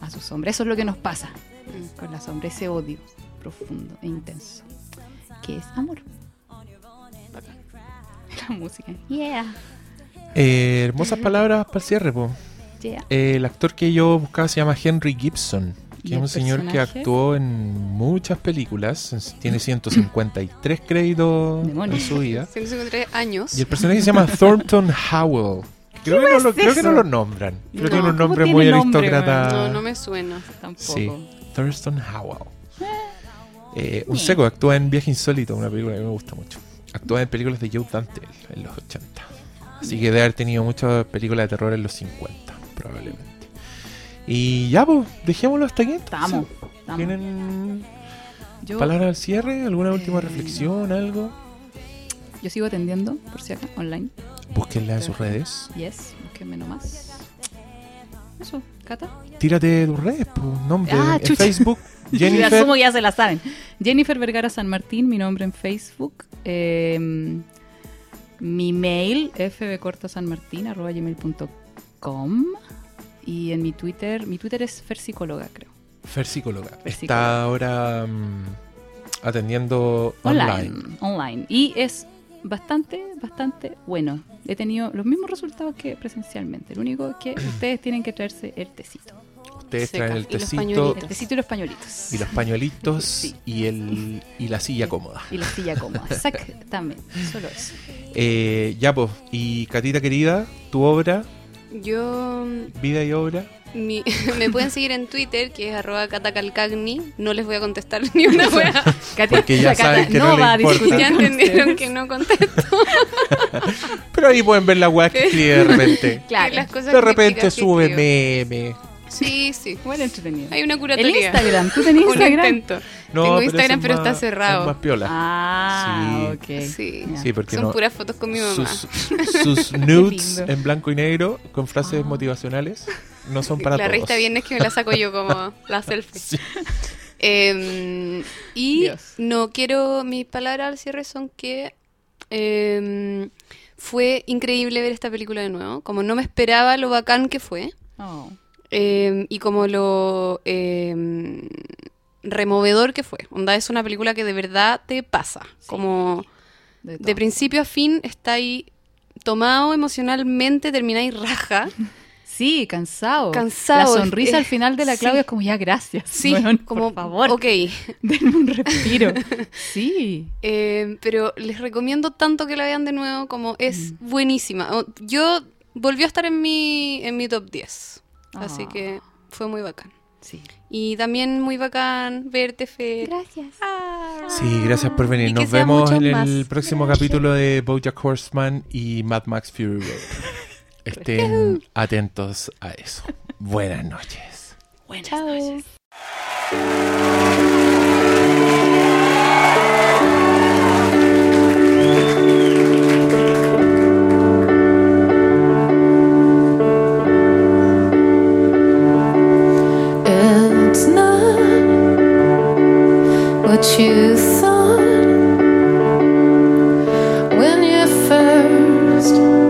a su sombra. Eso es lo que nos pasa Mm. con la sombra, ese odio profundo e intenso, que es amor. La música. Yeah, Eh, hermosas palabras para el cierre, po. yeah. Eh, el actor que yo buscaba se llama Henry Gibson, ¿Y que es un señor que actuó en muchas películas. Tiene 153 créditos Demonios. en su vida. 153 años. Y el personaje se llama Thornton Howell. Creo que, no lo, creo que no lo nombran. Creo que No, tiene un ¿cómo nombre tiene muy nombre, aristócrata. No, no me suena. Tampoco. Sí, Thurston Howell. Eh, un seco actúa en Viaje Insólito, una película que me gusta mucho. Actúa en películas de Joe Dante en los 80. Así que debe haber tenido muchas películas de terror en los 50, probablemente. Y ya, pues, dejémoslo hasta aquí. Estamos. ¿Tienen Yo, palabras al cierre? ¿Alguna última Eh, reflexión? ¿Algo? yo sigo atendiendo, por si acá, online. Búsquenla en sus redes. Yes, búsquenme nomás. Eso, Cata. Tírate de tus redes, pues, nombre. Ah, en. Facebook, Yo Jennifer. asumo que ya se la saben. Jennifer Vergara San Martín, mi nombre en Facebook. Eh, mi mail, fbcortasanmartin.com. Y en mi Twitter, mi Twitter es Fersicóloga, creo. Fer Psicóloga. Fer Está ahora mm, atendiendo Online. online. online. Y es bastante, bastante bueno. He tenido los mismos resultados que presencialmente. Lo único es que ustedes tienen que traerse el tecito. Ustedes Seca. traen el Y los tecito. El tecito y los pañuelitos. y los pañuelitos Sí. y, el, y la silla cómoda. Y la silla cómoda. Exactamente. Solo eso. Eh, ya, pues. Y Catita querida, tu obra, Yo vida y obra. Mi- me pueden seguir en Twitter, que es arroba catacalcagni. No les voy a contestar ni una. Katy, Porque ya saben que no le va a importa. discutir ya entendieron que no contesto. Pero ahí pueden ver la weá que escribe de repente. Claro. Las cosas De repente sube meme. Sí, sí. Bueno, entretenido. Hay una El curatoría. Instagram. ¿Tú tenías Un Instagram? intento. No, Tengo pero Instagram, ese es pero está más- cerrado. es más piola. Ah, ok. Sí. Sí, porque Son no. puras fotos con mi mamá. sus, sus nudes en blanco y negro con frases Ah. motivacionales no son para la todos. revista bien es que me la saco yo como la selfie. Sí. Em, y Dios. no quiero, mis palabras al cierre son que em, fue increíble ver esta película de nuevo. Como no me esperaba lo bacán que fue. Oh. em, y como lo em, removedor que fue. Onda, es una película que de verdad te pasa. Como De, de principio a fin está ahí tomado emocionalmente, termináis raja. Sí, cansado. Cansado, La sonrisa eh, al final de la sí. Claudia es como, ya, gracias. Sí, weón, como, por favor, ok. denme un respiro. sí. Eh, pero les recomiendo tanto que la vean de nuevo, como es Mm. buenísima. Yo volvió a estar en mi, en mi top 10, así Ah. que fue muy bacán. Sí. Y también muy bacán verte, Fer. Gracias. Sí, gracias por venir. Y Nos vemos en el más. próximo capítulo de BoJack Horseman y Mad Max Fury Road. Estén atentos a eso. Buenas noches. Buenas Chao. noches. It's not what you thought when you first